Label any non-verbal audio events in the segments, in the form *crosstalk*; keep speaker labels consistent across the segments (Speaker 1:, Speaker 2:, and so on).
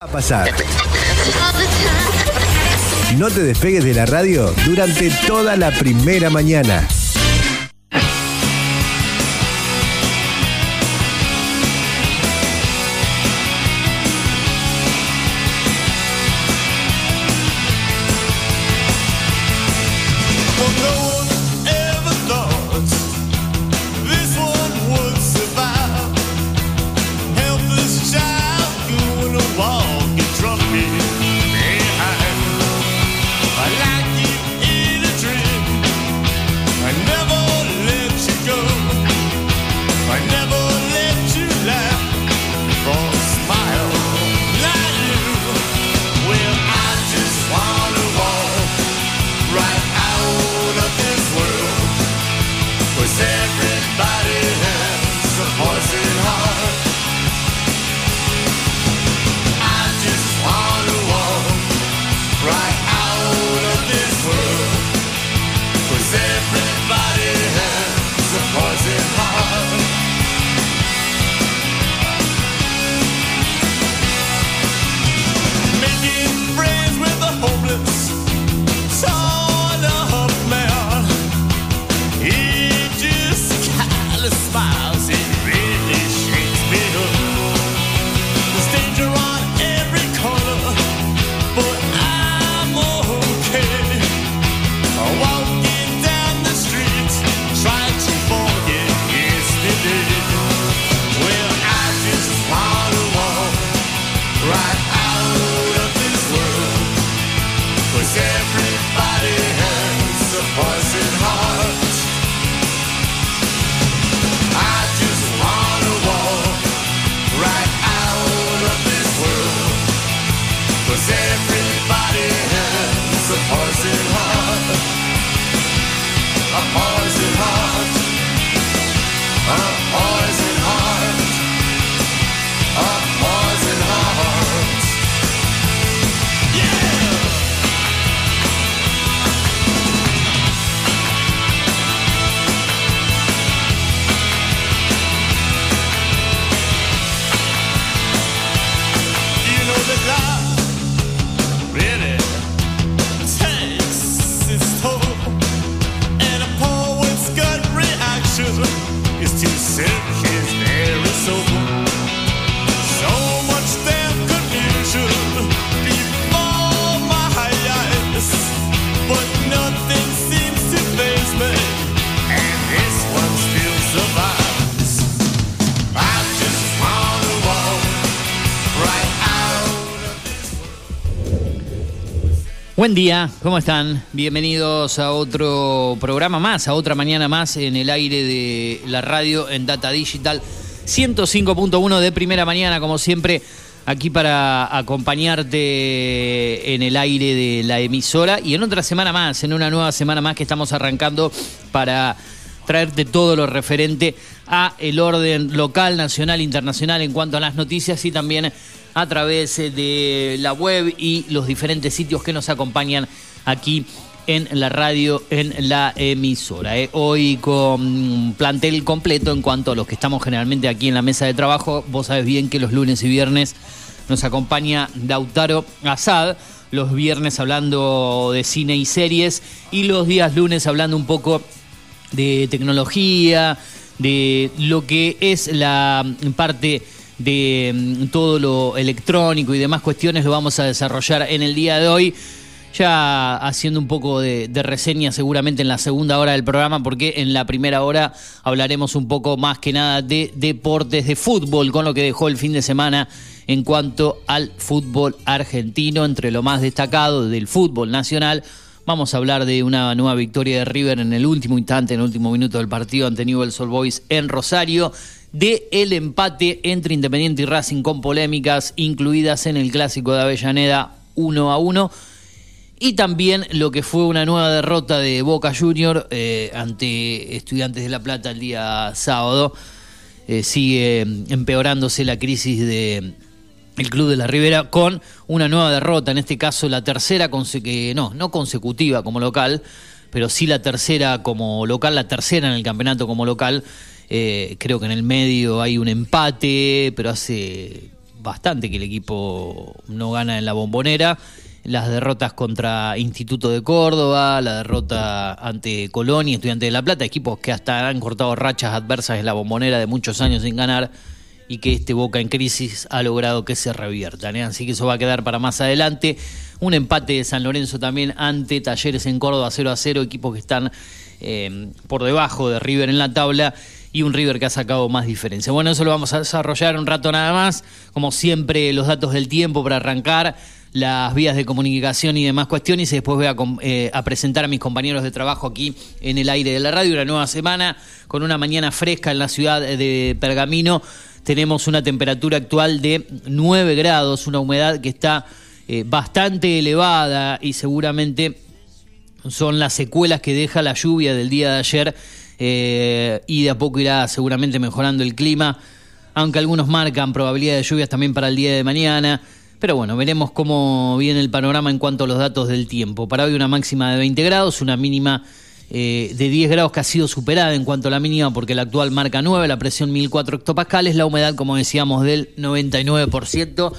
Speaker 1: a pasar. No te despegues de la radio durante toda la primera mañana.
Speaker 2: Buen día, ¿cómo están? Bienvenidos a otro programa más, a otra mañana más en el aire de la radio en Data Digital 105.1 de primera mañana, como siempre, aquí para acompañarte en el aire de la emisora y en otra semana más, en una nueva semana más que estamos arrancando para traerte todo lo referente a el orden local, nacional, internacional en cuanto a las noticias y también a través eh, de la web y los diferentes sitios que nos acompañan aquí en la radio, en la emisora. eh. Hoy con plantel completo en cuanto a los que estamos generalmente aquí en la mesa de trabajo. Vos sabés bien que los lunes y viernes nos acompaña Lautaro Azad, los viernes hablando de cine y series y los días lunes hablando un poco de tecnología, de lo que es la parte de mm, todo lo electrónico y demás cuestiones lo vamos a desarrollar en el día de hoy. Ya haciendo un poco de, de reseña seguramente en la segunda hora del programa, porque en la primera hora hablaremos un poco más que nada de deportes, de fútbol, con lo que dejó el fin de semana en cuanto al fútbol argentino, entre lo más destacado del fútbol nacional. Vamos a hablar de una nueva victoria de River en el último instante, en el último minuto del partido ante Newell's Old Boys en Rosario, de el empate entre Independiente y Racing con polémicas incluidas en el clásico de Avellaneda 1 a 1 y también lo que fue una nueva derrota de Boca Junior eh, ante Estudiantes de La Plata el día sábado. Eh, sigue empeorándose la crisis de el Club de la Ribera con una nueva derrota, en este caso la tercera, que- no, no consecutiva como local, pero sí la tercera como local, la tercera en el campeonato como local. Eh, creo que en el medio hay un empate, pero hace bastante que el equipo no gana en la bombonera. Las derrotas contra Instituto de Córdoba, la derrota ante Colón y Estudiante de La Plata, equipos que hasta han cortado rachas adversas en la bombonera de muchos años sin ganar y que este Boca en crisis ha logrado que se reviertan. ¿eh? Así que eso va a quedar para más adelante. Un empate de San Lorenzo también ante Talleres en Córdoba 0 a 0, equipos que están eh, por debajo de River en la tabla y un River que ha sacado más diferencia. Bueno, eso lo vamos a desarrollar un rato nada más. Como siempre, los datos del tiempo para arrancar, las vías de comunicación y demás cuestiones. Y después voy a, eh, presentar a mis compañeros de trabajo aquí en el aire de la radio. Una nueva semana con una mañana fresca en la ciudad de Pergamino. Tenemos una temperatura actual de 9 grados, una humedad que está eh, bastante elevada y seguramente son las secuelas que deja la lluvia del día de ayer eh, y de a poco irá seguramente mejorando el clima, aunque algunos marcan probabilidad de lluvias también para el día de mañana. Pero bueno, veremos cómo viene el panorama en cuanto a los datos del tiempo. Para hoy una máxima de 20 grados, una mínima eh, de 10 grados que ha sido superada en cuanto a la mínima porque la actual marca 9, la presión 1004 hectopascales, la humedad como decíamos del 99%.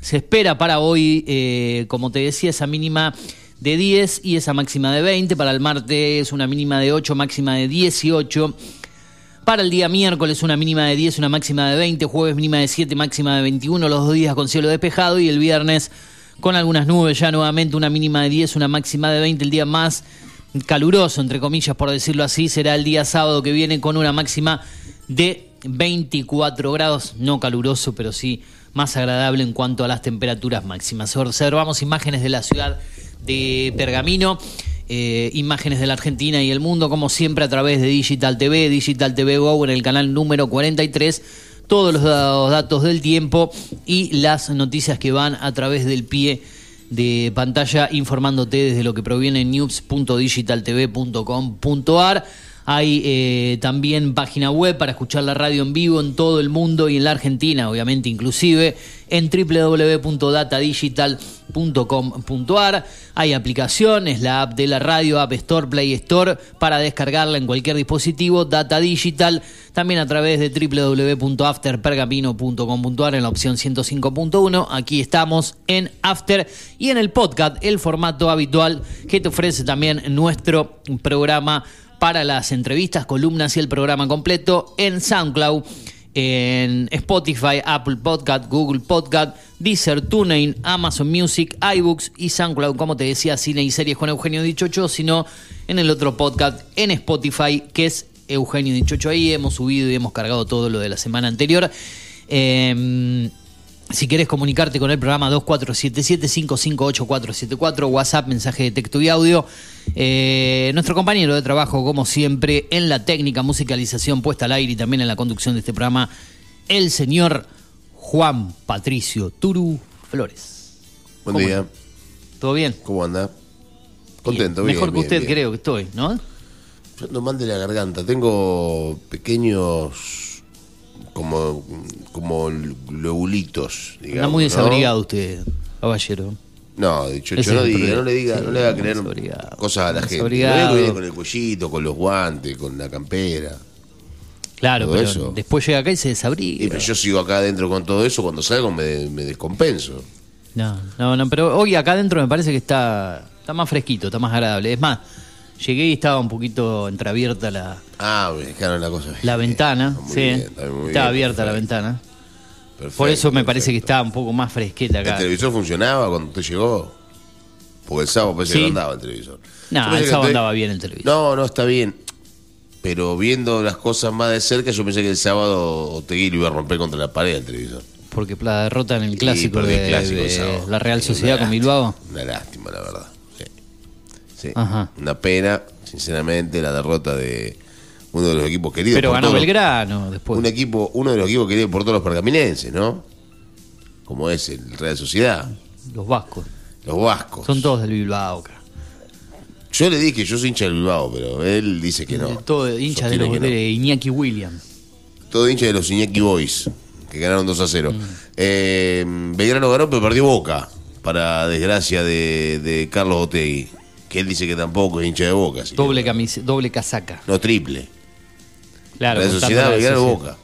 Speaker 2: Se espera para hoy, eh, como te decía, esa mínima de 10 y esa máxima de 20. Para el martes una mínima de 8, máxima de 18. Para el día miércoles una mínima de 10, una máxima de 20. Jueves mínima de 7, máxima de 21. Los dos días con cielo despejado. Y el viernes con algunas nubes ya nuevamente una mínima de 10, una máxima de 20. El día más caluroso, entre comillas, por decirlo así, será el día sábado que viene con una máxima de 24 grados. No caluroso, pero sí más agradable en cuanto a las temperaturas máximas. Observamos imágenes de la ciudad de Pergamino. Eh, imágenes de la Argentina y el mundo, como siempre, a través de Digital TV, Digital TV Go en el canal número 43. Todos los datos del tiempo y las noticias que van a través del pie de pantalla, informándote desde lo que proviene en news.digitaltv.com.ar. Hay eh, también página web para escuchar la radio en vivo en todo el mundo y en la Argentina, obviamente inclusive, en www.datadigital.com.ar. Hay aplicaciones, la app de la radio, App Store, Play Store, para descargarla en cualquier dispositivo, Data Digital, también a través de www.afterpergamino.com.ar en la opción 105.1. Aquí estamos en After y en el podcast, el formato habitual que te ofrece también nuestro programa para las entrevistas, columnas y el programa completo en SoundCloud, en Spotify, Apple Podcast, Google Podcast, Deezer, TuneIn, Amazon Music, iBooks y SoundCloud, como te decía, cine y series con Eugenio Dichocho, sino en el otro podcast en Spotify, que es Eugenio Dichocho. Ahí hemos subido y hemos cargado todo lo de la semana anterior. Eh, si quieres comunicarte con el programa 2477-558474, WhatsApp, mensaje de texto y audio. Eh, nuestro compañero de trabajo, como siempre, en la técnica, musicalización puesta al aire y también en la conducción de este programa, el señor Juan Patricio Turu Flores.
Speaker 3: Buen día.
Speaker 2: ¿Todo bien?
Speaker 3: ¿Cómo anda? Contento,
Speaker 2: bien.
Speaker 3: bien.
Speaker 2: Mejor que usted
Speaker 3: bien.
Speaker 2: creo que estoy, ¿no?
Speaker 3: Yo no mande la garganta. Tengo pequeños como, como lobulitos, digamos.
Speaker 2: Está muy
Speaker 3: ¿no?
Speaker 2: desabrigado usted, caballero.
Speaker 3: No, dicho,
Speaker 2: Ese
Speaker 3: no diga, no le diga,
Speaker 2: Sí,
Speaker 3: no le haga
Speaker 2: muy
Speaker 3: creer cosas a la gente. Con el cuellito, con los guantes, con la campera.
Speaker 2: Claro, pero
Speaker 3: eso.
Speaker 2: después llega acá y se desabriga.
Speaker 3: Y pero yo sigo acá adentro con todo eso, cuando salgo me, me descompenso.
Speaker 2: No, no, no, pero hoy acá adentro me parece que está, está más fresquito, está más agradable. Es más, llegué y estaba un poquito entreabierta la,
Speaker 3: Ah, me dejaron la cosa.
Speaker 2: la
Speaker 3: bien.
Speaker 2: ventana.
Speaker 3: Está
Speaker 2: sí,
Speaker 3: bien, está muy
Speaker 2: estaba
Speaker 3: bien,
Speaker 2: abierta la ventana.
Speaker 3: perfecto,
Speaker 2: Por eso me parece que estaba un poco más fresqueta
Speaker 3: ¿El
Speaker 2: acá.
Speaker 3: televisor funcionaba cuando usted llegó? Porque el sábado parece
Speaker 2: Sí.
Speaker 3: que no andaba el televisor.
Speaker 2: No, el sábado andaba bien el televisor.
Speaker 3: No, no, está bien. Pero viendo las cosas más de cerca, yo pensé que el sábado Otegui lo iba a romper contra la pared del televisor.
Speaker 2: Porque la derrota en el clásico,
Speaker 3: perdí el
Speaker 2: de,
Speaker 3: clásico el
Speaker 2: de la Real
Speaker 3: Una
Speaker 2: Sociedad con Bilbao.
Speaker 3: Una lástima, la verdad. Sí. Sí.
Speaker 2: Ajá.
Speaker 3: Una pena, sinceramente, la derrota de uno de los equipos queridos.
Speaker 2: Pero
Speaker 3: por
Speaker 2: ganó
Speaker 3: todos los-
Speaker 2: Belgrano después.
Speaker 3: un equipo, uno de los equipos queridos por todos los pergaminenses, ¿no? Como es el Real Sociedad,
Speaker 2: Los vascos.
Speaker 3: los vascos.
Speaker 2: Son todos del Bilbao acá.
Speaker 3: Yo le dije, yo soy hincha del Bilbao, pero él dice que no.
Speaker 2: Todo hincha de, los,
Speaker 3: no.
Speaker 2: de Iñaki Williams.
Speaker 3: Todo hincha de los Iñaki Boys, que ganaron 2 a 0.
Speaker 2: Mm.
Speaker 3: Eh, Belgrano ganó, pero perdió Boca, para desgracia de, de Carlos Otegui, que él dice que tampoco es hincha de Boca. así que-
Speaker 2: Doble, camis, doble casaca.
Speaker 3: No, triple.
Speaker 2: Claro,
Speaker 3: la sociedad Belgrano. Boca.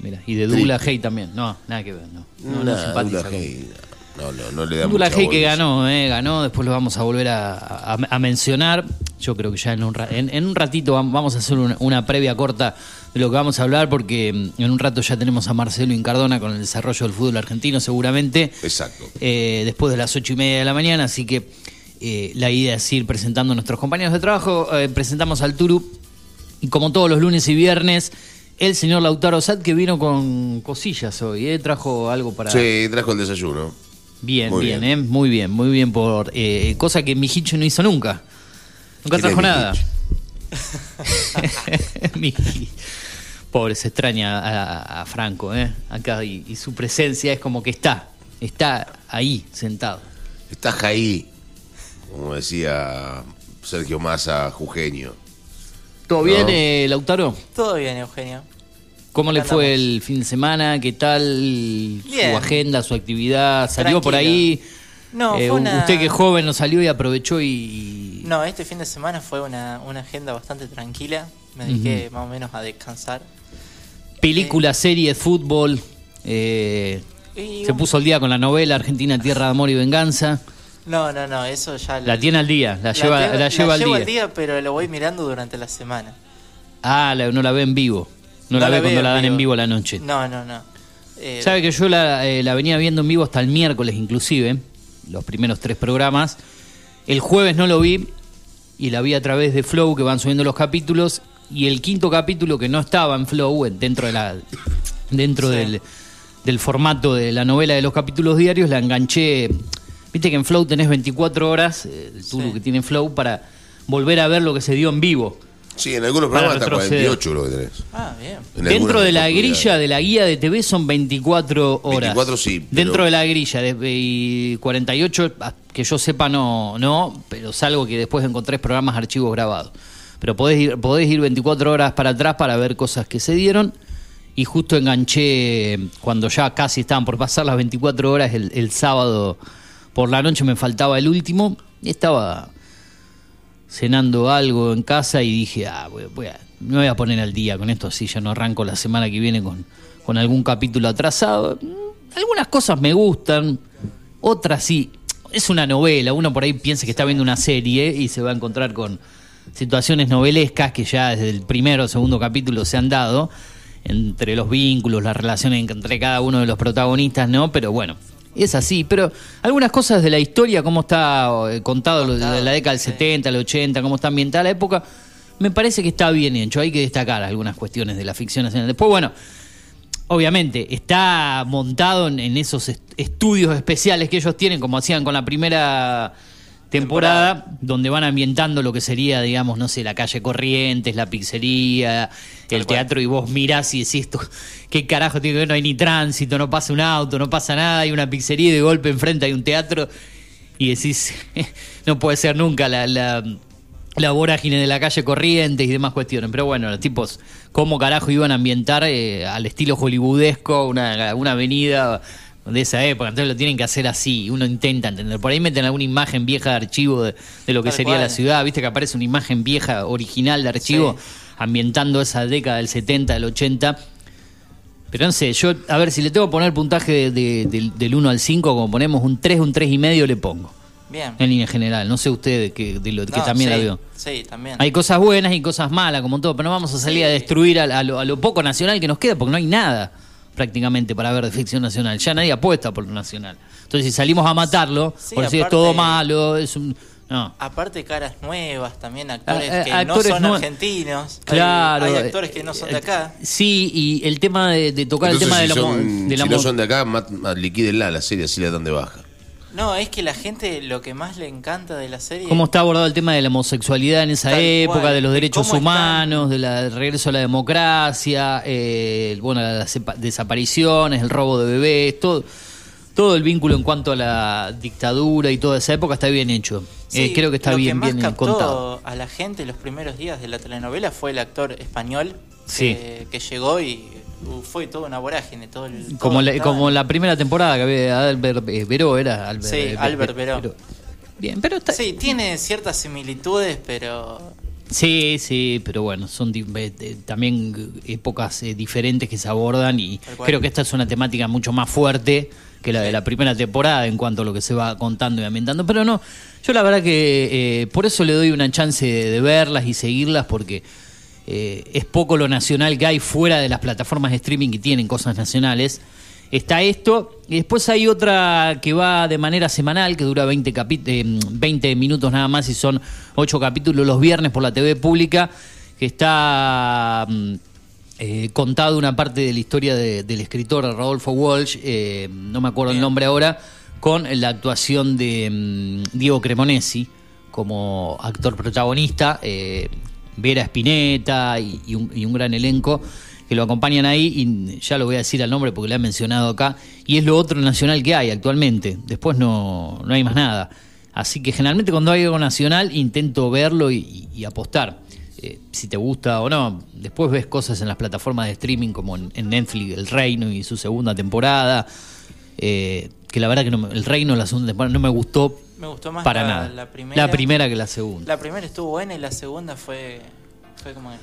Speaker 2: Mira, y de Douglas Hay también. No, nada que ver, no. No, no con-
Speaker 3: Hay, no, no, no le da mucha
Speaker 2: Hay que ganó, eh, ganó, después lo vamos a volver a, a- a mencionar. Yo creo que ya en un, en, en un ratito vam- vamos a hacer una, una previa corta de lo que vamos a hablar, porque mm, en un rato ya tenemos a Marcelo Incardona con el desarrollo del fútbol argentino, seguramente.
Speaker 3: Exacto.
Speaker 2: eh, después de las ocho y media de la mañana, así que eh, la idea es ir presentando a nuestros compañeros de trabajo. Eh, presentamos al Turu y como todos los lunes y viernes, el señor Lautaro Sat que vino con cosillas hoy, eh, trajo algo para...
Speaker 3: Sí, trajo el desayuno.
Speaker 2: Bien,
Speaker 3: Muy
Speaker 2: bien,
Speaker 3: bien.
Speaker 2: ¿eh? Muy bien, muy bien por... eh, cosa que Mijicho no hizo nunca. Nunca
Speaker 3: ¿Quién
Speaker 2: trajo nada. *laughs* Pobre, se extraña a, a Franco, ¿eh? Acá y, y su presencia es como que está, está ahí, sentado.
Speaker 3: Estás ahí, como decía Sergio Massa, jujeño.
Speaker 2: ¿Todo bien, eh, Lautaro?
Speaker 4: Todo bien, Eugenio.
Speaker 2: ¿Cómo le fue el fin de semana? ¿Qué tal
Speaker 4: Bien.
Speaker 2: su agenda, su actividad? ¿Salió por ahí?
Speaker 4: No,
Speaker 2: Eh,
Speaker 4: fue una-
Speaker 2: Usted que es joven no salió y aprovechó y...
Speaker 4: No, este fin de semana fue una, una agenda bastante tranquila. Me dediqué más o menos a descansar.
Speaker 2: Película, serie, fútbol. eh,
Speaker 4: Y
Speaker 2: se puso al día con la novela Argentina, Tierra de Amor y Venganza.
Speaker 4: No, no, no, eso ya...
Speaker 2: La tiene al día, la lleva,
Speaker 4: tengo-
Speaker 2: la lleva al
Speaker 4: llevo
Speaker 2: día.
Speaker 4: pero lo voy mirando durante la semana.
Speaker 2: Ah, la- no la ve en vivo. No, la ve cuando la dan en
Speaker 4: vivo.
Speaker 2: a la noche.
Speaker 4: No, no, no. Eh,
Speaker 2: Sabe que yo la, eh, la venía viendo en vivo hasta el miércoles inclusive, los primeros tres programas. El jueves no lo vi y la vi a través de Flow que van subiendo los capítulos y el quinto capítulo que no estaba en Flow dentro de la dentro
Speaker 4: Sí.
Speaker 2: del, del formato de la novela de los capítulos diarios la enganché. Viste que en Flow tenés 24 horas, eh, el Turu
Speaker 4: Sí.
Speaker 2: que tiene Flow para volver a ver lo que se dio en vivo.
Speaker 3: Sí, en algunos programas hasta
Speaker 2: retroceder.
Speaker 3: 48 lo que tenés.
Speaker 4: Ah, bien.
Speaker 3: En
Speaker 2: Dentro de la grilla de la guía de TV son 24 horas.
Speaker 3: 24 sí, pero-
Speaker 2: Dentro de la grilla de y 48, ah, que yo sepa no, no, pero salvo que después encontrés programas archivos grabados. Pero podés ir, podés ir 24 horas para atrás para ver cosas que se dieron. Y justo enganché cuando ya casi estaban por pasar las 24 horas el, el sábado por la noche me faltaba el último. Estaba cenando algo en casa y dije, ah, voy, voy a, me voy a poner al día con esto, así ya no arranco la semana que viene con, con algún capítulo atrasado. Mm, Algunas cosas me gustan, otras sí. Es una novela, uno por ahí piensa que está viendo una serie y se va a encontrar con situaciones novelescas que ya desde el primero o segundo capítulo se han dado entre los vínculos, las relaciones entre cada uno de los protagonistas, ¿no? Pero bueno, es así. Pero algunas cosas de la historia, cómo está eh, contado
Speaker 4: Contado,
Speaker 2: la década del
Speaker 4: sí.
Speaker 2: 70, el 80, cómo está ambientada la época, me parece que está bien hecho. Hay que destacar algunas cuestiones de la ficción nacional. Después, bueno, obviamente está montado en, en esos est- estudios especiales que ellos tienen, como hacían con la primera temporada, donde van ambientando lo que sería, digamos, no sé, la calle Corrientes, la pizzería, el teatro, y vos mirás y decís, esto, ¿qué carajo tiene que ver? No hay ni tránsito, no pasa un auto, no pasa nada, hay una pizzería y de golpe enfrente hay un teatro, y decís, *laughs* no puede ser nunca la, la, la vorágine de la calle Corrientes y demás cuestiones. Pero bueno, los tipos, ¿cómo carajo iban a ambientar eh, al estilo hollywoodesco una, una avenida de esa época? Entonces lo tienen que hacer así, uno intenta entender. Por ahí meten alguna imagen vieja de archivo de, de lo que
Speaker 4: Tal
Speaker 2: sería
Speaker 4: cual.
Speaker 2: la ciudad, viste que aparece una imagen vieja, original de archivo,
Speaker 4: Sí.
Speaker 2: ambientando esa década del 70, del 80. Pero no sé, yo, a ver, si le tengo que poner puntaje de- de- del, del 1 al 5, como ponemos un 3, un 3 y medio le pongo.
Speaker 4: Bien.
Speaker 2: En línea general, no sé usted que, de lo que
Speaker 4: No,
Speaker 2: también
Speaker 4: sí,
Speaker 2: la vio.
Speaker 4: Sí, también.
Speaker 2: Hay cosas buenas y cosas malas, como todo, pero no vamos a salir
Speaker 4: Sí.
Speaker 2: a destruir a, a lo, a lo poco nacional que nos queda, porque no hay nada prácticamente para ver de ficción nacional. Ya nadie apuesta por lo nacional. Entonces, si salimos a matarlo,
Speaker 4: Sí,
Speaker 2: por decir es todo malo, es un. No.
Speaker 4: Aparte caras nuevas, también actores
Speaker 2: Ah, eh,
Speaker 4: que
Speaker 2: actores
Speaker 4: no son argentinos. Hay-
Speaker 2: Claro.
Speaker 4: Hay, actores que no son de acá.
Speaker 2: eh, Sí, y el tema de, de tocar
Speaker 3: Entonces,
Speaker 2: el tema de la,
Speaker 3: son,
Speaker 2: de la
Speaker 3: si no son de acá, liquídenla la serie, así la dan de baja.
Speaker 4: No, es que la gente lo que más le encanta de la serie
Speaker 2: ¿Cómo está abordado el tema de la homosexualidad en esa época,
Speaker 4: cual,
Speaker 2: de los
Speaker 4: de
Speaker 2: derechos humanos, del regreso a la democracia, eh, bueno, las desapariciones, el robo de bebés, todo, todo el vínculo en cuanto a la dictadura y toda esa época está bien hecho. Eh,
Speaker 4: Sí,
Speaker 2: creo que está
Speaker 4: lo
Speaker 2: bien,
Speaker 4: que más
Speaker 2: bien
Speaker 4: captó
Speaker 2: contado.
Speaker 4: a la gente los primeros días de la telenovela fue el actor español
Speaker 2: Sí.
Speaker 4: que, que llegó y fue toda una vorágine. Todo el, todo
Speaker 2: Como la,
Speaker 4: estaba-
Speaker 2: como la primera temporada que había Albert eh, Veró, era Albert,
Speaker 4: Sí, Albert
Speaker 2: Ver-
Speaker 4: Veró.
Speaker 2: Bien, pero está,
Speaker 4: Sí, tiene ciertas similitudes, pero
Speaker 2: Sí, sí, pero bueno, son eh, eh, también épocas eh, diferentes que se abordan y creo que esta es una temática mucho más fuerte que la de la primera temporada en cuanto a lo que se va contando y ambientando. Pero no, yo la verdad que eh, por eso le doy una chance de, de verlas y seguirlas porque eh, es poco lo nacional que hay fuera de las plataformas de streaming que tienen cosas nacionales. Está esto, y después hay otra que va de manera semanal, que dura 20, capi- eh, 20 minutos nada más y son 8 capítulos los viernes por la TV pública, que está mm, eh, contado una parte de la historia de- del escritor Rodolfo Walsh, eh, no me acuerdo el nombre ahora, con la actuación de mm, Diego Cremonesi como actor protagonista, eh, Vera Spinetta y, un, gran elenco que lo acompañan ahí y ya lo voy a decir al nombre porque lo he mencionado acá. Y es lo otro nacional que hay actualmente. Después no, no hay más nada. Así que generalmente cuando hay algo nacional intento verlo y, apostar. Eh, si te gusta o no después ves cosas en las plataformas de streaming como en, Netflix El Reino y su segunda temporada. Eh, que la verdad que no El Reino la segunda temporada no me gustó
Speaker 4: Me gustó más
Speaker 2: para
Speaker 4: la,
Speaker 2: nada
Speaker 4: la primera.
Speaker 2: la primera que la segunda
Speaker 4: La primera estuvo buena y la segunda fue, fue como... eh,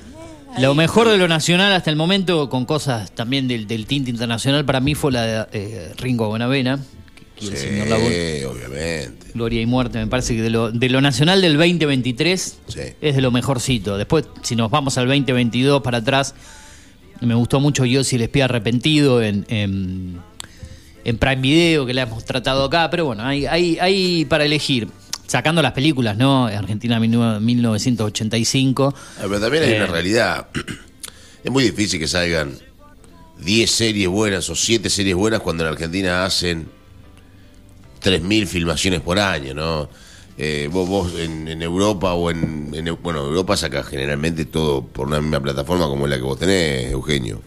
Speaker 2: Lo
Speaker 4: ahí.
Speaker 2: mejor de lo nacional hasta el momento, con cosas también del, del tinte internacional, para mí fue la de eh, Ringo Bonavena, que- que el señor Labor-
Speaker 3: Sí, obviamente.
Speaker 2: Gloria y Muerte, me parece que de lo, de lo nacional del 2023
Speaker 3: Sí.
Speaker 2: es de lo mejorcito. Después, si nos vamos al 2022 para atrás, me gustó mucho Yo si el espía arrepentido en, en, en Prime Video, que la hemos tratado acá, pero bueno, hay, hay, hay para elegir. Sacando las películas, ¿no? Argentina 1985.
Speaker 3: Ah, Pero también hay
Speaker 2: Eh.
Speaker 3: una realidad. *clears throat* Es muy difícil que salgan 10 series buenas o 7 series buenas cuando en Argentina hacen 3.000 filmaciones por año, ¿no? Eh, vos, vos en, en Europa o en, en- Bueno, Europa saca generalmente todo por una misma plataforma como la que vos tenés, Eugenio.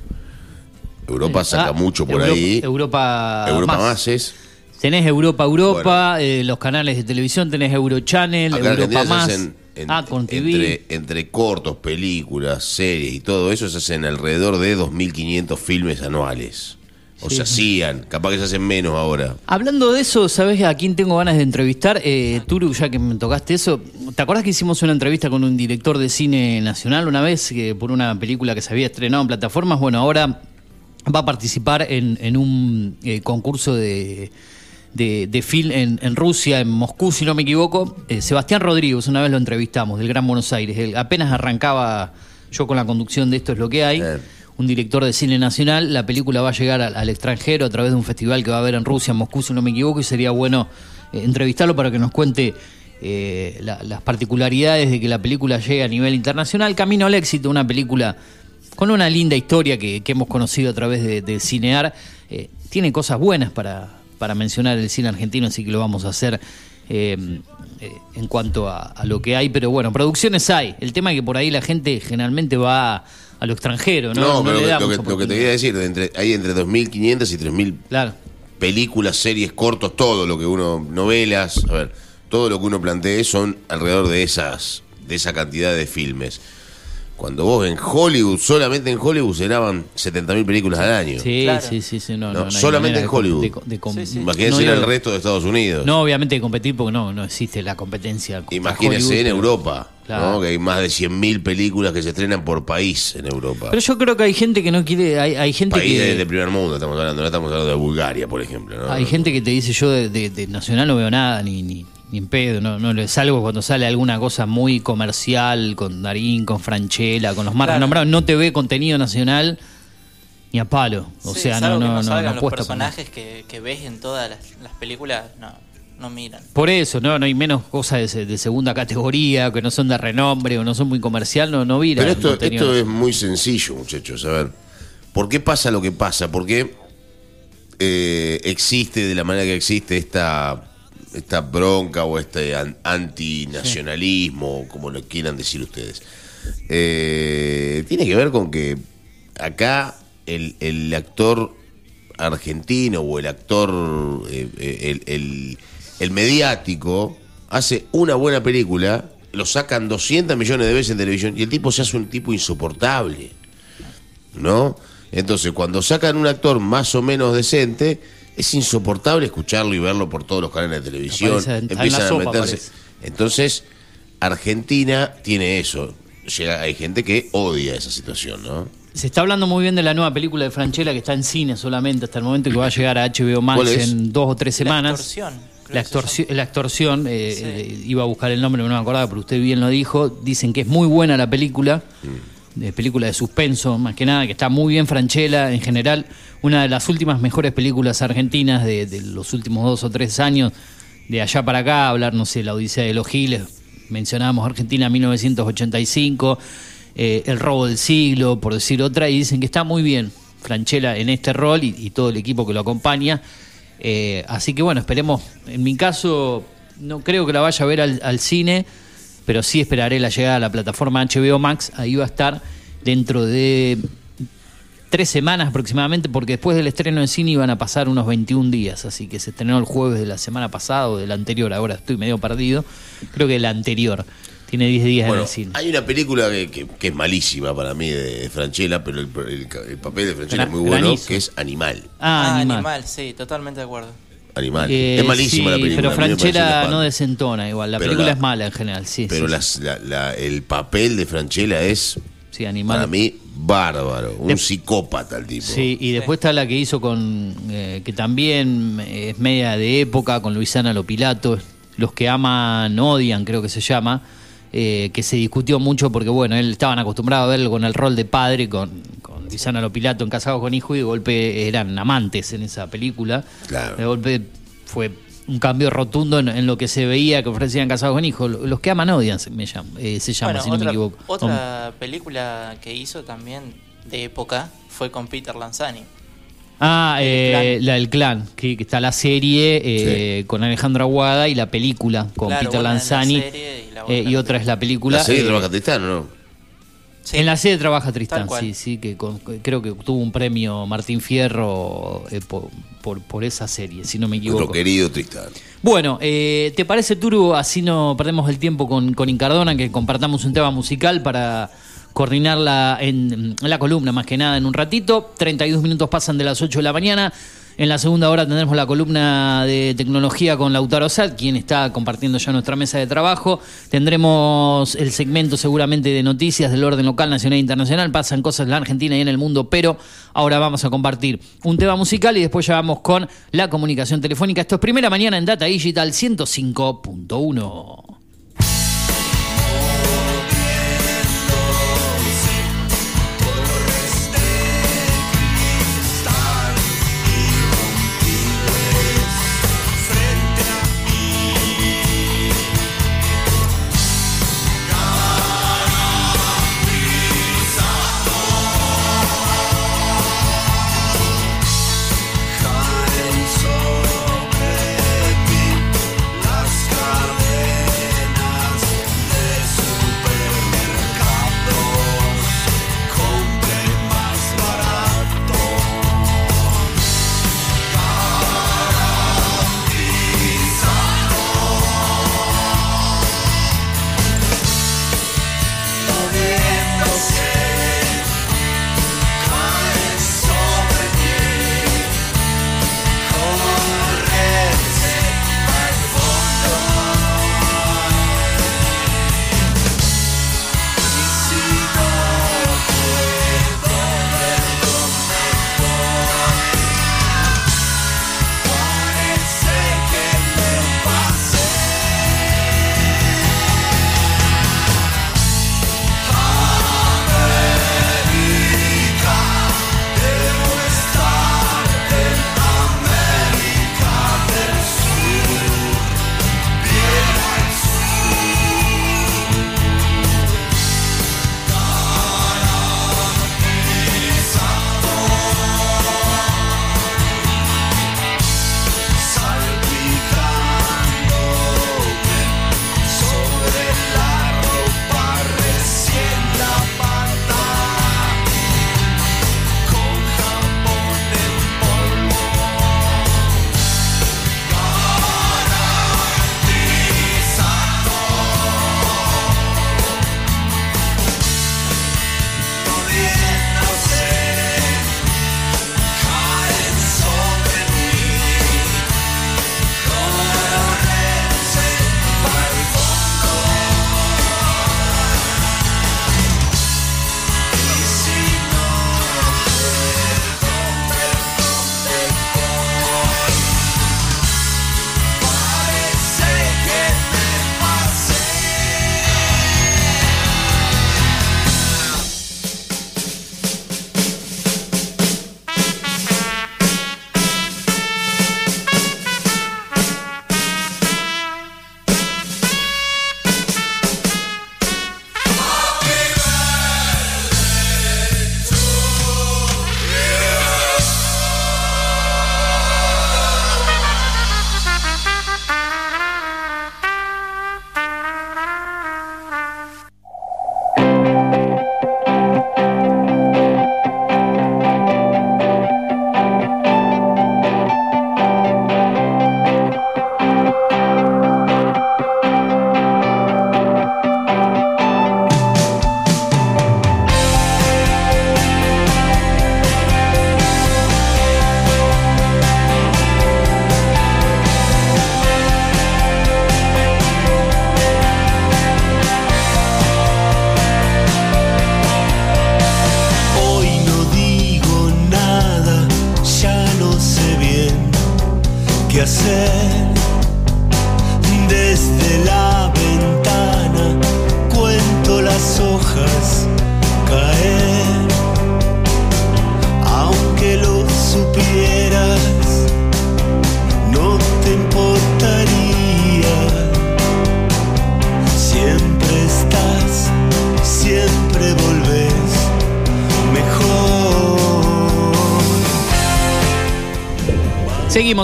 Speaker 3: Europa saca
Speaker 2: Ah,
Speaker 3: mucho por
Speaker 2: Europa-
Speaker 3: ahí.
Speaker 2: Europa,
Speaker 3: Europa
Speaker 2: más.
Speaker 3: más es.
Speaker 2: Tenés Europa Europa, eh, los canales de televisión, tenés Eurochannel,
Speaker 3: Acá
Speaker 2: Europa Más.
Speaker 3: hacen en-
Speaker 2: ah, con TV.
Speaker 3: entre, entre cortos, películas, series y todo eso se hacen alrededor de 2.500 filmes anuales. O
Speaker 2: Sí.
Speaker 3: se hacían, capaz que se hacen menos ahora.
Speaker 2: Hablando de eso, ¿sabés a quién tengo ganas de entrevistar? Eh, Turu, ya que me tocaste eso, ¿te acordás que hicimos una entrevista con un director de cine nacional una vez que por una película que se había estrenado en plataformas? Bueno, ahora va a participar en, en un eh, concurso de, de, de film en, en Rusia, en Moscú, si no me equivoco. Eh, Sebastián Rodríguez, una vez lo entrevistamos, del Gran Buenos Aires. Él apenas arrancaba yo con la conducción de Esto es lo que hay. Un director de cine nacional. La película va a llegar al, al extranjero a través de un festival que va a haber en Rusia, en Moscú, si no me equivoco, y sería bueno eh, entrevistarlo para que nos cuente eh, la- las particularidades de que la película llegue a nivel internacional. Camino al éxito, una película con una linda historia que, que hemos conocido a través de, de Cinear. Eh, tiene cosas buenas para, para mencionar el cine argentino, así que lo vamos a hacer eh, eh, en cuanto a, a lo que hay. Pero bueno, producciones hay. El tema es que por ahí la gente generalmente va a lo extranjero, ¿no?
Speaker 3: No,
Speaker 2: No
Speaker 3: pero
Speaker 2: le
Speaker 3: lo, que- lo que te quería decir, de entre, hay entre 2.500 y 3.000
Speaker 2: Claro.
Speaker 3: películas, series, cortos, todo lo que uno, novelas, a ver, todo lo que uno plantee son alrededor de esas, de esa cantidad de filmes. Cuando vos en Hollywood, solamente en Hollywood se graban 70.000 películas al año.
Speaker 2: Sí,
Speaker 4: Claro.
Speaker 2: sí, sí, sí, no,
Speaker 3: No,
Speaker 2: no, no hay
Speaker 3: solamente en Hollywood.
Speaker 2: de com- de com-
Speaker 4: Sí, sí.
Speaker 3: Imagínense
Speaker 2: no
Speaker 3: en el resto de Estados Unidos.
Speaker 2: No, obviamente de competir porque no, no existe la competencia.
Speaker 3: Imagínense
Speaker 2: Hollywood,
Speaker 3: en Europa,
Speaker 2: Claro.
Speaker 3: ¿no? que hay más de 100.000 películas que se estrenan por país en Europa.
Speaker 2: Pero yo creo que hay gente que no quiere, hay, hay gente
Speaker 3: país
Speaker 2: que...
Speaker 3: de, de primer mundo, estamos hablando, no estamos hablando de Bulgaria, por ejemplo. ¿no?
Speaker 2: Hay gente que te dice yo de, de- de Nacional no veo nada, ni, ni, ni en pedo, no, no le salgo cuando sale alguna cosa muy comercial, con Darín, con Franchella, con los más
Speaker 4: Claro.
Speaker 2: renombrados, no te ve contenido nacional ni a palo. O
Speaker 4: Sí,
Speaker 2: sea,
Speaker 4: salvo
Speaker 2: no, no, no,
Speaker 4: salgan
Speaker 2: no
Speaker 4: los personajes que, que ves en todas las, las películas, no, no miran.
Speaker 2: Por eso, no, no hay menos cosas de, se- de segunda categoría, que no son de renombre o no son muy comercial, no, no vira.
Speaker 3: Pero esto, esto es muy sencillo, muchachos. A ver, ¿por qué pasa lo que pasa? ¿Por qué eh, existe de la manera que existe esta, esta bronca o este an- antinacionalismo, como lo quieran decir ustedes? Eh, tiene que ver con que acá el, el actor argentino o el actor, eh, eh, el, el- el mediático, hace una buena película, lo sacan 200 millones de veces en televisión y el tipo se hace un tipo insoportable. ¿No? Entonces, cuando sacan un actor más o menos decente, es insoportable escucharlo y verlo por todos los canales de televisión.
Speaker 2: Aparece la
Speaker 3: Empiezan a
Speaker 2: sopa,
Speaker 3: meterse.
Speaker 2: aparece.
Speaker 3: Entonces, Argentina tiene eso. llega, hay gente que odia esa situación, ¿no?
Speaker 2: Se está hablando muy bien de la nueva película de Franchella que está en cine solamente hasta el momento y que va a llegar a HBO
Speaker 3: ¿Cuál
Speaker 2: Max en dos o tres
Speaker 4: La
Speaker 2: semanas.
Speaker 4: extorsión,
Speaker 2: La
Speaker 4: que se
Speaker 2: extorsión, la extorsión eh,
Speaker 4: Sí.
Speaker 2: eh, iba a buscar el nombre, no me acordaba, pero usted bien lo dijo. Dicen que es muy buena la película, de película de suspenso, más que nada, que está muy bien Franchella en general. Una de las últimas mejores películas argentinas de, los últimos dos o tres años, de allá para acá, hablar, no sé, La Odisea de los Giles, mencionábamos Argentina 1985, eh, El robo del siglo, por decir otra, y dicen que está muy bien Franchella en este rol y, y todo el equipo que lo acompaña. Eh, así que bueno, esperemos. En mi caso, no creo que la vaya a ver al, al cine, pero sí esperaré la llegada a la plataforma HBO Max. Ahí va a estar dentro de tres semanas aproximadamente, porque después del estreno en cine iban a pasar unos 21 días, así que se estrenó el jueves de la semana pasada o del anterior, ahora estoy medio perdido, creo que el anterior, tiene 10 días en
Speaker 3: Bueno,
Speaker 2: el cine.
Speaker 3: hay una película que, que- que es malísima para mí de, Franchella, pero el, el- el papel de Franchella
Speaker 2: Gra-
Speaker 3: es muy bueno,
Speaker 2: Granizo.
Speaker 3: que es Animal.
Speaker 2: Ah,
Speaker 4: Ah,
Speaker 2: animal.
Speaker 4: animal. sí, totalmente de acuerdo.
Speaker 3: Animal.
Speaker 2: Eh,
Speaker 3: es malísima
Speaker 2: sí,
Speaker 3: la película.
Speaker 2: Pero Franchella no desentona igual, la
Speaker 3: Pero
Speaker 2: película
Speaker 3: la-
Speaker 2: es mala en general, sí.
Speaker 3: Pero
Speaker 2: sí,
Speaker 3: las- la- la- el papel de Franchella es,
Speaker 2: sí, animal.
Speaker 3: para mí, bárbaro. Un
Speaker 2: De-
Speaker 3: psicópata el tipo.
Speaker 2: Sí, y después está la que hizo con, eh, que también es media de época, con Luisana Lopilato, Los que aman odian, creo que se llama, eh, que se discutió mucho porque, bueno, él estaban acostumbrados a verlo con el rol de padre, con, Luisana Lopilato en Casados con Hijo, y de golpe eran amantes en esa película.
Speaker 3: Claro.
Speaker 2: De golpe fue un cambio rotundo en, en lo que se veía que ofrecían Casados con Hijo. Los que aman odian se, me llama, eh, se llama,
Speaker 4: bueno,
Speaker 2: si no
Speaker 4: otra,
Speaker 2: me equivoco.
Speaker 4: otra película que hizo también de época fue con Peter Lanzani.
Speaker 2: Ah, eh, la del clan, que, que está la serie eh, con Alejandro Aguada y la película con
Speaker 4: Claro,
Speaker 2: Peter
Speaker 4: la
Speaker 2: Lanzani
Speaker 4: serie y la
Speaker 2: eh,
Speaker 4: otra
Speaker 2: y
Speaker 4: la
Speaker 2: otra es la película.
Speaker 3: La serie
Speaker 2: eh,
Speaker 3: trabaja Tristán, ¿no?
Speaker 4: Sí.
Speaker 2: En la serie trabaja Tristán, sí, sí, que con- creo que tuvo un premio Martín Fierro eh, por, por, por esa serie, si no me
Speaker 3: Nuestro
Speaker 2: equivoco.
Speaker 3: querido Tristán.
Speaker 2: Bueno, eh, ¿te parece, Turu? Así no perdemos el tiempo con, con Incardona, que compartamos un tema musical para coordinarla en, en la columna, más que nada, en un ratito. 32 minutos pasan de las 8 de la mañana. En la segunda hora tendremos la columna de tecnología con Lautaro Sat, quien está compartiendo ya nuestra mesa de trabajo. Tendremos el segmento seguramente de noticias del orden local, nacional e internacional. Pasan cosas en la Argentina y en el mundo, pero ahora vamos a compartir un tema musical y después ya vamos con la comunicación telefónica. Esto es primera mañana en Data Digital 105.1.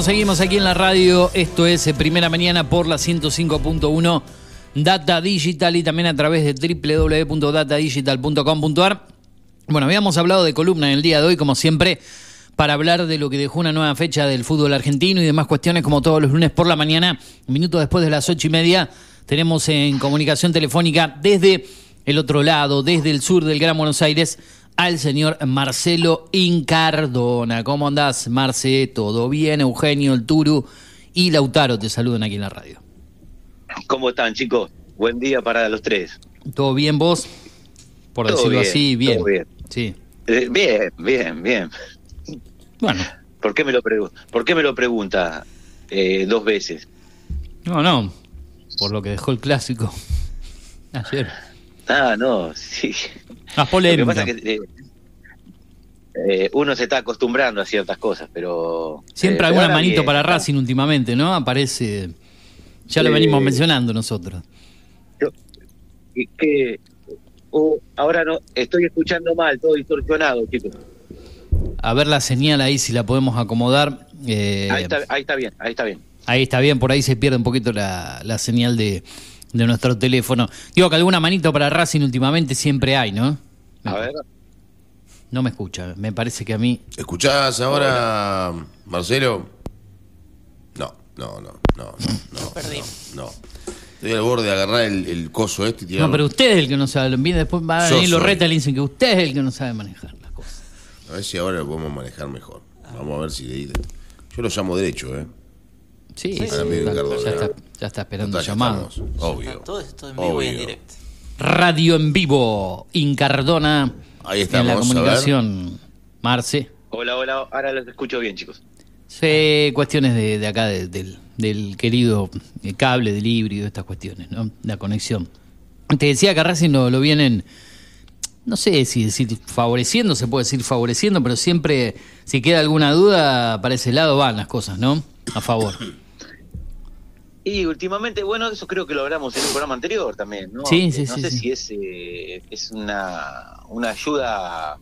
Speaker 2: Seguimos, aquí en la radio. Esto es eh, Primera Mañana por la 105.1 Data Digital y también a través de www.datadigital.com.ar. Bueno, habíamos hablado de columna en el día de hoy, como siempre, para hablar de lo que dejó una nueva fecha del fútbol argentino y demás cuestiones, como todos los lunes por la mañana, minutos después de las ocho y media. Tenemos en comunicación telefónica desde el otro lado, desde el sur del Gran Buenos Aires, al señor Marcelo Incardona. ¿Cómo andás, Marce? ¿Todo bien? Eugenio, el Turu y Lautaro te saludan aquí en la radio.
Speaker 5: ¿Cómo están, chicos? Buen día para los tres.
Speaker 2: ¿Todo bien vos? Por
Speaker 5: Todo
Speaker 2: decirlo
Speaker 5: bien,
Speaker 2: así, bien.
Speaker 5: todo bien.
Speaker 2: Sí.
Speaker 5: Eh, bien, bien, bien.
Speaker 2: Bueno,
Speaker 5: ¿Por qué me lo, ¿por qué me lo pregunta eh, dos veces?
Speaker 2: no, no. Por lo que dejó el clásico *laughs* ayer.
Speaker 5: Ah, no, *laughs* sí.
Speaker 2: Más
Speaker 5: Lo que pasa es que eh, eh, uno se está acostumbrando a ciertas cosas, pero...
Speaker 2: Siempre
Speaker 5: eh,
Speaker 2: alguna manito
Speaker 5: bien,
Speaker 2: para
Speaker 5: ¿no?
Speaker 2: Racing últimamente, ¿no? Aparece. Ya lo venimos mencionando nosotros.
Speaker 5: Y que, oh, ahora no, estoy escuchando mal, todo distorsionado, chicos.
Speaker 2: A ver la señal ahí si la podemos acomodar. Eh,
Speaker 5: Ahí está, ahí está bien, ahí está bien.
Speaker 2: Ahí está bien, por ahí se pierde un poquito la, la señal de, de nuestro teléfono. Digo que alguna manito para Racing últimamente siempre hay, ¿no?
Speaker 5: A ver.
Speaker 2: No me escucha, me parece que a mí.
Speaker 3: ¿Escuchás ahora, Marcelo? No, no, no, no, no, no. *laughs*
Speaker 4: perdimos.
Speaker 3: No, no. Estoy al borde de agarrar el, el coso este y tirarlo.
Speaker 2: No, pero usted es el que no sabe. Después va a venir los
Speaker 3: soy.
Speaker 2: retas y le dicen que usted es el que no sabe manejar las cosas.
Speaker 3: A ver si ahora lo podemos manejar mejor. Vamos a ver si de Yo lo llamo derecho, ¿eh?
Speaker 2: Sí,
Speaker 4: Sí,
Speaker 2: ya,
Speaker 3: Amigo Ricardo,
Speaker 2: ya
Speaker 3: ¿no?
Speaker 2: está, ya está esperando
Speaker 3: Total,
Speaker 2: el
Speaker 3: ya
Speaker 2: llamado.
Speaker 3: estamos, Obvio.
Speaker 4: Todo esto en vivo y en directo.
Speaker 2: Radio en vivo, Incardona.
Speaker 3: Ahí
Speaker 2: En la
Speaker 3: estamos, a ver.
Speaker 2: comunicación, Marce.
Speaker 5: Hola, hola, ahora los escucho bien, chicos.
Speaker 2: Sí, cuestiones de, de acá, de- del, del querido eh, cable, del híbrido, estas cuestiones, ¿no? La conexión. Te decía que a Racing lo, lo vienen, no sé si decir favoreciendo, se puede decir favoreciendo, pero siempre, si queda alguna duda, para ese lado van las cosas, ¿no? A favor. *coughs*
Speaker 5: Y últimamente, bueno, eso creo que lo hablamos en un programa anterior también, ¿no?
Speaker 2: Sí, sí,
Speaker 5: no
Speaker 2: sí,
Speaker 5: sé si es, eh, es una, una ayuda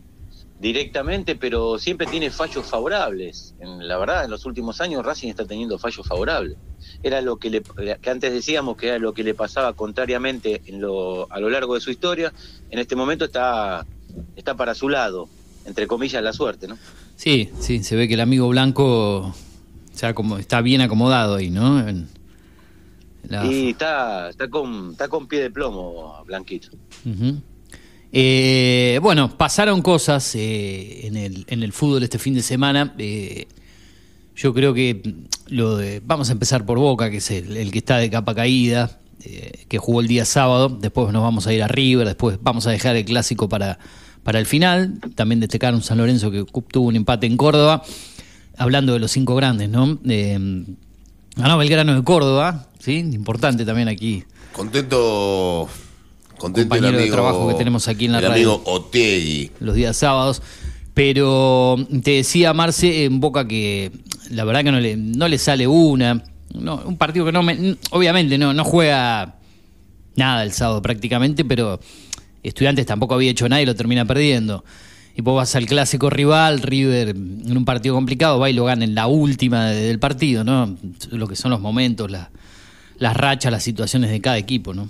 Speaker 5: directamente, pero siempre tiene fallos favorables. En, la verdad, en los últimos años Racing está teniendo fallos favorables. Era lo que, le, que antes decíamos que era lo que le pasaba contrariamente en lo, a lo largo de su historia. En este momento está, está para su lado, entre comillas, la suerte, ¿no?
Speaker 2: Sí, sí, se ve que el amigo blanco ya como está bien acomodado ahí, ¿no? En la-
Speaker 5: Y está, está, con, está con pie de plomo, Blanquito.
Speaker 2: Eh, bueno, pasaron cosas eh, en, el, en el fútbol este fin de semana. Eh, yo creo que lo de, vamos a empezar por Boca, que es el, el que está de capa caída, que jugó el día sábado. Después nos vamos a ir a River, después vamos a dejar el clásico para, para el final. También destacar un San Lorenzo que tuvo un empate en Córdoba. Hablando de los cinco grandes, ¿no? Ganó Belgrano de Córdoba, ¿sí? Importante también aquí.
Speaker 3: Contento, contento el
Speaker 2: Compañero de
Speaker 3: amigo,
Speaker 2: trabajo que tenemos aquí en la
Speaker 3: el
Speaker 2: radio.
Speaker 3: amigo Otegui.
Speaker 2: los días sábados. Pero te decía Marce en Boca que la verdad que no le, no le sale una. No, un partido que no me, obviamente no, no juega nada el sábado prácticamente, pero Estudiantes tampoco había hecho nada y lo termina perdiendo. Y vos vas al clásico rival, River, en un partido complicado, va y lo gana en la última de- del partido, ¿no? Lo que son los momentos, la- las rachas, las situaciones de cada equipo, ¿no?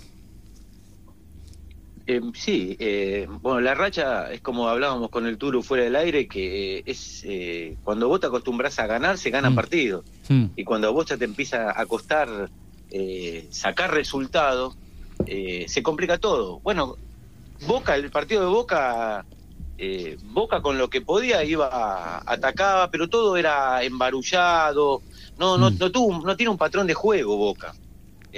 Speaker 5: Eh, sí, eh, bueno, la racha es como hablábamos con el Turo fuera del aire, que eh, es eh, cuando vos te acostumbras a ganar, se ganan
Speaker 2: Mm.
Speaker 5: partidos.
Speaker 2: Hmm.
Speaker 5: Y cuando vos ya te empieza a costar eh, sacar resultados, se complica todo. Bueno, Boca, el partido de Boca, Boca con lo que podía iba, atacaba, pero todo era embarullado. No, no,
Speaker 2: Mm.
Speaker 5: no, tuvo, no tiene un patrón de juego Boca.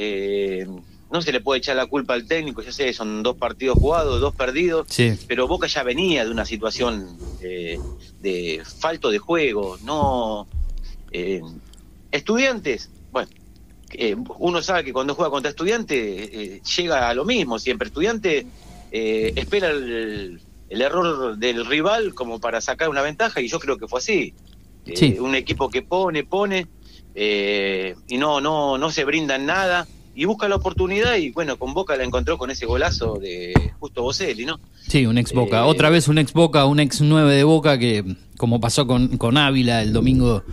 Speaker 5: Eh, no se le puede echar la culpa al técnico, ya sé, son dos partidos jugados, dos perdidos,
Speaker 2: Sí.
Speaker 5: pero Boca ya venía de una situación eh, de falto de juego, no eh, estudiantes, bueno, eh, uno sabe que cuando juega contra estudiantes llega a lo mismo siempre, estudiante espera el, el error del rival como para sacar una ventaja y yo creo que fue así,
Speaker 2: Sí.
Speaker 5: un equipo que pone, pone eh, y no, no, no se brinda en nada y busca la oportunidad y bueno, con Boca la encontró con ese golazo de Justo Boselli, ¿no?
Speaker 2: Sí, un ex Boca.
Speaker 5: Eh,
Speaker 2: Otra vez un ex Boca, un ex 9 de Boca que, como pasó con, con Ávila el domingo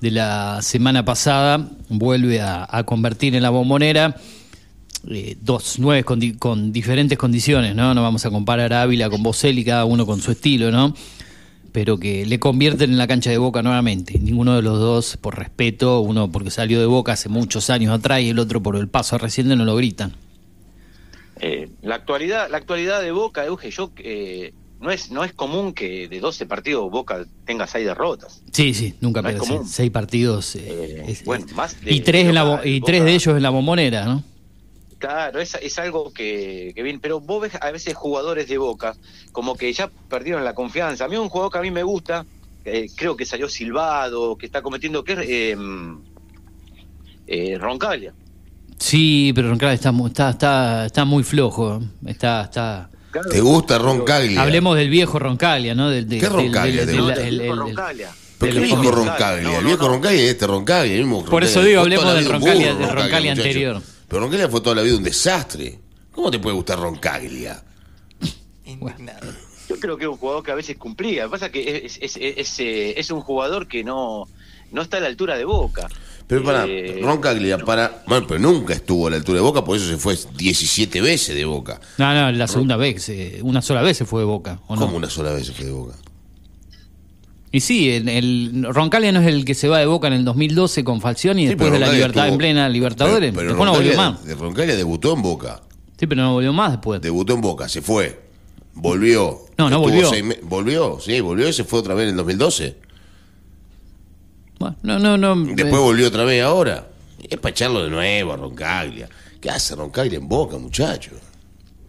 Speaker 2: de la semana pasada, vuelve a, a convertir en la bombonera eh, dos nueve con, di- con diferentes condiciones, ¿no? No vamos a comparar a Ávila con Boselli, cada uno con su estilo, ¿no? Pero que le convierten en la cancha de Boca nuevamente. Ninguno de los dos, por respeto, uno porque salió de Boca hace muchos años atrás y el otro por el paso reciente, no lo gritan.
Speaker 5: Eh, la actualidad, la actualidad de Boca, Euge, yo eh, no es no es común que de 12 partidos Boca tenga 6 derrotas.
Speaker 2: Sí, sí, nunca
Speaker 5: No común.
Speaker 2: Seis partidos. eh,
Speaker 5: Eh,
Speaker 2: es-
Speaker 5: bueno, más de-
Speaker 2: y tres,
Speaker 5: de
Speaker 2: en la bo-
Speaker 5: local,
Speaker 2: y
Speaker 5: Boca-
Speaker 2: tres de ellos en la bombonera, ¿no?
Speaker 5: Claro, es, es algo que, que bien, pero vos ves a veces jugadores de Boca como que ya perdieron la confianza. A mí un jugador que a mí me gusta, eh, creo que salió silbado, que está cometiendo que es eh, eh, Roncaglia.
Speaker 2: Sí, pero Roncaglia está, está, está, está muy flojo. ¿eh? Está, está.
Speaker 5: Claro,
Speaker 3: ¿Te gusta Roncaglia?
Speaker 2: Hablemos del viejo Roncaglia, ¿no? Del, de-
Speaker 3: ¿Qué
Speaker 2: del-
Speaker 3: Roncaglia
Speaker 2: del-
Speaker 3: te
Speaker 2: del-
Speaker 3: gusta?
Speaker 2: el- el- el-
Speaker 5: Roncaglia.
Speaker 3: ¿Pero qué
Speaker 2: del-
Speaker 3: viejo
Speaker 5: del-
Speaker 3: Roncaglia?
Speaker 5: No,
Speaker 3: el
Speaker 5: no,
Speaker 3: viejo
Speaker 5: no.
Speaker 3: Roncaglia es este Roncaglia, el mismo
Speaker 2: Por eso
Speaker 3: Roncaglia.
Speaker 2: digo, hablemos del Roncaglia- del Roncaglia
Speaker 3: muchacho. Pero Roncaglia fue toda la vida un desastre. ¿Cómo te puede gustar Roncaglia?
Speaker 4: Indignado.
Speaker 5: Yo creo que es un jugador que a veces cumplía. Lo que pasa es que es, es, es, es, eh, es un jugador que no, no está a la altura de Boca.
Speaker 3: Pero para,
Speaker 5: Eh,
Speaker 3: Roncaglia, para. Bueno, pero nunca estuvo a la altura de Boca, por eso se fue 17 veces de Boca.
Speaker 2: No, no, la segunda vez, eh, una sola vez se fue de Boca, ¿o no?
Speaker 3: ¿Cómo una sola vez se fue de Boca?
Speaker 2: Y sí, el, el- Roncaglia no es el que se va de Boca en el 2012 con Falcioni y
Speaker 3: Sí,
Speaker 2: después de la libertad
Speaker 3: estuvo-
Speaker 2: en plena Libertadores.
Speaker 3: Pero, pero
Speaker 2: después no volvió más.
Speaker 3: de Roncaglia debutó en Boca.
Speaker 2: Sí, pero no volvió más después.
Speaker 3: Debutó en Boca, se fue. Volvió.
Speaker 2: No, no volvió.
Speaker 3: volvió, sí, volvió y se fue otra vez en el 2012.
Speaker 2: Bueno, no, no, no.
Speaker 3: Después
Speaker 2: eh,
Speaker 3: volvió otra vez ahora. Es para echarlo de nuevo a Roncaglia. ¿Qué hace Roncaglia en Boca, muchacho?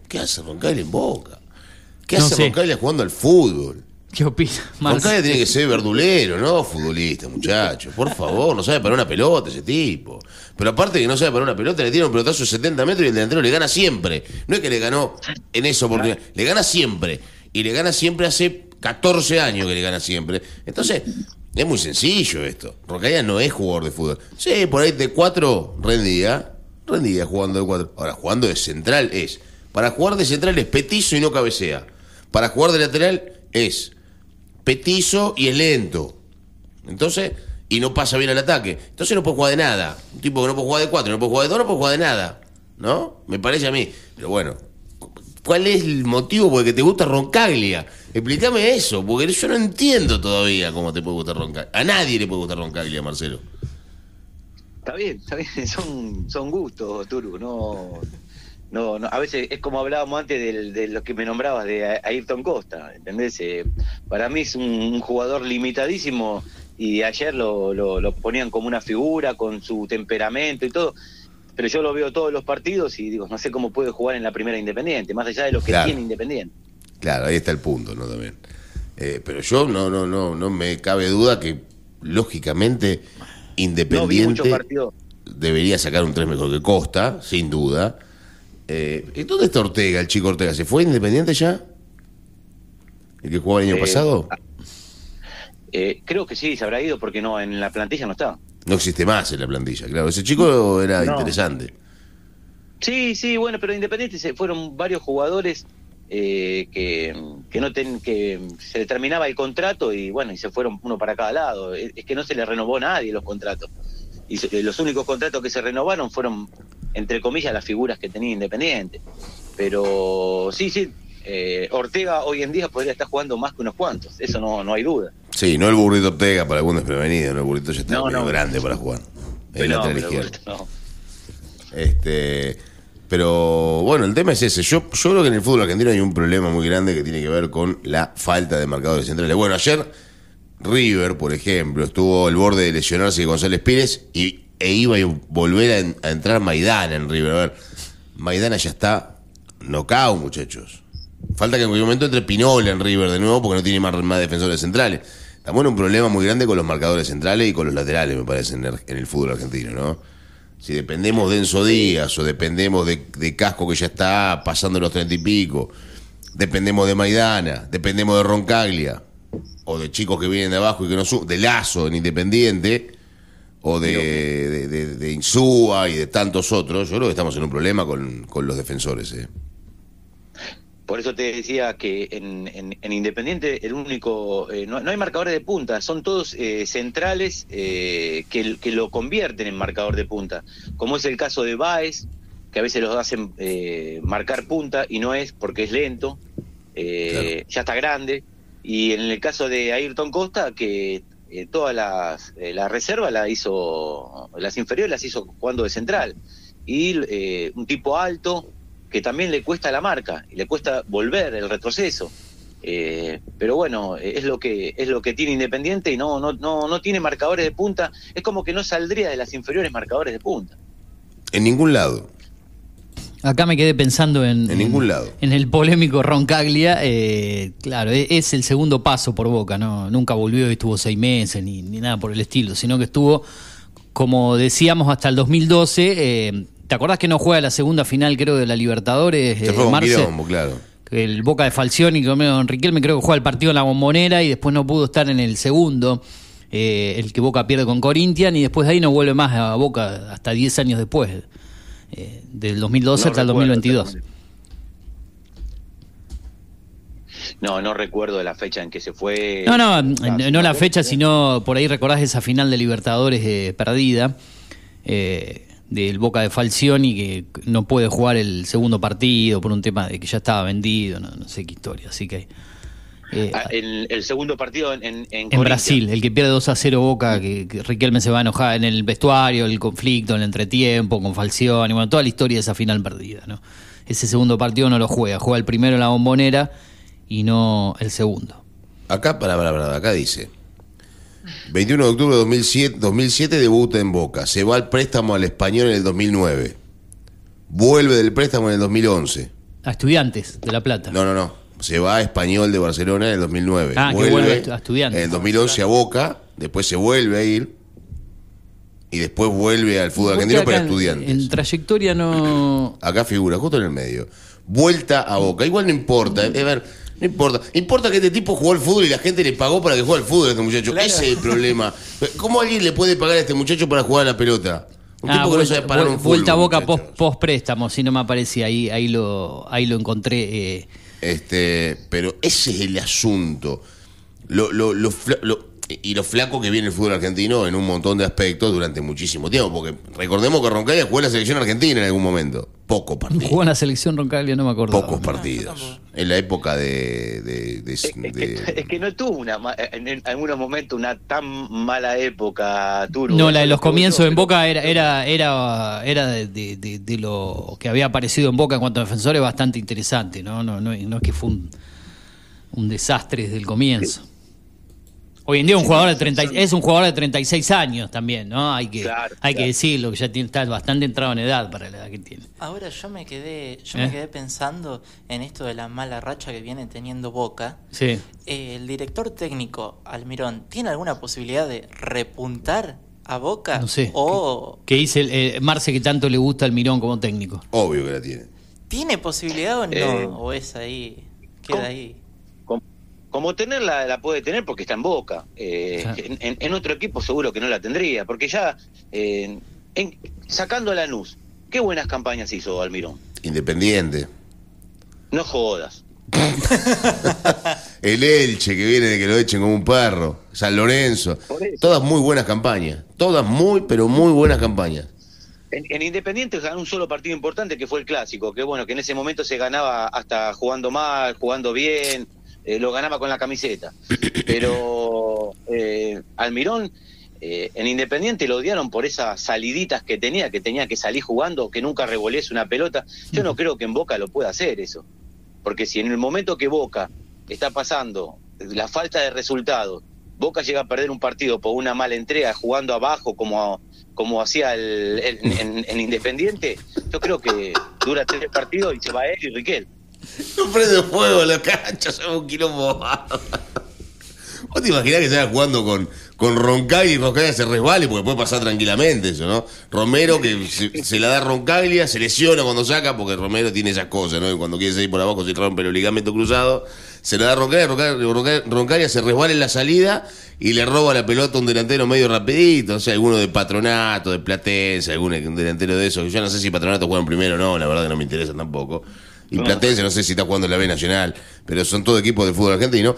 Speaker 3: ¿Qué hace Roncaglia en Boca? ¿Qué
Speaker 2: No
Speaker 3: hace
Speaker 2: sé.
Speaker 3: Roncaglia jugando al fútbol?
Speaker 2: ¿Qué opina?
Speaker 3: Roncaglia tiene que ser verdulero, no futbolista, muchacho. Por favor, no sabe parar una pelota ese tipo. Pero aparte que no sabe parar una pelota, le tiene un pelotazo de 70 metros y el delantero le gana siempre. No es que le ganó en esa oportunidad, le gana siempre. Y le gana siempre hace 14 años que le gana siempre. Entonces, es muy sencillo esto. Roncaglia no es jugador de fútbol. Sí, por ahí de cuatro rendía, rendía jugando de cuatro. Ahora, jugando de central es. Para jugar de central es petizo y no cabecea. Para jugar de lateral es petizo y es lento. Entonces, y no pasa bien al ataque. Entonces no puede jugar de nada. Un tipo que no puede jugar de cuatro, no puede jugar de dos, no puede jugar de nada. ¿No? Me parece a mí. Pero bueno, ¿cuál es el motivo por el que te gusta Roncaglia? Explícame eso, porque yo no entiendo todavía cómo te puede gustar Roncaglia. A nadie le puede gustar Roncaglia, Marcelo.
Speaker 5: Está bien, está bien, *laughs* son, son gustos, Turu, no, no, no, a veces es como hablábamos antes del- de, lo que me nombrabas de Ayrton Costa, ¿entendés? Eh, para mí es un, un jugador limitadísimo y ayer lo, lo, lo ponían como una figura con su temperamento y todo, pero yo lo veo todos los partidos y digo, no sé cómo puede jugar en la primera Independiente, más allá de lo que
Speaker 3: Claro.
Speaker 5: tiene Independiente.
Speaker 3: Claro, ahí está el punto, ¿no? También. Eh, pero yo no, no, no, no me cabe duda que, lógicamente, Independiente. debería sacar un 3 mejor que Costa, sin duda. Eh, ¿y ¿Dónde está Ortega, el chico Ortega? ¿Se fue Independiente ya? ¿El que jugaba el año
Speaker 5: Eh,
Speaker 3: pasado?
Speaker 5: Eh, creo que sí, se habrá ido porque no, en la plantilla no está.
Speaker 3: No existe más en la plantilla, claro. Ese chico era
Speaker 5: No.
Speaker 3: interesante.
Speaker 5: Sí, sí, bueno, pero Independiente se fueron varios jugadores eh, que, que no ten- que se le terminaba el contrato y bueno, y se fueron uno para cada lado. Es, es que no se le renovó a nadie los contratos. Y se- los únicos contratos que se renovaron fueron, entre comillas, las figuras que tenía Independiente. Pero sí, sí, eh, Ortega hoy en día podría estar jugando más que unos cuantos, eso no, no hay duda.
Speaker 3: Sí, no el burrito Ortega para algún desprevenido, no el burrito ya está
Speaker 5: No,
Speaker 3: grande para jugar. El lateral
Speaker 5: pero-
Speaker 3: izquierdo. Este, pero bueno, el tema es ese. Yo, yo creo que en el fútbol argentino hay un problema muy grande que tiene que ver con la falta de marcadores centrales. Bueno, ayer River, por ejemplo, estuvo al borde de lesionarse González Pérez y, e iba a volver a, en- a entrar Maidana en River. A ver, Maidana ya está knockout, muchachos. Falta que en cualquier momento entre Pinola en River de nuevo porque no tiene más, más defensores centrales. Estamos en un problema muy grande con los marcadores centrales y con los laterales, me parece, en el, en el fútbol argentino, ¿no? Si dependemos de Enzo Díaz o dependemos de, de Casco que ya está pasando los treinta y pico, dependemos de Maidana, dependemos de Roncaglia, o de chicos que vienen de abajo y que no suben, de Lazo en Independiente, o de, de, de- de Insúa y de tantos otros, yo creo que estamos en un problema con, con los defensores. ¿eh?
Speaker 5: Por eso te decía que en, en- en Independiente el único, eh, no, no hay marcadores de punta, son todos eh, centrales eh, que, que lo convierten en marcador de punta, como es el caso de Baez, que a veces los hacen eh, marcar punta y no es porque es lento, eh, ya está grande, y en el caso de Ayrton Costa, que eh, todas las eh, la reserva la hizo, las inferiores las hizo jugando de central, y eh, un tipo alto, que también le cuesta la marca y le cuesta volver el retroceso. Eh, pero bueno, es lo que es lo que tiene Independiente y no, no no no tiene marcadores de punta. Es como que no saldría de las inferiores marcadores de punta.
Speaker 3: En ningún lado.
Speaker 2: Acá me quedé pensando en,
Speaker 3: En ningún lado.
Speaker 2: en el polémico Roncaglia. eh, claro, e- es el segundo paso por Boca, ¿no? Nunca volvió y estuvo seis meses ni, ni nada por el estilo, sino que estuvo, como decíamos, hasta el 2012. eh, ¿Te acordás que no juega la segunda final, creo, de la Libertadores?
Speaker 3: Se
Speaker 2: eh,
Speaker 3: fue
Speaker 2: Marce?
Speaker 3: claro.
Speaker 2: el Boca de Falcioni, con Riquelme creo que juega el partido en la bombonera y después no pudo estar en el segundo, eh, el que Boca pierde con Corinthians y después de ahí no vuelve más a Boca hasta 10 años después, eh, del 2012
Speaker 5: No
Speaker 2: hasta el
Speaker 5: recuerdo
Speaker 2: 2022.
Speaker 5: exactamente. No, no recuerdo la fecha en que se fue.
Speaker 2: No, no,
Speaker 5: Ah,
Speaker 2: no la fecha, sino por ahí recordás esa final de Libertadores eh, perdida eh, del Boca de Falcioni que no puede jugar el segundo partido por un tema de que ya estaba vendido, no, no sé qué historia, así que... eh,
Speaker 5: Ah, el, el segundo partido en, en, en
Speaker 2: En
Speaker 5: Corinthians.
Speaker 2: Brasil, el que pierde 2 a 0 Boca, que, que Riquelme se va a enojar en el vestuario, el conflicto, el entretiempo con Falcioni, bueno, toda la historia de esa final perdida, ¿no? Ese segundo partido no lo juega, juega el primero en la bombonera y no el segundo.
Speaker 3: Acá, para, para, para, acá dice. 21 de octubre de 2007, 2007 debuta en Boca. Se va al préstamo al español en el 2009. Vuelve del préstamo en el 2011.
Speaker 2: A estudiantes de La Plata.
Speaker 3: No, no, no. Se va a Español de Barcelona en el 2009.
Speaker 2: Ah,
Speaker 3: vuelve
Speaker 2: bueno, a Estudiantes.
Speaker 3: En el 2011 a Boca. Después se vuelve a ir. Y después vuelve al fútbol argentino
Speaker 2: que
Speaker 3: para estudiantes.
Speaker 2: En trayectoria no. *clears throat*
Speaker 3: Acá figura, justo en el medio. Vuelta a Boca. Igual no importa. eh, a ver, no importa. Importa que este tipo jugó al fútbol y la gente le pagó para que juegue al fútbol a este muchacho. Ese es el problema. *laughs* ¿Cómo alguien le puede pagar a este muchacho para jugar a la pelota? Un
Speaker 2: Ah,
Speaker 3: tipo que no
Speaker 2: vuelta,
Speaker 3: sabe parar un fútbol.
Speaker 2: vuelta a Boca
Speaker 3: muchachos.
Speaker 2: post, post préstamo, si no me aparecía ahí, ahí lo, ahí lo encontré. eh,
Speaker 3: Este, pero ese es el asunto. Lo, lo, lo lo- y lo flaco que viene el fútbol argentino en un montón de aspectos durante muchísimo tiempo. Porque recordemos que Roncaglia jugó en la selección argentina en algún momento. Pocos partidos.
Speaker 2: jugó en la selección Roncaglia, no me acuerdo.
Speaker 3: Pocos partidos. En la época de. de- de-
Speaker 5: Es, es que,
Speaker 3: de-
Speaker 5: es que no tuvo una ma- en, en algunos momentos una tan mala época Turbo.
Speaker 2: No, la de los comienzos en Boca era era era era de, de- de- de lo que había aparecido en Boca en cuanto a defensores bastante interesante, ¿no? No, no, no es que fue un, un desastre desde el comienzo. Hoy en día un jugador de 30, y- es un jugador de 36 años también, ¿no? Hay que
Speaker 5: Claro,
Speaker 2: hay que decirlo, que ya tiene, está bastante entrado en edad para la edad que tiene.
Speaker 4: Ahora yo me quedé, yo
Speaker 2: ¿Eh?
Speaker 4: me quedé pensando en esto de la mala racha que viene teniendo Boca.
Speaker 2: Sí.
Speaker 4: Eh, el director técnico Almirón tiene alguna posibilidad de repuntar a Boca
Speaker 2: No sé.
Speaker 4: o
Speaker 2: Que dice el, eh, Marce que tanto le gusta al Mirón como técnico.
Speaker 3: Obvio que la tiene.
Speaker 4: tiene posibilidad o no
Speaker 5: Eh,
Speaker 4: o es ahí queda
Speaker 5: ¿cómo?
Speaker 4: ahí.
Speaker 5: Como, tenerla la puede tener porque está en Boca. Eh, en, en- en otro equipo seguro que no la tendría, porque ya eh, en- sacando a Lanús, qué buenas campañas hizo Almirón.
Speaker 3: Independiente.
Speaker 5: No jodas. *laughs*
Speaker 3: El Elche que viene de que lo echen como un perro. San Lorenzo. Todas muy buenas campañas. Todas muy, pero muy buenas campañas.
Speaker 5: En, en Independiente ganó un solo partido importante que fue el clásico, que bueno, que en ese momento se ganaba hasta jugando mal, jugando bien, eh, lo ganaba con la camiseta. *coughs* Pero eh, Almirón eh, en Independiente lo odiaron por esas saliditas que tenía, que tenía que salir jugando, que nunca revolviese una pelota. Yo no creo que en Boca lo pueda hacer eso. Porque si en el momento que Boca está pasando la falta de resultados, Boca llega a perder un partido por una mala entrega jugando abajo como, como hacía el, el- en, en Independiente, yo creo que dura tres partidos y se va él y Riquel.
Speaker 3: No prende fuego la cancha, se un quilombo. ¿Vos te imaginás que se vaya jugando con, con Roncaglia y Roncaglia se resbale? Porque puede pasar tranquilamente eso, ¿no? Romero que se, la da a Roncaglia, se lesiona cuando saca, porque Romero tiene esas cosas, ¿no? Y cuando quiere salir por abajo se rompe el ligamento cruzado. Se la da a Roncaglia, Roncaglia, Roncaglia- se resbala en la salida y le roba la pelota a un delantero medio rapidito. O sea, alguno de Patronato, de Platense, algún delantero de esos. Yo no sé si Patronato juega en primero o no, la verdad que no me interesa tampoco. Y Platense, no sé si está jugando en la B Nacional, pero son todos equipos de fútbol argentino,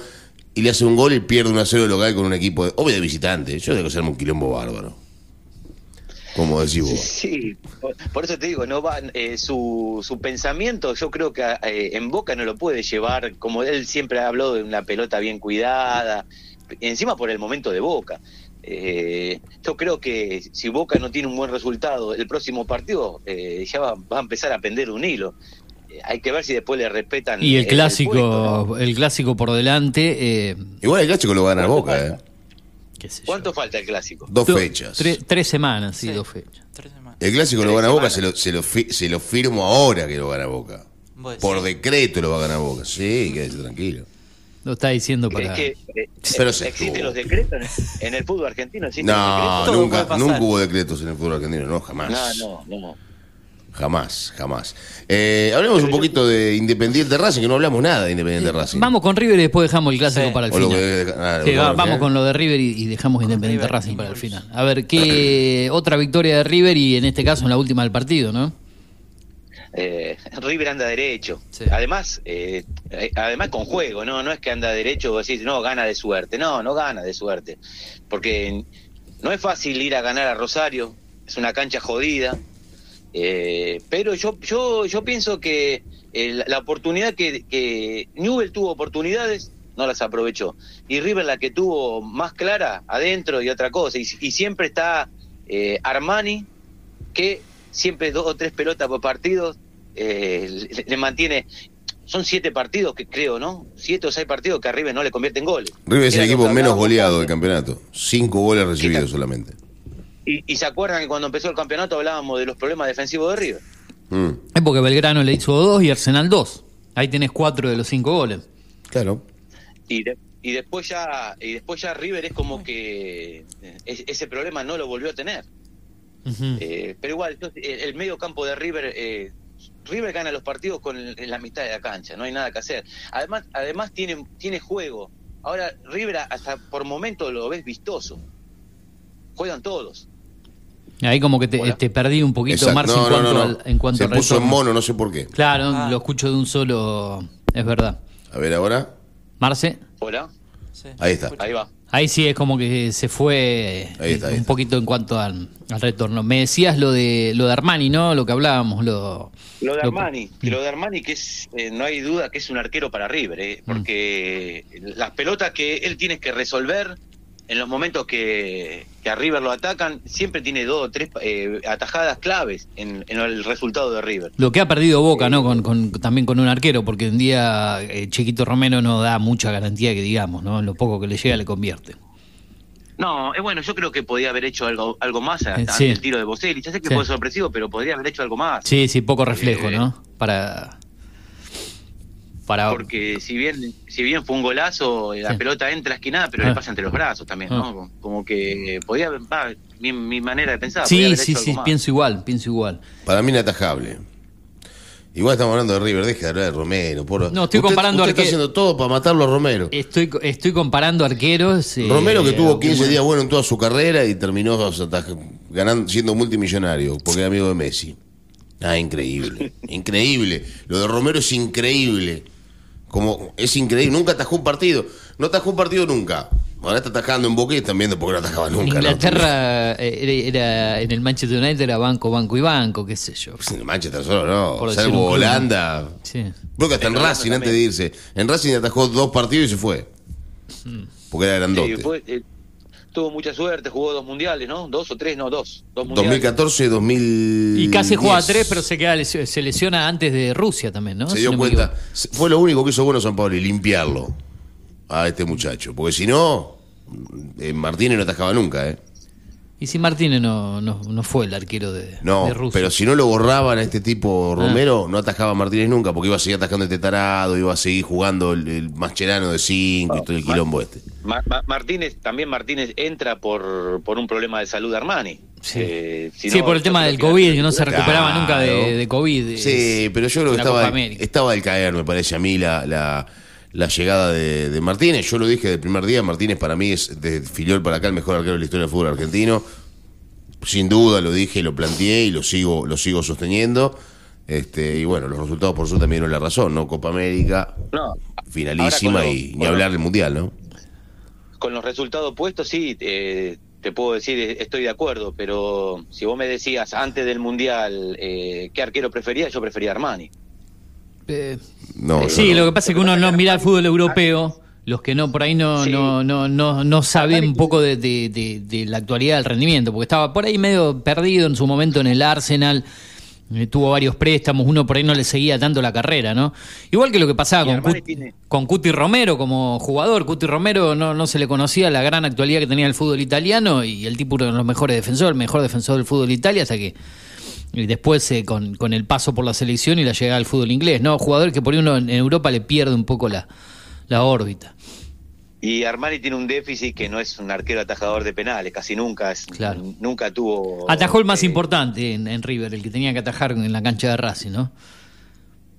Speaker 3: y le hace un gol y pierde un a 0 de local con un equipo, de, obvio de visitante. Yo tengo que ser un quilombo bárbaro. Como decís vos.
Speaker 5: Sí, por- por eso te digo, no va eh, su, su pensamiento, yo creo que eh, en Boca no lo puede llevar, como él siempre ha hablado de una pelota bien cuidada, encima por el momento de Boca. Eh, yo creo que si Boca no tiene un buen resultado el próximo partido, eh, ya va, va a empezar a pender un hilo. Eh, hay que ver si después le respetan.
Speaker 2: Y el clásico,
Speaker 5: ¿no?
Speaker 2: el clásico por delante, eh,
Speaker 3: Igual el clásico lo va a ganar Boca, ¿eh?
Speaker 2: qué sé yo.
Speaker 5: ¿Cuánto falta el clásico?
Speaker 3: Dos
Speaker 2: Do-
Speaker 3: fechas.
Speaker 2: tre- tres semanas, sí,
Speaker 4: Sí.
Speaker 2: dos fechas.
Speaker 4: Tres semanas.
Speaker 3: El clásico lo
Speaker 5: Tres
Speaker 3: gana Boca, se lo, se, lo fi- se lo firmo ahora que lo gana Boca. Por decreto lo va a ganar Boca. Sí, quédese tranquilo.
Speaker 2: Lo está diciendo para...
Speaker 5: Es que eh,
Speaker 3: Pero
Speaker 5: existen
Speaker 3: estuvo.
Speaker 5: los decretos en, el fútbol argentino. ¿existen los
Speaker 3: No, nunca, nunca hubo decretos en el fútbol argentino, no, jamás.
Speaker 5: No, no, no.
Speaker 3: Jamás, jamás. Eh, hablemos un poquito de Independiente Racing, que no hablamos nada de Independiente Racing.
Speaker 2: Vamos con River y después dejamos el clásico
Speaker 4: Sí.
Speaker 2: para el
Speaker 3: O
Speaker 2: final.
Speaker 3: que- ah,
Speaker 2: Sí, va-
Speaker 3: vamos final.
Speaker 2: con lo de River y, y dejamos Independiente
Speaker 4: River
Speaker 2: Racing para el final. A ver, ¿qué *coughs* otra victoria de River y en este caso en la última del partido, no?
Speaker 5: Eh, River anda derecho.
Speaker 4: Sí.
Speaker 5: Además, eh, además con juego, ¿no? No es que anda derecho vos decís, no, gana de suerte. No, no gana de suerte. Porque no es fácil ir a ganar a Rosario, es una cancha jodida. Eh, pero yo, yo, yo pienso que eh, la oportunidad que, que Newell tuvo oportunidades, no las aprovechó. Y River la que tuvo más clara, adentro y otra cosa. Y, y siempre está eh, Armani, que siempre dos o tres pelotas por partido, eh, le, le mantiene. Son siete partidos que creo, ¿no? Siete o seis partidos que a River no le convierten goles.
Speaker 3: River es el equipo menos goleado del campeonato. Cinco goles recibidos solamente.
Speaker 5: Y, y se acuerdan que cuando empezó el campeonato hablábamos de los problemas defensivos de River.
Speaker 3: Mm,
Speaker 2: Es porque Belgrano le hizo dos y Arsenal dos. Ahí tenés cuatro de los cinco goles.
Speaker 3: claro.
Speaker 5: Y, de- y después ya y después ya River es como que eh, es- ese problema no lo volvió a tener. Eh, pero igual, entonces, el, el medio campo de River, eh, River gana los partidos con el- en la mitad de la cancha, no hay nada que hacer. Además, además tiene, tiene juego. Ahora, River hasta por momento lo ves vistoso. Juegan todos.
Speaker 2: Ahí como que te,
Speaker 5: Hola.
Speaker 2: te perdí un poquito,
Speaker 3: Exacto. No,
Speaker 2: en
Speaker 3: no,
Speaker 2: cuanto,
Speaker 3: no, no.
Speaker 2: al, en cuanto
Speaker 3: Se
Speaker 2: al
Speaker 3: puso en mono, no sé por qué.
Speaker 2: Claro,
Speaker 4: Ah.
Speaker 2: lo escucho de un solo... Es verdad.
Speaker 3: A ver ahora.
Speaker 2: Marce,
Speaker 5: Hola,
Speaker 4: Sí.
Speaker 3: Ahí está.
Speaker 5: ahí va.
Speaker 2: ahí sí es como que se fue
Speaker 3: Ahí está, ahí
Speaker 2: un
Speaker 3: está.
Speaker 2: poquito en cuanto al, al retorno. Me decías lo de lo de Armani, ¿no? Lo que hablábamos, lo...
Speaker 5: Lo de
Speaker 2: lo-
Speaker 5: Armani, que lo de Armani que es, eh, no hay duda que es un arquero para River, eh, porque las pelotas que él tiene que resolver en los momentos que, que a River lo atacan, siempre tiene dos o tres eh, atajadas claves en, en el resultado de River.
Speaker 2: Lo que ha perdido Boca, ¿no? Con, con- también con un arquero, porque un día eh, Chiquito Romero no da mucha garantía que digamos, ¿no? Lo poco que le llega le convierte.
Speaker 5: No, eh, bueno, yo creo que podía haber hecho algo algo más a-
Speaker 2: Eh,
Speaker 5: ante
Speaker 2: sí.
Speaker 5: el tiro de Boselli. Ya sé que
Speaker 2: Sí.
Speaker 5: fue sorpresivo, pero podría haber hecho algo más.
Speaker 2: Sí, sí, poco reflejo,
Speaker 5: Eh,
Speaker 2: ¿no? Para... Para...
Speaker 5: Porque si bien si bien fue un golazo, la
Speaker 2: Sí.
Speaker 5: pelota entra esquinada, pero
Speaker 2: Ah.
Speaker 5: le pasa entre los brazos también, ¿no? Como que podía haber, va, mi, mi manera de pensar. podía
Speaker 2: Sí,
Speaker 5: haber
Speaker 2: sí,
Speaker 5: hecho
Speaker 2: sí,
Speaker 5: algo más.
Speaker 2: pienso igual, pienso igual.
Speaker 3: Para mí inatajable. Igual estamos hablando de River, deje de hablar de Romero. por-
Speaker 2: No, estoy
Speaker 3: Usted-
Speaker 2: comparando
Speaker 3: usted
Speaker 2: arque-
Speaker 3: está haciendo todo para matarlo a Romero.
Speaker 2: Estoy, estoy comparando arqueros. eh,
Speaker 3: Romero que tuvo 15
Speaker 2: bueno,
Speaker 3: días bueno en toda su carrera y terminó ganando, siendo multimillonario porque era amigo de Messi. Ah, increíble, *laughs* increíble. Lo de Romero es increíble. Como es increíble, nunca atajó un partido. No atajó un partido nunca. Ahora está atajando en Boca y están viendo no atajaba
Speaker 2: En
Speaker 3: nunca. ¿no?
Speaker 2: Inglaterra eh, era, era- en el Manchester United era banco, banco y banco, qué sé yo.
Speaker 3: Pues en el Manchester solo no.
Speaker 2: Por
Speaker 3: Salvo. Holanda.
Speaker 2: Sí.
Speaker 3: Creo que hasta en
Speaker 5: En
Speaker 3: Racing antes de irse. En Racing atajó dos partidos y se fue. Porque era grandote.
Speaker 5: Sí, fue, eh, tuvo mucha suerte, jugó dos mundiales, ¿no? Dos o tres, no, dos. Dos mundiales.
Speaker 3: 2014, 2000.
Speaker 2: Y casi juega tres, pero se queda se lesiona antes de Rusia también, ¿no?
Speaker 3: Se
Speaker 2: Si
Speaker 3: dio
Speaker 2: no me
Speaker 3: cuenta. Fue lo único que hizo bueno San Pablo, y limpiarlo a este muchacho. Porque si no, eh, Martínez no atajaba nunca, ¿eh?
Speaker 2: Y si Martínez no, no, no fue el arquero de,
Speaker 3: No,
Speaker 2: de Rusia. Ah.
Speaker 3: pero si no lo borraban a este tipo Romero, no atajaba a Martínez nunca, porque iba a seguir atajando este tarado, iba a seguir jugando el, el Mascherano de 5 y todo el quilombo este.
Speaker 5: Ma- Ma- Martínez, también Martínez entra por, por un problema de salud de Armani.
Speaker 2: Sí.
Speaker 5: Eh, si
Speaker 2: sí,
Speaker 5: no,
Speaker 2: por el tema del COVID, que no se recuperaba
Speaker 3: Claro.
Speaker 2: nunca de, de COVID.
Speaker 3: Sí, pero yo creo que estaba, estaba al caer, me parece a mí, la, la, la llegada de, de Martínez. Yo lo dije del primer día, Martínez para mí es de Filiol para acá el mejor arquero de la historia del fútbol argentino. Sin duda lo dije, lo planteé y lo sigo, lo sigo sosteniendo. Este, y bueno, los resultados por eso también dieron la razón, ¿no? Copa América,
Speaker 5: No,
Speaker 3: finalísima y ni hablar del Mundial, ¿no?
Speaker 5: con los resultados puestos, sí, eh, te puedo decir, eh, estoy de acuerdo, pero si vos me decías antes del Mundial eh, qué arquero prefería, yo prefería Armani.
Speaker 2: Eh,
Speaker 3: No,
Speaker 2: sí,
Speaker 3: no,
Speaker 2: lo que pasa es que uno no mira el fútbol europeo, los que no por ahí no,
Speaker 5: Sí.
Speaker 2: no, no, no, no saben un poco de, de- de- de la actualidad del rendimiento, porque estaba por ahí medio perdido en su momento en el Arsenal, eh, tuvo varios préstamos, uno por ahí no le seguía tanto la carrera, ¿no? Igual que lo que pasaba con,
Speaker 5: Armani
Speaker 2: Cut-
Speaker 5: tiene-
Speaker 2: con Cuti Romero como jugador, Cuti Romero no, no se le conocía la gran actualidad que tenía el fútbol italiano y el tipo uno de los mejores defensores, el mejor defensor del fútbol Italia, hasta que y después eh, con, con el paso por la selección y la llegada al fútbol inglés, ¿no? Jugador que por ahí uno en Europa le pierde un poco la, la órbita.
Speaker 5: Y Armani tiene un déficit que no es un arquero atajador de penales, casi nunca, es,
Speaker 2: Claro.
Speaker 5: nunca tuvo...
Speaker 2: Atajó el más
Speaker 5: eh,
Speaker 2: importante en, en River, el que tenía que atajar en la cancha de Racing, ¿no?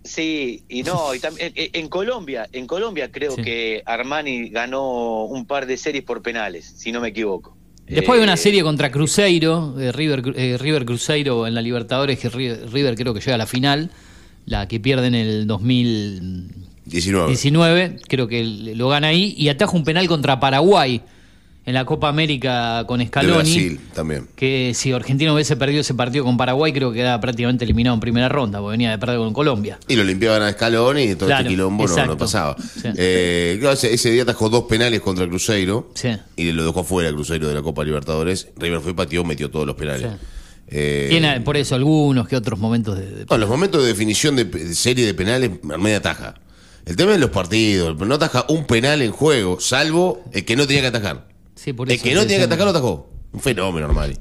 Speaker 5: Sí, y no, y también en, en Colombia, en Colombia creo
Speaker 2: Sí.
Speaker 5: que Armani ganó un par de series por penales, si no me equivoco.
Speaker 2: Después de una
Speaker 5: Eh,
Speaker 2: serie contra Cruzeiro, eh, River, eh, River Cruzeiro en la Libertadores, que River, River creo que llega a la final, la que pierde en el 2019,
Speaker 3: 19.
Speaker 2: creo que lo gana ahí, y ataja un penal contra Paraguay en la Copa América con
Speaker 3: De
Speaker 2: Scaloni.
Speaker 3: Brasil también.
Speaker 2: que si Argentino hubiese perdido ese partido con Paraguay, creo que quedaba prácticamente eliminado en primera ronda, porque venía de perder con Colombia.
Speaker 3: Y lo limpiaban a Scaloni y todo
Speaker 2: Claro,
Speaker 3: este quilombo no, no pasaba.
Speaker 2: Sí.
Speaker 3: Eh, claro, ese, ese día atajó dos penales contra Cruzeiro
Speaker 2: Sí.
Speaker 3: y lo dejó fuera el Cruzeiro de la Copa Libertadores. River fue, pateó, metió todos los penales.
Speaker 2: Sí.
Speaker 3: Eh,
Speaker 2: Tiene por eso algunos que otros momentos de... de-
Speaker 3: no, los momentos de definición de, de serie de penales, Armenia ataja. El tema es los partidos, no ataja un penal en juego, salvo el que no tenía que atajar.
Speaker 2: Sí, por
Speaker 3: El
Speaker 2: eso
Speaker 3: que no
Speaker 2: te
Speaker 3: tenía que atajar lo atajó. Un fenómeno, Armani.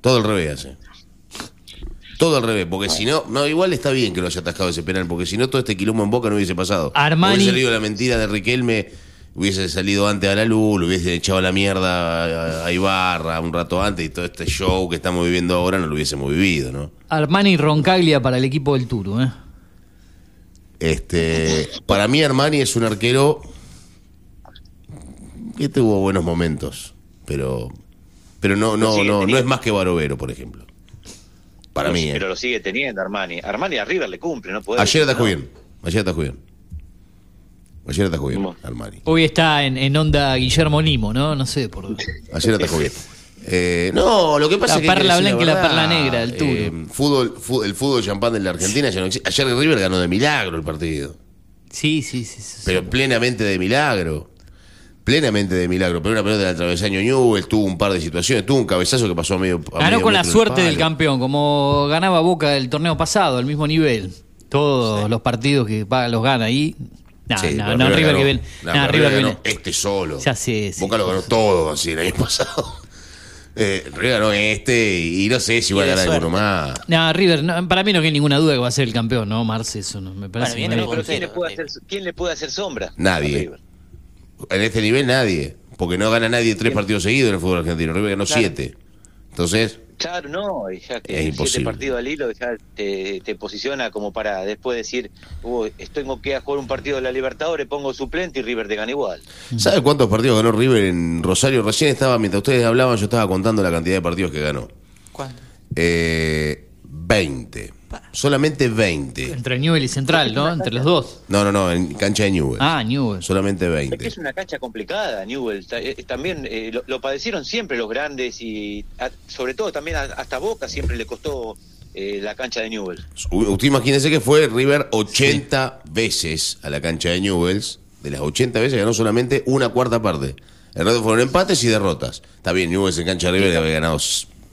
Speaker 3: Todo al revés hace. Todo al revés, porque si no, no, igual está bien que lo haya atajado ese penal, porque si no, todo este quilombo en boca no hubiese pasado.
Speaker 2: Armani-
Speaker 3: Hubiese salido la mentira de Riquelme, hubiese salido antes a la luz, lo hubiese echado a la mierda a, Ibarra un rato antes y todo este show que estamos viviendo ahora no lo hubiésemos vivido, ¿no?
Speaker 2: Armani y Roncaglia para el equipo del Turu, ¿eh?
Speaker 3: Este, para mí Armani es un arquero que tuvo buenos momentos, pero pero no no no no es más que Barovero, por ejemplo. Para
Speaker 5: Pero-
Speaker 3: mí, ¿eh?
Speaker 5: Pero lo sigue teniendo Armani. Armani a River le cumple, no puede.
Speaker 3: Ayer atajó
Speaker 5: no.
Speaker 3: bien. Ayer atajó bien. Ayer atajó bien. Armani.
Speaker 2: Hoy está en, en onda Guillermo Limo, ¿no? No sé por... *laughs*
Speaker 3: Ayer atajó bien. Eh, no, lo que pasa
Speaker 2: La
Speaker 3: es que.
Speaker 2: perla blanca y la perla negra, el.
Speaker 3: Eh, fútbol, el fútbol champán de la Argentina ya no existe. Ayer el River ganó de milagro el partido.
Speaker 2: Sí, sí, sí. sí.
Speaker 3: Pero plenamente de milagro. Plenamente de milagro. Pero una pelota del travesaño Newell tuvo un par de situaciones. Tuvo un cabezazo que pasó a medio. a
Speaker 2: Ganó
Speaker 3: medio
Speaker 2: con la suerte del campeón, como ganaba Boca el torneo pasado, al mismo nivel. Todos los partidos que va- los gana ahí. No,
Speaker 3: Sí,
Speaker 2: no,
Speaker 3: pero
Speaker 2: no, River que viene.
Speaker 3: No,
Speaker 2: no,
Speaker 3: pero
Speaker 2: River
Speaker 3: este solo.
Speaker 2: Ya sé, sí.
Speaker 3: Boca lo ganó todo así el año *laughs* pasado. Eh, River ganó este y no sé si va a ganar alguno más.
Speaker 2: No, River, no, para mí no hay ninguna duda que va a ser el campeón, ¿no? Marce, eso no me parece.
Speaker 4: Bueno, viene
Speaker 2: que-
Speaker 5: No, pero ¿quién le,
Speaker 4: Puntero,
Speaker 5: puede
Speaker 4: River.
Speaker 5: hacer, ¿quién le puede hacer sombra?
Speaker 3: Nadie. En este nivel nadie. Porque no gana nadie tres partidos seguidos en el fútbol argentino. River ganó
Speaker 4: Claro.
Speaker 3: siete. Entonces,
Speaker 5: Claro, no, y ya
Speaker 3: Es
Speaker 5: que siete
Speaker 3: imposible.
Speaker 5: partidos al hilo ya te, te posiciona como para después decir, "Uh, tengo que jugar un partido de la Libertadores, pongo suplente y River te gana igual.
Speaker 3: ¿sabe cuántos partidos ganó River en Rosario? Recién estaba, mientras ustedes hablaban, yo estaba contando la cantidad de partidos que ganó.
Speaker 4: ¿Cuánto?
Speaker 3: Eh, 20. Solamente 20.
Speaker 2: Entre Newell y Central, ¿no? Entre los dos.
Speaker 3: No, no, no, en cancha de Newell.
Speaker 2: Ah, Newell.
Speaker 3: Solamente
Speaker 5: Es que
Speaker 3: 20.
Speaker 5: es una cancha complicada, Newell. Ta- eh, También eh, lo, lo padecieron siempre los grandes y a- sobre todo también a- hasta Boca siempre le costó eh, la cancha de Newell.
Speaker 3: Usted imagínese que fue River 80 veces a la cancha de Newells. De las 80 veces ganó solamente una cuarta parte. El resto fueron empates y derrotas. Está bien, Newells en cancha de River había ganado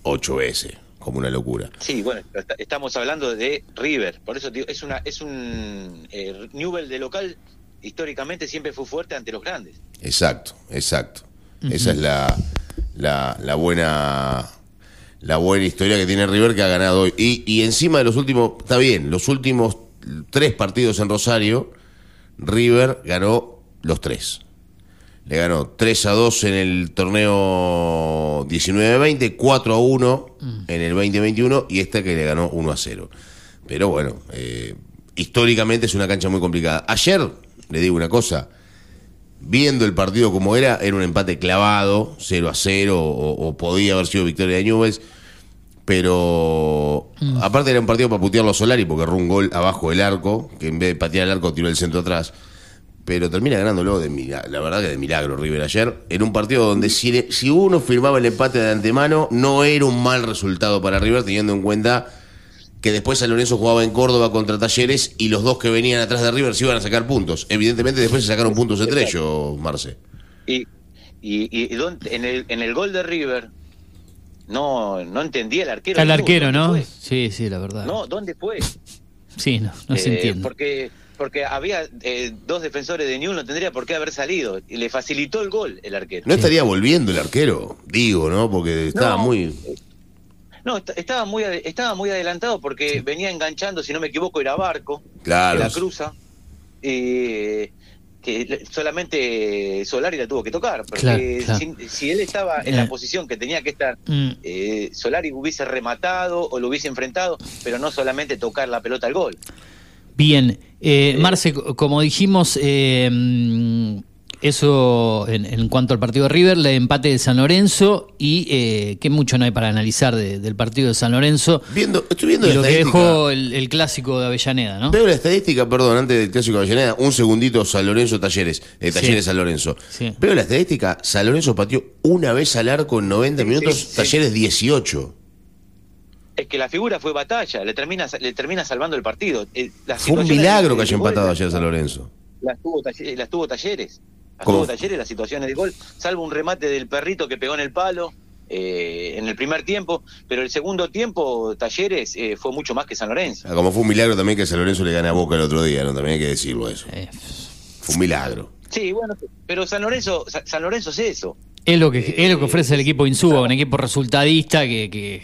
Speaker 3: 8 veces. Como una locura.
Speaker 5: Sí, bueno, está- estamos hablando de River, por eso digo, es una es un eh, Newell de local históricamente siempre fue fuerte ante los grandes.
Speaker 3: Exacto, exacto. Esa es la, la, la buena la buena historia que tiene River que ha ganado hoy. Y, y encima de los últimos, está bien, los últimos tres partidos en Rosario, River ganó los tres. Le ganó 3 a 2 en el torneo 19-20, 4 a 1 en el 2021 y esta que le ganó 1 a 0. Pero bueno, eh, históricamente es una cancha muy complicada. Ayer, le digo una cosa, viendo el partido como era, era un empate clavado, 0 a 0, o, o podía haber sido victoria de Newells. Pero aparte era un partido para putearlo a Solari porque erró un gol abajo del arco, que en vez de patear el arco tiró el centro atrás. Pero termina ganándolo de milagro, la verdad que de milagro River ayer, en un partido donde si, le- si uno firmaba el empate de antemano, no era un mal resultado para River, teniendo en cuenta que después San Lorenzo jugaba en Córdoba contra Talleres y los dos que venían atrás de River se iban a sacar puntos. Evidentemente después se sacaron puntos entre ellos, Marce.
Speaker 5: Y, y, y dónde- en, el, en el gol de River, no, no entendía el arquero.
Speaker 2: Está el arquero, ¿no? Sí, sí, la verdad.
Speaker 5: No, ¿dónde fue?
Speaker 2: Sí, no, no se
Speaker 5: Eh,
Speaker 2: entiende.
Speaker 5: Porque, porque había eh, dos defensores de Newell, no tendría por qué haber salido. Y le facilitó el gol el arquero.
Speaker 3: ¿No estaría volviendo el arquero? Digo, ¿no? Porque estaba
Speaker 5: No.
Speaker 3: muy...
Speaker 5: No, est- estaba muy, estaba muy adelantado porque venía enganchando, si no me equivoco, era Barco,
Speaker 3: Claro.
Speaker 5: la cruza. eh, que solamente Solari la tuvo que tocar. Porque
Speaker 2: Claro, claro.
Speaker 5: Si, si él estaba en
Speaker 2: Eh.
Speaker 5: la posición que tenía que estar,
Speaker 2: Mm.
Speaker 5: eh, Solari hubiese rematado o lo hubiese enfrentado, pero no solamente tocar la pelota al gol.
Speaker 2: Bien, eh, Marce, co- como dijimos, eh, mm, eso en, en cuanto al partido de River, el empate de San Lorenzo y eh, que mucho no hay para analizar de- del partido de San Lorenzo
Speaker 3: Viendo, estoy viendo
Speaker 2: y
Speaker 3: la
Speaker 2: lo que dejó el, el clásico de Avellaneda, ¿no?
Speaker 3: Veo la estadística, perdón, antes del clásico de Avellaneda, un segundito San Lorenzo Talleres, eh, Talleres
Speaker 2: Sí.
Speaker 3: San Lorenzo.
Speaker 2: Sí.
Speaker 3: Veo la estadística, San Lorenzo pateó una vez al arco en 90 minutos,
Speaker 5: sí.
Speaker 3: Talleres 18.
Speaker 5: Es que la figura fue batalla, le termina, le termina salvando el partido. Eh,
Speaker 3: Fue un milagro
Speaker 5: de-
Speaker 3: que haya empatado ayer San Lorenzo.
Speaker 5: Las tuvo, Talle- las tuvo talleres. Las
Speaker 3: ¿Cómo?
Speaker 5: tuvo talleres las situaciones de gol, salvo un remate del perrito que pegó en el palo eh, en el primer tiempo, pero el segundo tiempo Talleres eh, fue mucho más que San Lorenzo.
Speaker 3: Ah, Como fue un milagro también que San Lorenzo le gane a Boca el otro día, ¿no? También hay que decirlo eso.
Speaker 2: Eh,
Speaker 3: Fue un milagro.
Speaker 5: Sí, bueno, pero San Lorenzo, Sa- San Lorenzo es eso.
Speaker 2: es, lo que, es lo que ofrece el equipo Insúa, un equipo resultadista que, que,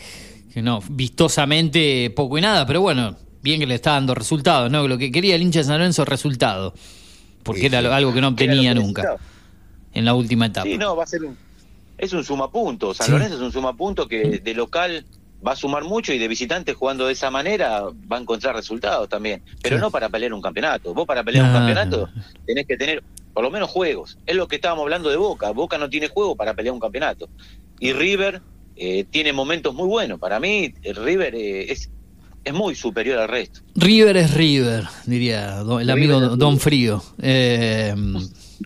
Speaker 2: que no, vistosamente poco y nada, pero bueno, bien que le está dando resultados, ¿no? Lo que quería el hincha de San Lorenzo es resultado, porque
Speaker 3: Sí,
Speaker 2: era
Speaker 3: sí.
Speaker 2: algo que no obtenía nunca
Speaker 5: necesitaba.
Speaker 2: en la última etapa.
Speaker 5: Sí, no, va a ser un, es un sumapunto. San
Speaker 2: Sí.
Speaker 5: Lorenzo es un sumapunto que de local va a sumar mucho y de visitante jugando de esa manera va a encontrar resultados también. Pero no para pelear un campeonato. Vos para pelear un campeonato tenés que tener por lo menos juegos. Es lo que estábamos hablando de Boca. Boca no tiene juego para pelear un campeonato. Y River eh, tiene momentos muy buenos. Para mí, el River eh, es, es muy superior al resto.
Speaker 2: River es River, diría do- el amigo
Speaker 5: River
Speaker 2: Don. Frío. Eh,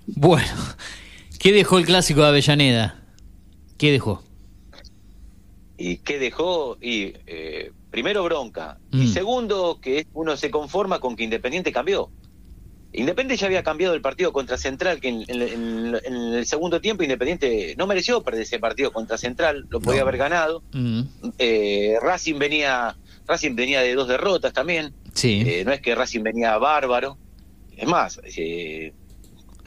Speaker 2: bueno, ¿qué dejó el clásico de Avellaneda? ¿Qué dejó?
Speaker 5: ¿Y qué dejó? Y eh, primero bronca.
Speaker 2: Mm.
Speaker 5: Y segundo, que uno se conforma con que Independiente cambió. Independiente ya había cambiado el partido contra Central, que en, en- en- en el segundo tiempo Independiente no mereció perder ese partido contra Central, lo podía
Speaker 3: No.
Speaker 5: haber ganado.
Speaker 2: Mm,
Speaker 5: Eh, Racing venía Racing venía de dos derrotas también.
Speaker 2: sí,
Speaker 5: Eh, no es que Racing venía bárbaro. Es más, eh,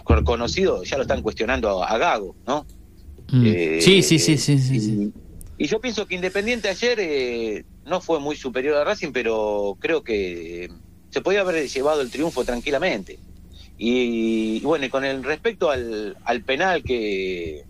Speaker 5: con- conocido, ya lo están cuestionando a, a Gago, ¿no?
Speaker 2: Mm.
Speaker 5: Eh,
Speaker 2: sí, sí, sí, sí, sí,
Speaker 5: y,
Speaker 2: sí.
Speaker 5: y yo pienso que Independiente ayer eh, no fue muy superior a Racing, pero creo que se podía haber llevado el triunfo tranquilamente. Y, y bueno, y con el respecto al, al penal que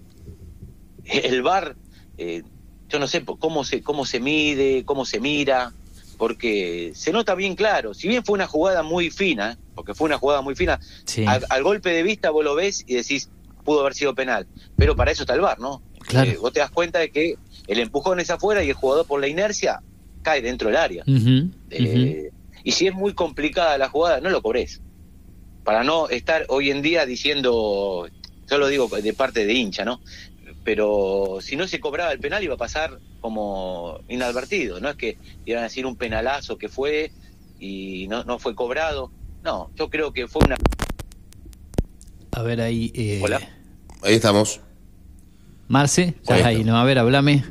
Speaker 5: el VAR, eh, yo no sé cómo se, cómo se mide, cómo se mira, porque se nota bien claro. Si bien fue una jugada muy fina, porque fue una jugada muy fina,
Speaker 2: Sí.
Speaker 5: al, al golpe de vista vos lo ves y decís, pudo haber sido penal. Pero para eso está el VAR, ¿no?
Speaker 2: Claro.
Speaker 5: Eh, vos te das cuenta de que el empujón es afuera y el jugador por la inercia cae dentro del área. Eh, Y si es muy complicada la jugada, no lo cobrés. Para no estar hoy en día diciendo, yo lo digo de parte de hincha, ¿no? Pero si no se cobraba el penal iba a pasar como inadvertido. No es que iban a decir un penalazo que fue y no, no fue cobrado. No, yo creo que fue una...
Speaker 2: A ver ahí. eh,
Speaker 5: Hola.
Speaker 3: Ahí estamos.
Speaker 2: Marce, estás
Speaker 3: Ahí
Speaker 2: ahí. ¿no? A ver, hablame.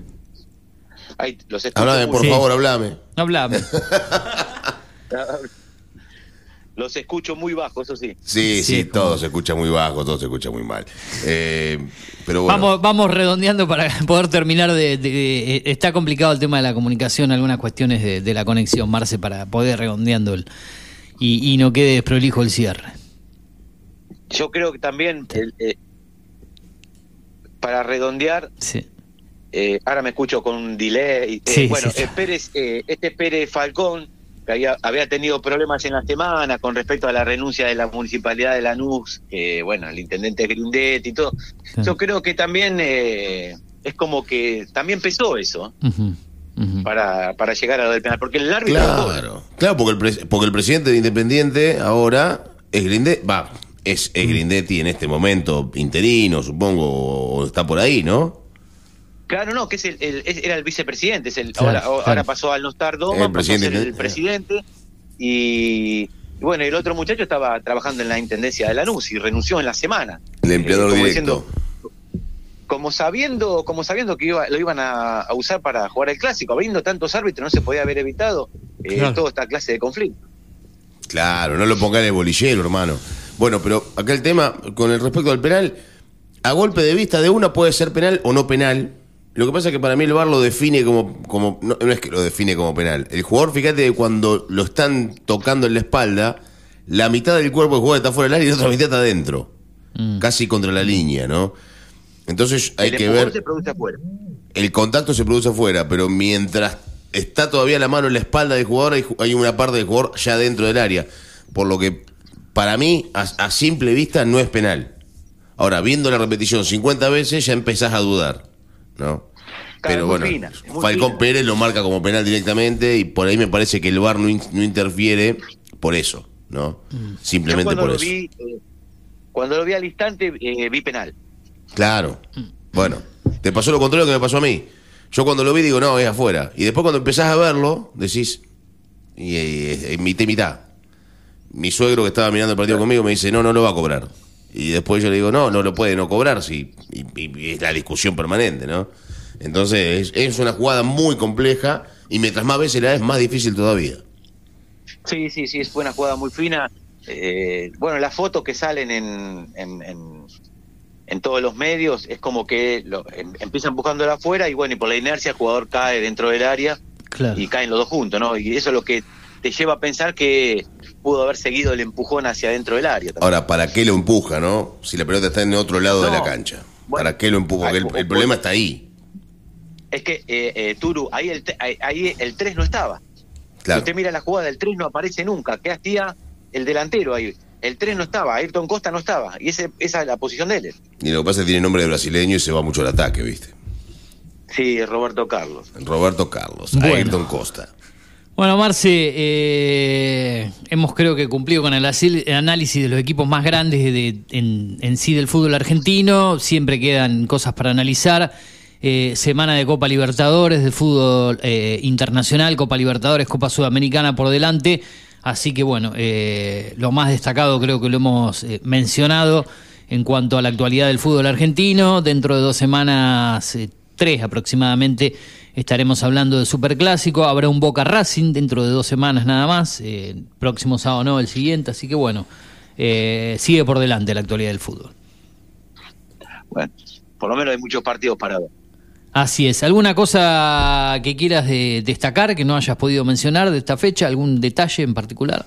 Speaker 5: Ay, los escucho
Speaker 3: Hablame, por
Speaker 2: Sí.
Speaker 3: favor, hablame.
Speaker 2: Hablame. *laughs* *laughs*
Speaker 5: Los escucho muy bajo, eso sí.
Speaker 3: Sí, sí,
Speaker 2: Sí, como-
Speaker 3: todo se escucha muy bajo, todo se escucha muy mal. Eh, pero bueno.
Speaker 2: Vamos, vamos redondeando para *laughs* poder terminar de, de- eh, Está complicado el tema de la comunicación, algunas cuestiones de, de la conexión, Marce, para poder redondeando el, y, y no quede desprolijo el cierre.
Speaker 5: Yo creo que también, el, eh, para redondear,
Speaker 2: Sí.
Speaker 5: eh, ahora me escucho con un delay. eh,
Speaker 2: Sí,
Speaker 5: bueno,
Speaker 2: sí.
Speaker 5: eh, Pérez, eh, este Pérez Falcón, que había, había tenido problemas en la semana con respecto a la renuncia de la municipalidad de Lanús, que bueno, el intendente Grindetti y todo.
Speaker 2: Sí.
Speaker 5: Yo creo que también eh, es como que también pesó eso.
Speaker 2: Ujú.
Speaker 5: para, para llegar a lo del penal. Porque el árbitro.
Speaker 3: Claro, claro, porque el, porque el presidente de Independiente ahora es Grindetti, va, es, es Grindetti en este momento interino, supongo, o está por ahí, ¿no?
Speaker 5: Claro, no, que es el, el- es- era el vicepresidente, es el,
Speaker 2: Claro,
Speaker 5: ahora,
Speaker 2: claro.
Speaker 5: ahora pasó al no estar Doma,
Speaker 3: El
Speaker 5: pasó a
Speaker 3: presidente,
Speaker 5: ser el
Speaker 3: eh.
Speaker 5: presidente y, y bueno, el otro muchacho estaba trabajando en la intendencia de Lanús y renunció en la semana.
Speaker 3: El empleador
Speaker 5: como
Speaker 3: directo.
Speaker 5: diciendo, como sabiendo, como sabiendo que iba- lo iban a, a usar para jugar el clásico, habiendo tantos árbitros no se podía haber evitado eh,
Speaker 2: Claro.
Speaker 5: toda esta clase de conflicto.
Speaker 3: Claro, no lo pongan en el bolillero, hermano. Bueno, pero acá el tema, con el respecto al penal, a golpe de vista de una puede ser penal o no penal. Lo que pasa es que para mí el VAR lo define como, como no, no es que lo define como penal. El jugador, fíjate que cuando lo están tocando en la espalda, la mitad del cuerpo del jugador está fuera del área y la otra mitad está adentro.
Speaker 2: Mm.
Speaker 3: Casi contra la línea, ¿no? Entonces hay
Speaker 5: el
Speaker 3: que ver
Speaker 5: se produce afuera.
Speaker 3: el contacto se produce afuera, pero mientras está todavía la mano en la espalda del jugador, hay, hay una parte del jugador ya dentro del área. Por lo que, para mí, a, a simple vista, no es penal. Ahora, viendo la repetición 50 veces, ya empezás a dudar, ¿no? Pero bueno,
Speaker 5: fina,
Speaker 3: Falcón
Speaker 5: fina.
Speaker 3: Pérez lo marca como penal directamente y por ahí me parece que el VAR no, in- no interfiere por eso, ¿no?
Speaker 5: Yo
Speaker 3: Simplemente
Speaker 5: cuando
Speaker 3: por
Speaker 5: lo
Speaker 3: eso.
Speaker 5: vi, eh, cuando lo vi al instante, eh, vi penal.
Speaker 3: Claro. Bueno, te pasó lo contrario que me pasó a mí. Yo cuando lo vi digo, no, es afuera. Y después cuando empezás a verlo, decís, y, eh, mitad y mitad. Mi suegro que estaba mirando el partido conmigo me dice, no, no lo va a cobrar. Y después yo le digo, no, no lo puede no cobrar, sí. Y, y- y es la discusión permanente, ¿no? Entonces, es, es una jugada muy compleja y mientras más veces la es, más difícil todavía.
Speaker 5: Sí, sí, sí, fue una jugada muy fina. Eh, bueno, las fotos que salen en, en, en- en todos los medios es como que lo, em- empiezan buscándola afuera y bueno, y por la inercia el jugador cae dentro del área
Speaker 2: Claro.
Speaker 5: y caen los dos juntos, ¿no? Y eso es lo que te lleva a pensar que pudo haber seguido el empujón hacia adentro del área. también.
Speaker 3: Ahora, ¿para qué lo empuja, no? Si la pelota está en otro lado de la cancha.
Speaker 5: Bueno,
Speaker 3: ¿Para qué lo empuja? Porque el, problema está ahí.
Speaker 5: Es que, eh, eh, Turu, ahí el, ahí, el 3 no estaba. Si usted mira la jugada, el 3 no aparece nunca. ¿Qué hacía el delantero ahí? El 3 no estaba, Ayrton Costa no estaba. Y ese, esa es la posición de él.
Speaker 3: Y lo que pasa es que tiene nombre de brasileño y se va mucho al ataque, ¿viste?
Speaker 5: Sí, Roberto Carlos.
Speaker 3: Roberto Carlos,
Speaker 2: Bueno.
Speaker 3: Ayrton Costa.
Speaker 2: Bueno, Marce, eh, hemos creo que cumplido con el análisis de los equipos más grandes de, en, sí del fútbol argentino. Siempre quedan cosas para analizar. Eh, semana de Copa Libertadores, de fútbol eh, internacional, Copa Libertadores, Copa Sudamericana por delante. Así que bueno, eh, lo más destacado creo que lo hemos eh, mencionado en cuanto a la actualidad del fútbol argentino. Dentro de dos semanas, tres aproximadamente, estaremos hablando de Superclásico. Habrá un Boca Racing dentro de dos semanas nada más. eh, próximo sábado no, el siguiente. Así que bueno, eh, sigue por delante la actualidad del fútbol.
Speaker 5: Bueno, por lo menos hay muchos partidos para ver.
Speaker 2: Así es. ¿Alguna cosa que quieras de- destacar que no hayas podido mencionar de esta fecha? ¿Algún detalle en particular?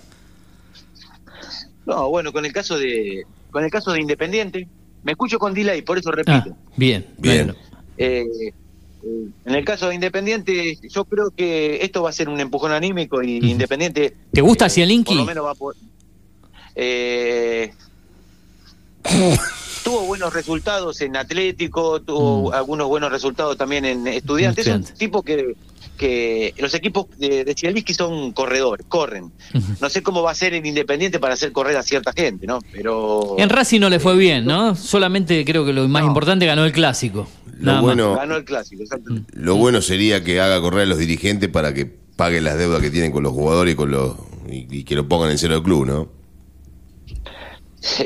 Speaker 5: No, bueno, con el caso de con el caso de Independiente, me escucho con delay, por eso
Speaker 2: Ah,
Speaker 5: repito.
Speaker 2: bien.
Speaker 3: Bien.
Speaker 2: bueno.
Speaker 5: Eh, eh, en el caso de Independiente, yo creo que esto va a ser un empujón anímico y. Independiente.
Speaker 2: ¿Te gusta
Speaker 5: eh,
Speaker 2: Zielinski?
Speaker 5: Por lo menos va a poder- Eh, tuvo buenos resultados en Atlético, tuvo
Speaker 2: Mm.
Speaker 5: algunos buenos resultados también en Estudiantes. Es un tipo que, que los equipos de, de son corredores, corren. No sé cómo va a ser en Independiente para hacer correr a cierta gente, ¿no? Pero
Speaker 2: En Racing no le fue bien, ¿no? Solamente creo que lo más
Speaker 5: No.
Speaker 2: importante ganó el clásico.
Speaker 3: Lo
Speaker 2: Nada
Speaker 3: bueno,
Speaker 5: ganó el clásico, exactamente.
Speaker 3: lo bueno sería que haga correr a los dirigentes para que paguen las deudas que tienen con los jugadores y con los y, y que lo pongan en cero del club, ¿no?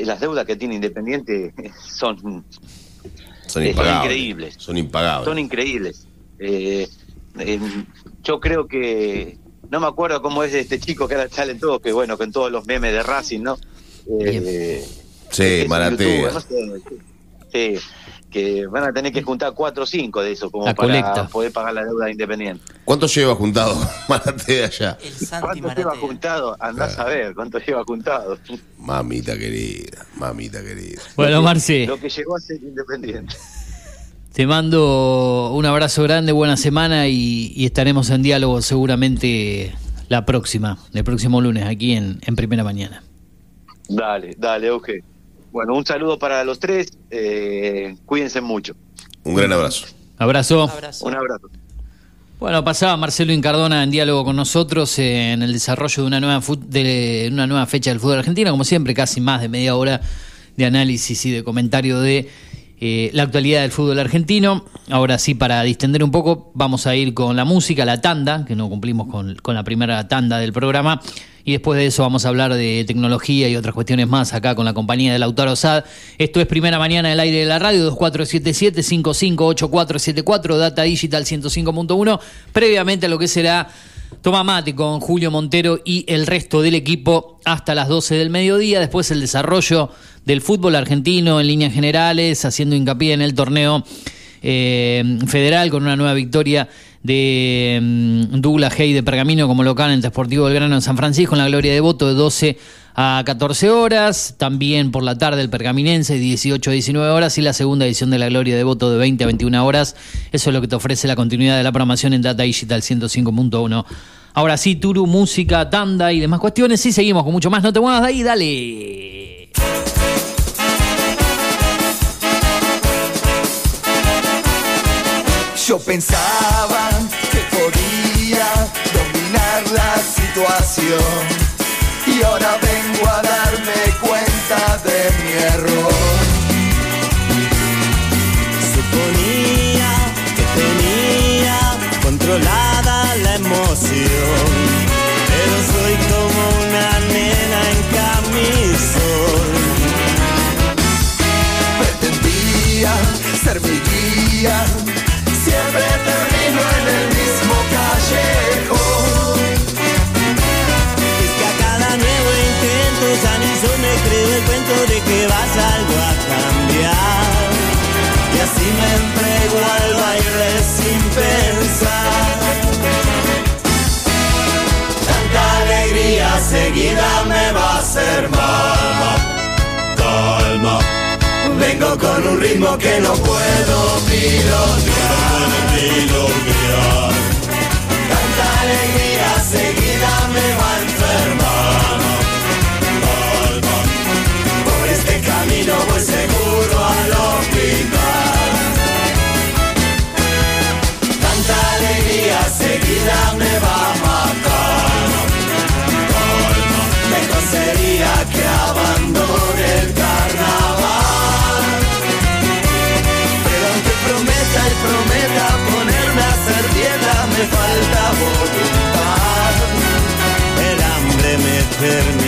Speaker 5: Las deudas que tiene Independiente son
Speaker 3: Son
Speaker 5: Son
Speaker 3: impagables.
Speaker 5: increíbles.
Speaker 3: Son impagables.
Speaker 5: son increíbles. Eh, en- yo creo que no me acuerdo cómo es este chico que ahora sale en todo, que bueno, con todos los memes de Racing, ¿no? Eh,
Speaker 3: Sí, Maratea.
Speaker 5: youtuber, no sé, sí, que van a tener que juntar cuatro o cinco de eso como
Speaker 2: La
Speaker 5: para
Speaker 2: colecta.
Speaker 5: poder pagar la deuda de Independiente.
Speaker 3: ¿Cuánto lleva juntado *laughs* Maratea ya?
Speaker 4: El Santi
Speaker 5: ¿Cuánto lleva
Speaker 4: Maratea.
Speaker 5: juntado? Andás a ver cuánto lleva juntado.
Speaker 3: Mamita querida, mamita querida.
Speaker 2: Bueno, Marce,
Speaker 5: Lo que llegó a ser Independiente.
Speaker 2: te mando un abrazo grande, buena semana y, y estaremos en diálogo seguramente la próxima, el próximo lunes aquí en, en Primera Mañana.
Speaker 5: Dale, dale, Euge. Bueno, un saludo para los tres. eh, cuídense mucho.
Speaker 3: Un gran abrazo.
Speaker 2: Abrazo.
Speaker 4: Un abrazo.
Speaker 5: Un abrazo.
Speaker 2: Bueno, pasaba Marcelo Incardona en diálogo con nosotros en el desarrollo de una nueva, de una nueva fecha del fútbol argentino, como siempre, casi más de media hora de análisis y de comentario de eh, la actualidad del fútbol argentino. Ahora sí, para distender un poco, vamos a ir con la música, la tanda, que no cumplimos con, con la primera tanda del programa. Y después de eso vamos a hablar de tecnología y otras cuestiones más acá con la compañía de Lautaro Sad. Esto es Primera Mañana del Aire de la Radio, 2477-558474, Data Digital 105.1. Previamente a lo que será Toma Mate con Julio Montero y el resto del equipo hasta las 12 del mediodía. Después el desarrollo del fútbol argentino en líneas generales, haciendo hincapié en el torneo eh, federal con una nueva victoria de mm, Douglas Hay de Pergamino como local en Deportivo del Grano en San Francisco en la Gloria de Voto de 12 a 14 horas, también por la tarde el Pergaminense 18 a 19 horas y la segunda edición de la Gloria de Voto de 20 a 21 horas. Eso es lo que te ofrece la continuidad de la programación en Data Digital 105.1. Ahora sí, Turu, música, tanda y demás cuestiones. Sí, seguimos con mucho más. No te muevas de ahí, dale.
Speaker 6: Yo pensaba podía dominar la situación y ahora vengo a darme cuenta de mi error.
Speaker 7: Suponía que tenía controlada la emoción, pero soy como una nena en camisón.
Speaker 6: Pretendía ser mi guía, siempre termino así me entrego al baile sin pensar. Tanta alegría seguida me va a hacer mal.
Speaker 8: Calma,
Speaker 6: Vengo con un ritmo que no puedo pilotear. Tanta alegría seguida me va a enfermar. ver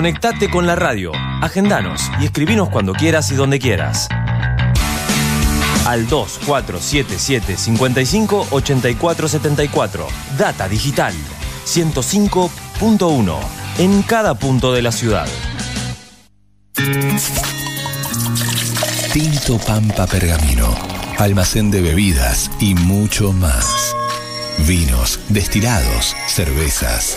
Speaker 9: Conectate con la radio, agendanos y escribinos cuando quieras y donde quieras. Al 2477 55 84 74. Data Digital 105.1 en cada punto de la ciudad.
Speaker 10: Tinto Pampa Pergamino. Almacén de bebidas y mucho más. Vinos, destilados, cervezas,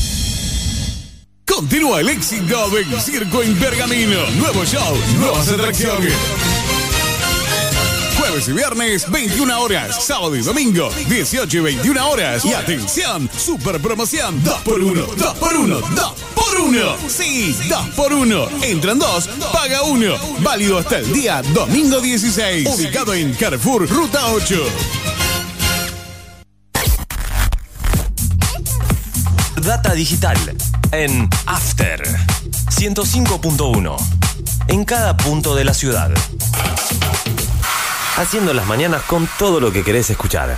Speaker 11: Continúa el éxito del Circo en Pergamino. Nuevo show, nuevas atracciones. Jueves y viernes, 21 horas. Sábado y domingo, 18 y 21 horas. Y atención, super promoción. 2 por 1 2 por 1 2 por 1 Sí, 2 por 1 Entran dos, paga uno. Válido hasta el día domingo 16. Ubicado en Carrefour, Ruta 8.
Speaker 9: Data digital en After 105.1. En cada punto de la ciudad. Haciendo las mañanas con todo lo que querés escuchar.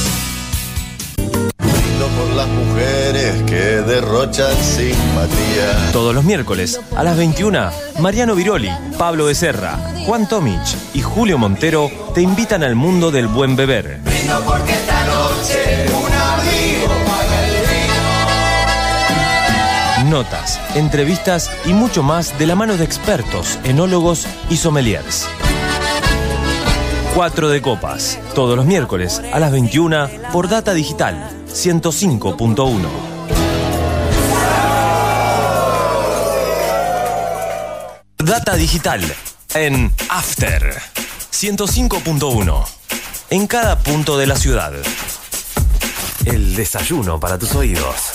Speaker 12: Mujeres que derrochan simpatía.
Speaker 9: Todos los miércoles a las 21, Mariano Viroli, Pablo Becerra, Juan Tomich y Julio Montero te invitan al mundo del buen beber.
Speaker 6: Brindo porque esta noche un amigo paga el vino.
Speaker 9: Notas, entrevistas y mucho más de la mano de expertos, enólogos y sommeliers. Cuatro de copas, todos los miércoles a las 21 por Data Digital 105.1. Data Digital en After 105.1. En cada punto de la ciudad. El desayuno para tus oídos.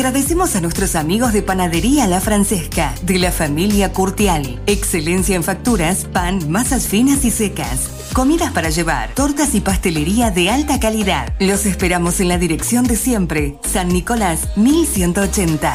Speaker 13: Agradecemos a nuestros amigos de Panadería La Francesca, de la familia Curtial. Excelencia en facturas, pan, masas finas y secas. Comidas para llevar, tortas y pastelería de alta calidad. Los esperamos en la dirección de siempre, San Nicolás 1180.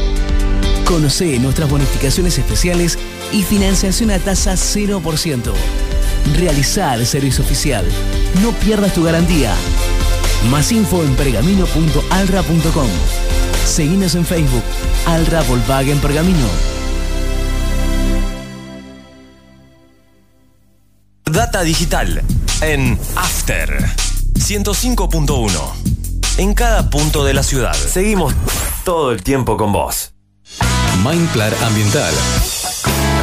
Speaker 14: Conoce nuestras bonificaciones especiales y financiación a tasa 0%. Realizar el servicio oficial. No pierdas tu garantía. Más info en pergamino.alra.com. Seguinos en Facebook. Alra Volkswagen Pergamino.
Speaker 9: Data digital en After 105.1. En cada punto de la ciudad. Seguimos todo el tiempo con vos.
Speaker 15: Mindplar Ambiental.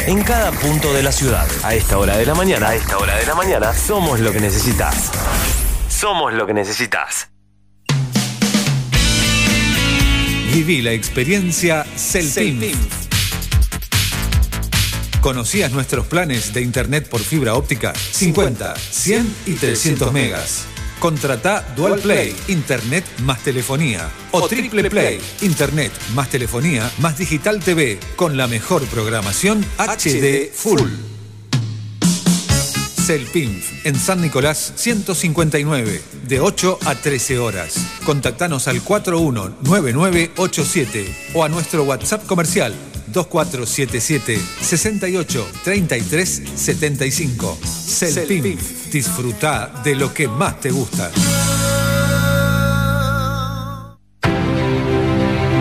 Speaker 9: En cada punto de la ciudad. A esta hora de la mañana. A esta hora de la mañana. Somos lo que necesitas. Somos lo que necesitas.
Speaker 16: Viví la experiencia Celtim. ¿Conocías nuestros planes de internet por fibra óptica? 50, 100 y 300 megas. Contrata Dual Play, Internet más telefonía. O Triple Play, Internet más telefonía más Digital TV, con la mejor programación HD Full. Celpinf, en San Nicolás 159, de 8 a 13 horas. Contactanos al 419987 o a nuestro WhatsApp comercial 2477 68 33 75. Celpinf, disfruta de lo que más te gusta.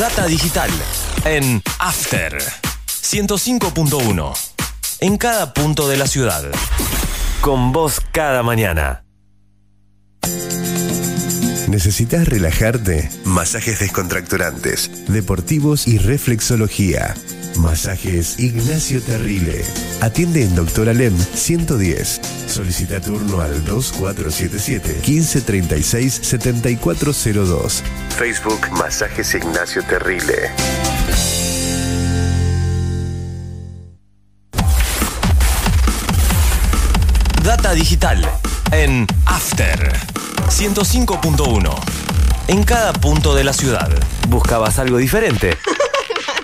Speaker 9: Data digital en After 105.1. En cada punto de la ciudad. Con vos cada mañana.
Speaker 10: ¿Necesitas relajarte? Masajes descontracturantes, deportivos y reflexología. Masajes Ignacio Terrile. Atiende en Doctor Alem 110. Solicita turno al 2477 1536 7402. Facebook Masajes Ignacio Terrile.
Speaker 9: Data digital en After 105.1. En cada punto de la ciudad. ¿Buscabas algo diferente?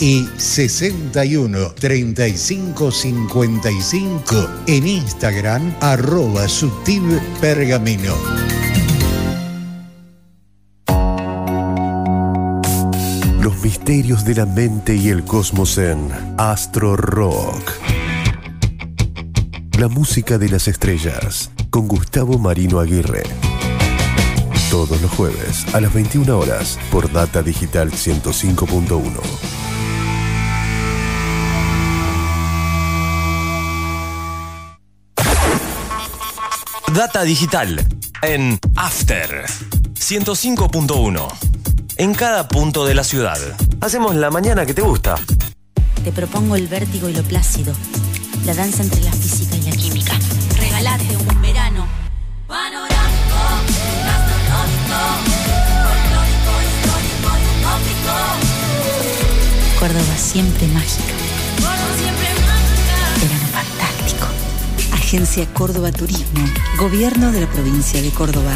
Speaker 17: y 61 35 55 en Instagram arroba pergamino.
Speaker 10: Los misterios de la mente y el cosmos en Astro Rock. La música de las estrellas con Gustavo Marino Aguirre. Todos los jueves a las 21 horas por Data Digital 105.1.
Speaker 9: Data digital en After 105.1. En cada punto de la ciudad. Hacemos la mañana que te gusta.
Speaker 18: Te propongo el vértigo y lo plácido, la danza entre la física y la química. Regalate un verano panorámico, gastronómico, folclórico, histórico y. Córdoba siempre mágica. Agencia Córdoba Turismo, Gobierno de la provincia de Córdoba.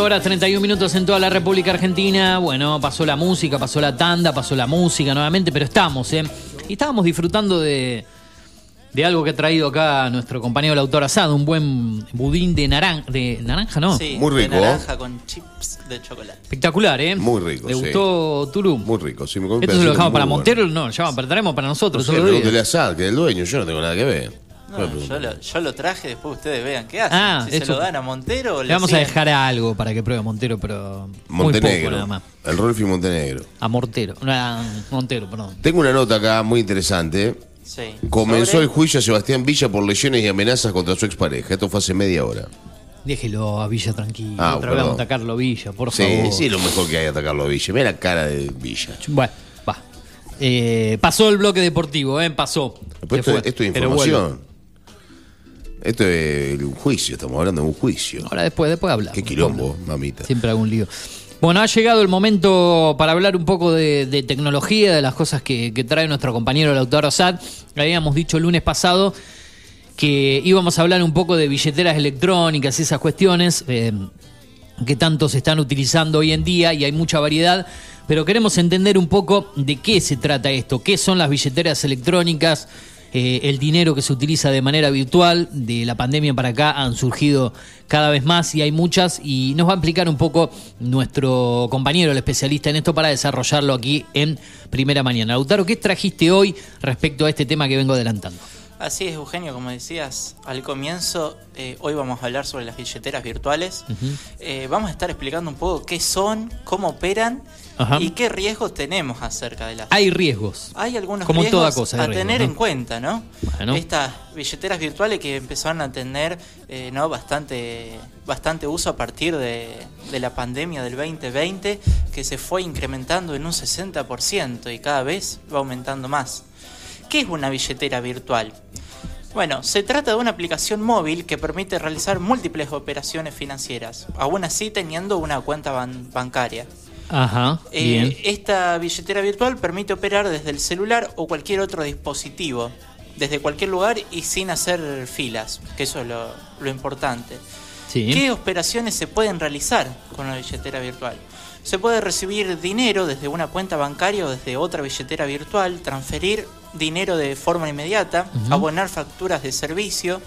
Speaker 2: Horas 31 minutos en toda la República Argentina. Bueno, pasó la música, pasó la tanda, pasó la música nuevamente, pero estamos, ¿eh? Y estábamos disfrutando de, de algo que ha traído acá nuestro compañero el autor Asado, un buen budín de naranja, de naranja, ¿no?
Speaker 4: Sí,
Speaker 3: Muy
Speaker 4: de
Speaker 3: rico.
Speaker 4: naranja con chips de chocolate.
Speaker 2: Espectacular, ¿eh?
Speaker 3: Muy rico,
Speaker 2: ¿Le
Speaker 3: sí.
Speaker 2: gustó Tulum?
Speaker 3: Muy rico. Sí, me
Speaker 2: ¿Esto se lo dejamos para
Speaker 3: bueno.
Speaker 2: Montero? No, ya va, traemos para nosotros.
Speaker 3: No sé,
Speaker 2: otro día.
Speaker 3: pregúntele a Sad, que es el dueño, yo no tengo nada que ver.
Speaker 4: No, yo, lo, yo lo traje, después ustedes vean qué hacen.
Speaker 2: Ah,
Speaker 4: si se
Speaker 2: eso-
Speaker 4: lo dan a Montero o
Speaker 2: Le vamos a dejar algo para que pruebe Montero, pero muy
Speaker 3: Montenegro.
Speaker 2: poco nada más.
Speaker 3: El Rolfi Montenegro.
Speaker 2: A Mortero, no, a Montero, perdón.
Speaker 3: Tengo una nota acá muy interesante.
Speaker 4: Sí.
Speaker 3: Comenzó
Speaker 4: Sobre-
Speaker 3: el juicio a Sebastián Villa por lesiones y amenazas contra su expareja. Esto fue hace media hora.
Speaker 2: Déjelo a Villa tranquilo.
Speaker 3: Ah,
Speaker 2: Otra vez vamos a atacarlo a Villa, por
Speaker 3: Sí,
Speaker 2: favor.
Speaker 3: sí, lo mejor que hay atacarlo a Villa. Mira la cara de Villa.
Speaker 2: Bueno, va. Eh, pasó el bloque deportivo, ¿eh? Pasó.
Speaker 3: Después esto, es información. Esto es un juicio, estamos hablando de un juicio.
Speaker 2: Ahora después, después hablamos.
Speaker 3: Qué quilombo, mamita.
Speaker 2: Siempre algún lío. Bueno, ha llegado el momento para hablar un poco de, de tecnología, de las cosas que, que trae nuestro compañero el autor Osad. Habíamos dicho el lunes pasado que íbamos a hablar un poco de billeteras electrónicas y esas cuestiones eh, que tanto se están utilizando hoy en día y hay mucha variedad, pero queremos entender un poco de qué se trata esto, qué son las billeteras electrónicas, eh, el dinero que se utiliza de manera virtual, de la pandemia para acá han surgido cada vez más y hay muchas y nos va a explicar un poco nuestro compañero, el especialista en esto, para desarrollarlo aquí en Primera Mañana. Lautaro, ¿qué trajiste hoy respecto a este tema que vengo adelantando?
Speaker 4: Así es, Eugenio, como decías al comienzo, eh, hoy vamos a hablar sobre las billeteras virtuales. Eh, vamos a estar explicando un poco qué son, cómo operan
Speaker 2: Ajá.
Speaker 4: y qué riesgos tenemos acerca de las.
Speaker 2: Hay riesgos.
Speaker 4: Hay algunos
Speaker 2: Como
Speaker 4: riesgos
Speaker 2: toda cosa
Speaker 4: a
Speaker 2: riesgos,
Speaker 4: tener
Speaker 2: ¿no?
Speaker 4: en cuenta, ¿no?
Speaker 2: Bueno.
Speaker 4: Estas billeteras virtuales que empezaron a tener eh, ¿no? bastante, bastante uso a partir de, de la pandemia del 2020, que se fue incrementando en un 60% y cada vez va aumentando más. ¿Qué es una billetera virtual? Bueno, se trata de una aplicación móvil que permite realizar múltiples operaciones financieras, aún así teniendo una cuenta ban- bancaria.
Speaker 2: Ajá,
Speaker 4: Eh,
Speaker 2: bien.
Speaker 4: esta billetera virtual permite operar desde el celular o cualquier otro dispositivo, desde cualquier lugar y sin hacer filas, que eso es lo, lo importante.
Speaker 2: Sí.
Speaker 4: ¿Qué operaciones se pueden realizar con una billetera virtual? Se puede recibir dinero desde una cuenta bancaria o desde otra billetera virtual, transferir dinero de forma inmediata, abonar facturas de servicio,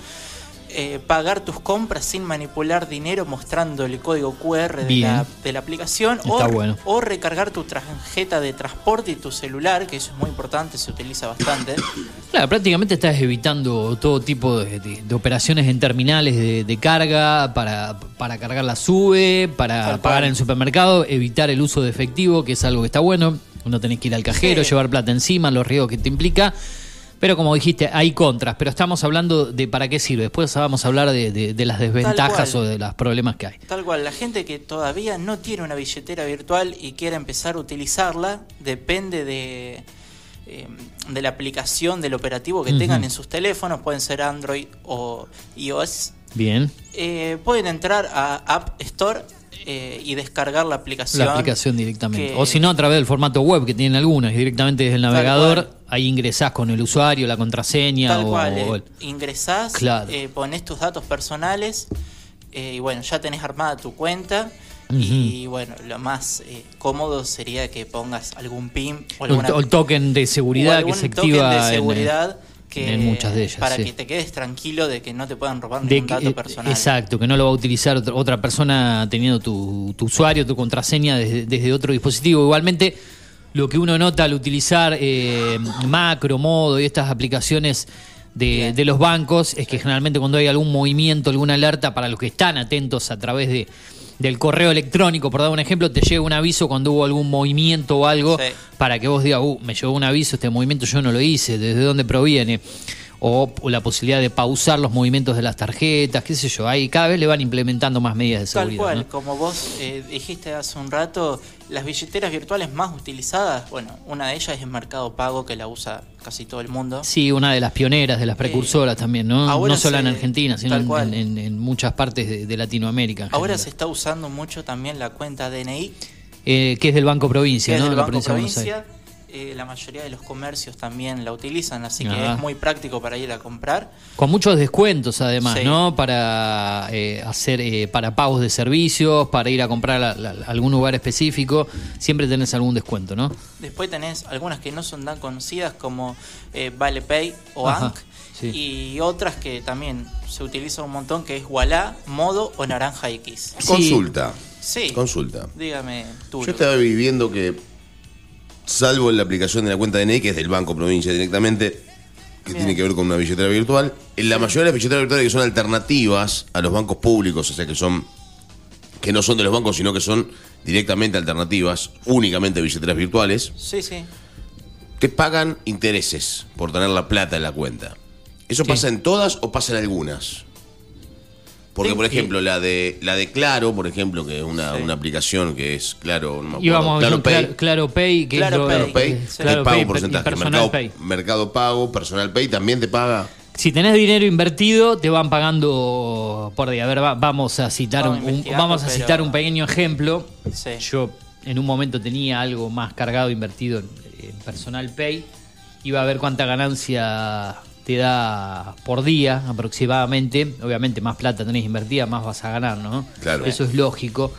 Speaker 4: eh, pagar tus compras sin manipular dinero mostrando el código QR de la, de la aplicación o,
Speaker 2: bueno.
Speaker 4: o recargar tu tarjeta de transporte y tu celular, que eso es muy importante, se utiliza bastante. *coughs*
Speaker 2: Claro, prácticamente estás evitando todo tipo de, de- de operaciones en terminales de, de carga para, para cargar la sube, para
Speaker 4: Tal
Speaker 2: pagar
Speaker 4: cual.
Speaker 2: en el supermercado, evitar el uso de efectivo, que es algo que está bueno. No tenés que ir al cajero,
Speaker 4: Sí.
Speaker 2: llevar plata encima, los riesgos que te implica. Pero como dijiste, hay contras, pero estamos hablando de para qué sirve. Después vamos a hablar de, de- de las desventajas
Speaker 4: cual.
Speaker 2: o de los problemas que hay.
Speaker 4: Tal cual, la gente que todavía no tiene una billetera virtual y quiere empezar a utilizarla, depende de, eh, de la aplicación del operativo que tengan en sus teléfonos, pueden ser Android o iOS.
Speaker 2: Bien,
Speaker 4: Eh, pueden entrar a App Store eh, y descargar la aplicación.
Speaker 2: la aplicación directamente.
Speaker 4: que-
Speaker 2: O si no, a través del formato web que tienen algunas, y directamente desde el navegador, ahí ingresás con el usuario, la contraseña
Speaker 4: Tal
Speaker 2: o,
Speaker 4: cual,
Speaker 2: o
Speaker 4: eh,
Speaker 2: el-
Speaker 4: ingresás,
Speaker 2: Claro.
Speaker 4: eh, pones tus datos personales eh, y bueno, ya tenés armada tu cuenta. Y bueno, lo más eh, cómodo sería que pongas algún PIN o alguna
Speaker 2: el token de
Speaker 4: o
Speaker 2: seguridad que se
Speaker 4: token
Speaker 2: activa en,
Speaker 4: que,
Speaker 2: en muchas de ellas,
Speaker 4: para
Speaker 2: sí.
Speaker 4: que te quedes tranquilo de que no te puedan robar
Speaker 2: de
Speaker 4: ningún
Speaker 2: que-
Speaker 4: dato
Speaker 2: eh,
Speaker 4: personal.
Speaker 2: Exacto, que no lo va a utilizar otra, otra persona teniendo tu, tu usuario, tu contraseña desde, desde otro dispositivo. Igualmente, lo que uno nota al utilizar eh, macro, modo y estas aplicaciones de, de los bancos es que generalmente cuando hay algún movimiento, alguna alerta para los que están atentos a través de del correo electrónico, por dar un ejemplo, te llega un aviso cuando hubo algún movimiento o algo
Speaker 4: Sí.
Speaker 2: para que vos digas, uh, me llegó un aviso, este movimiento yo no lo hice, ¿desde dónde proviene? O la posibilidad de pausar los movimientos de las tarjetas, qué sé yo. Ahí cada vez le van implementando más medidas de
Speaker 4: Tal
Speaker 2: seguridad.
Speaker 4: cual,
Speaker 2: ¿no?
Speaker 4: como vos eh, dijiste hace un rato, las billeteras virtuales más utilizadas, bueno, una de ellas es Mercado Pago, que la usa casi todo el mundo.
Speaker 2: Sí, una de las pioneras, de las precursoras también, ¿no?
Speaker 4: Eh, ahora
Speaker 2: No solo en Argentina, sino en,
Speaker 4: cual.
Speaker 2: en- en muchas partes de, de Latinoamérica.
Speaker 4: Ahora
Speaker 2: general.
Speaker 4: se está usando mucho también la cuenta DNI,
Speaker 2: Eh, que es del Banco Provincia,
Speaker 4: que es
Speaker 2: ¿no?
Speaker 4: del
Speaker 2: La
Speaker 4: Banco
Speaker 2: provincia de Buenos
Speaker 4: Provincia.
Speaker 2: Aires.
Speaker 4: Eh, la mayoría de los comercios también la utilizan, así que es muy práctico para ir a comprar.
Speaker 2: Con muchos descuentos además,
Speaker 4: Sí.
Speaker 2: ¿no? Para eh, hacer, eh, para pagos de servicios, para ir a comprar a, la- a algún lugar específico, siempre tenés algún descuento, ¿no?
Speaker 4: Después tenés algunas que no son tan conocidas como eh, ValePay o
Speaker 2: Ajá,
Speaker 4: ANC
Speaker 2: sí.
Speaker 4: y otras que también se utilizan un montón que es Wallah, Modo o Naranja X.
Speaker 3: Consulta.
Speaker 4: Sí.
Speaker 3: Consulta.
Speaker 4: Dígame tú.
Speaker 3: Yo estaba viviendo que, salvo en la aplicación de la cuenta DNI, que es del Banco Provincia directamente, que tiene que ver con una billetera virtual, en la mayoría de las billeteras virtuales que son alternativas a los bancos públicos, o sea que son que no son de los bancos, sino que son directamente alternativas, únicamente billeteras virtuales,
Speaker 4: Sí, sí.
Speaker 3: te pagan intereses por tener la plata en la cuenta. ¿Eso pasa en todas o pasa en algunas? Porque, por ejemplo, la de la de Claro, por ejemplo, que es una, una aplicación que es Claro, no me acuerdo, Claro
Speaker 2: ver
Speaker 3: Pay.
Speaker 2: Claro, Claro Pay, que
Speaker 4: Claro
Speaker 2: es lo-
Speaker 3: Claro Pay, que
Speaker 2: Claro
Speaker 3: paga
Speaker 2: Pay
Speaker 3: un porcentaje. Mercado,
Speaker 2: Pay.
Speaker 3: Mercado Pago, Personal Pay también te paga.
Speaker 2: Si tenés dinero invertido, te van pagando por día. A ver, va- vamos a citar
Speaker 4: Vamos
Speaker 2: un, vamos a
Speaker 4: pero-
Speaker 2: citar un pequeño ejemplo.
Speaker 4: Sí.
Speaker 2: Yo en un momento tenía algo más cargado invertido en, en Personal Pay. Iba a ver cuánta ganancia te da por día aproximadamente. Obviamente más plata tenés invertida, más vas a ganar, ¿no?
Speaker 3: Claro.
Speaker 2: Eso es lógico.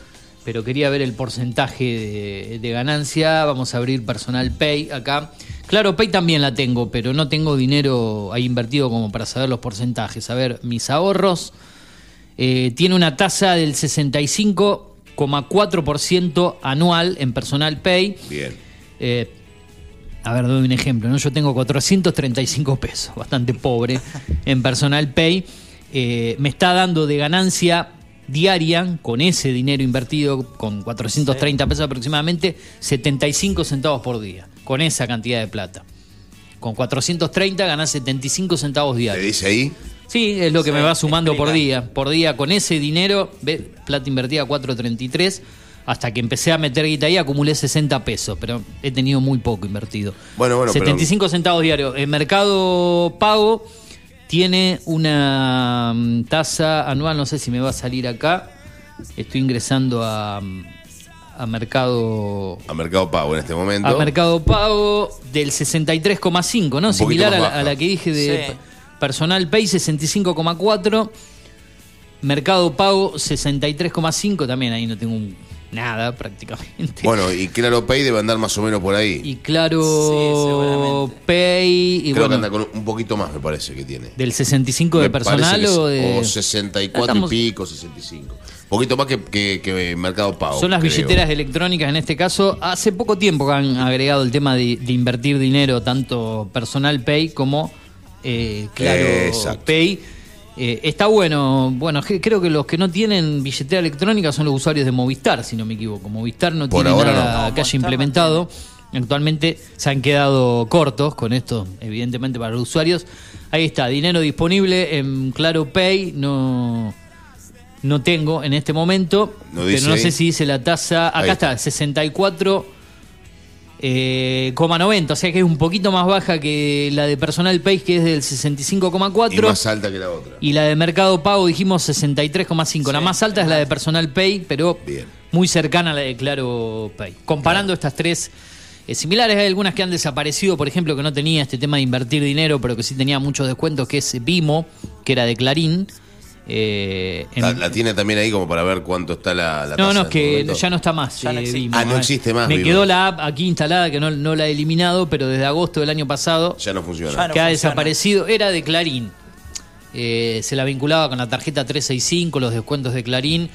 Speaker 2: Pero quería ver el porcentaje de, de ganancia. Vamos a abrir Personal Pay acá. Claro, Pay también la tengo, pero no tengo dinero ahí invertido como para saber los porcentajes. A ver, mis ahorros. eh, tiene una tasa del 65,4% anual en Personal Pay.
Speaker 3: Bien.
Speaker 2: Eh, a ver, doy un ejemplo, ¿no? Yo tengo 435 pesos, *laughs* bastante pobre, en Personal Pay. Eh, me está dando de ganancia diaria, con ese dinero invertido, con 430 pesos aproximadamente, 75 centavos por día, con esa cantidad de plata. Con 430 ganás 75 centavos
Speaker 3: ¿Te
Speaker 2: diarios.
Speaker 3: dice ahí?
Speaker 2: Sí, es lo que
Speaker 4: Sí,
Speaker 2: me va sumando por día. Por día, con ese dinero, plata invertida 4.33, hasta que empecé a meter guita ahí, acumulé 60 pesos, pero he tenido muy poco invertido.
Speaker 3: Bueno, bueno, pero-
Speaker 2: 75 centavos diarios. El mercado pago tiene una mm, tasa anual, no sé si me va a salir acá. Estoy ingresando a, mm, a mercado
Speaker 3: A Mercado Pago en este momento.
Speaker 2: a Mercado Pago del 63,5, ¿no?
Speaker 3: Un
Speaker 2: Similar a la, a la que dije de
Speaker 4: Sí.
Speaker 2: Personal Pay 65,4, Mercado Pago 63,5, también ahí no tengo un- nada *laughs* prácticamente.
Speaker 3: Bueno, y Claro Pay debe andar más o menos por ahí.
Speaker 2: y claro
Speaker 4: Sí.
Speaker 2: Pay y
Speaker 3: Creo
Speaker 2: bueno,
Speaker 3: que anda con un poquito más, me parece que tiene.
Speaker 2: del 65 de
Speaker 3: Me
Speaker 2: personal o de
Speaker 3: 64
Speaker 2: Estamos-
Speaker 3: y pico, 65. Un poquito más que, que- que Mercado Pago.
Speaker 2: Son las
Speaker 3: creo.
Speaker 2: billeteras electrónicas en este caso. Hace poco tiempo que han agregado el tema de, de invertir dinero, tanto personal pay como eh, claro
Speaker 3: Exacto.
Speaker 2: pay. Eh, está bueno. Bueno, creo que los que no tienen billetera electrónica son los usuarios de Movistar, si no me equivoco. Movistar no
Speaker 3: Por
Speaker 2: tiene
Speaker 3: ahora
Speaker 2: nada
Speaker 4: no.
Speaker 2: que haya implementado. Actualmente se han quedado cortos con esto, evidentemente para los usuarios. Ahí está, dinero disponible en Claro Pay. No, no tengo en este momento,
Speaker 3: No
Speaker 2: pero
Speaker 3: dice
Speaker 2: no
Speaker 3: ahí.
Speaker 2: sé si dice la tasa.
Speaker 3: Ahí
Speaker 2: Acá
Speaker 3: está.
Speaker 2: está, 64. Eh, coma 90, o sea que es un poquito más baja que la de Personal Pay, que es del
Speaker 3: Y
Speaker 2: 65,4.
Speaker 3: más alta que la otra.
Speaker 2: Y la de Mercado Pago dijimos 63,5. la
Speaker 4: Sí,
Speaker 2: más alta es la de Personal Pay, pero
Speaker 3: Bien.
Speaker 2: muy cercana a la de Claro Pay. Comparando estas tres eh, similares, hay algunas que han desaparecido, por ejemplo, que no tenía este tema de invertir dinero, pero que sí tenía muchos descuentos, que es Vimo, que era de Clarín. Eh, en-
Speaker 3: La, la tiene también ahí como para ver cuánto está la, la
Speaker 2: no, no, es que ya no está más.
Speaker 4: Ya no
Speaker 2: eh,
Speaker 4: existe.
Speaker 3: Ah, no existe más
Speaker 2: Me quedó la app aquí instalada, que no, no la he eliminado, pero desde agosto del año pasado
Speaker 3: Ya no funciona.
Speaker 4: Ya no
Speaker 2: que ha
Speaker 4: funciona.
Speaker 2: desaparecido. Era de Clarín. Eh, se la vinculaba con la tarjeta 365, los descuentos de Clarín.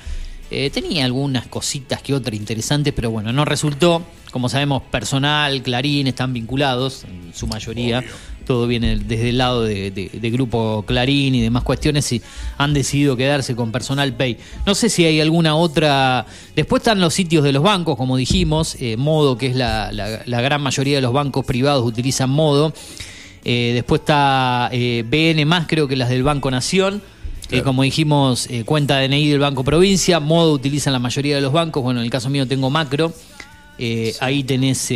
Speaker 2: Eh, tenía algunas cositas que otras interesantes, pero bueno, no resultó. Como sabemos, personal, Clarín están vinculados, en su mayoría. Todo viene desde el lado de, de- de Grupo Clarín y demás cuestiones y han decidido quedarse con Personal Pay. No sé si hay alguna otra... Después están los sitios de los bancos, como dijimos, eh, Modo, que es la, la- la gran mayoría de los bancos privados utilizan Modo. Eh, después está eh, BN más, creo que las del Banco Nación. Eh, como dijimos, eh, cuenta DNI del Banco Provincia. Modo utilizan la mayoría de los bancos. Bueno, en el caso mío tengo Macro. Eh, Ahí tenés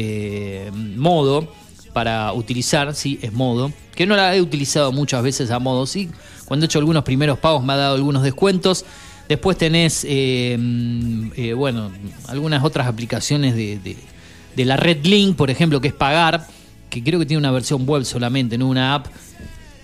Speaker 2: Modo para utilizar. Sí, es Modo. Que no la he utilizado muchas veces a Modo. Sí, cuando he hecho algunos primeros pagos me ha dado algunos descuentos. Después tenés, eh, mm, eh, bueno, algunas otras aplicaciones de, de- de la Red Link, por ejemplo, que es pagar, que creo que tiene una versión web solamente, no una app,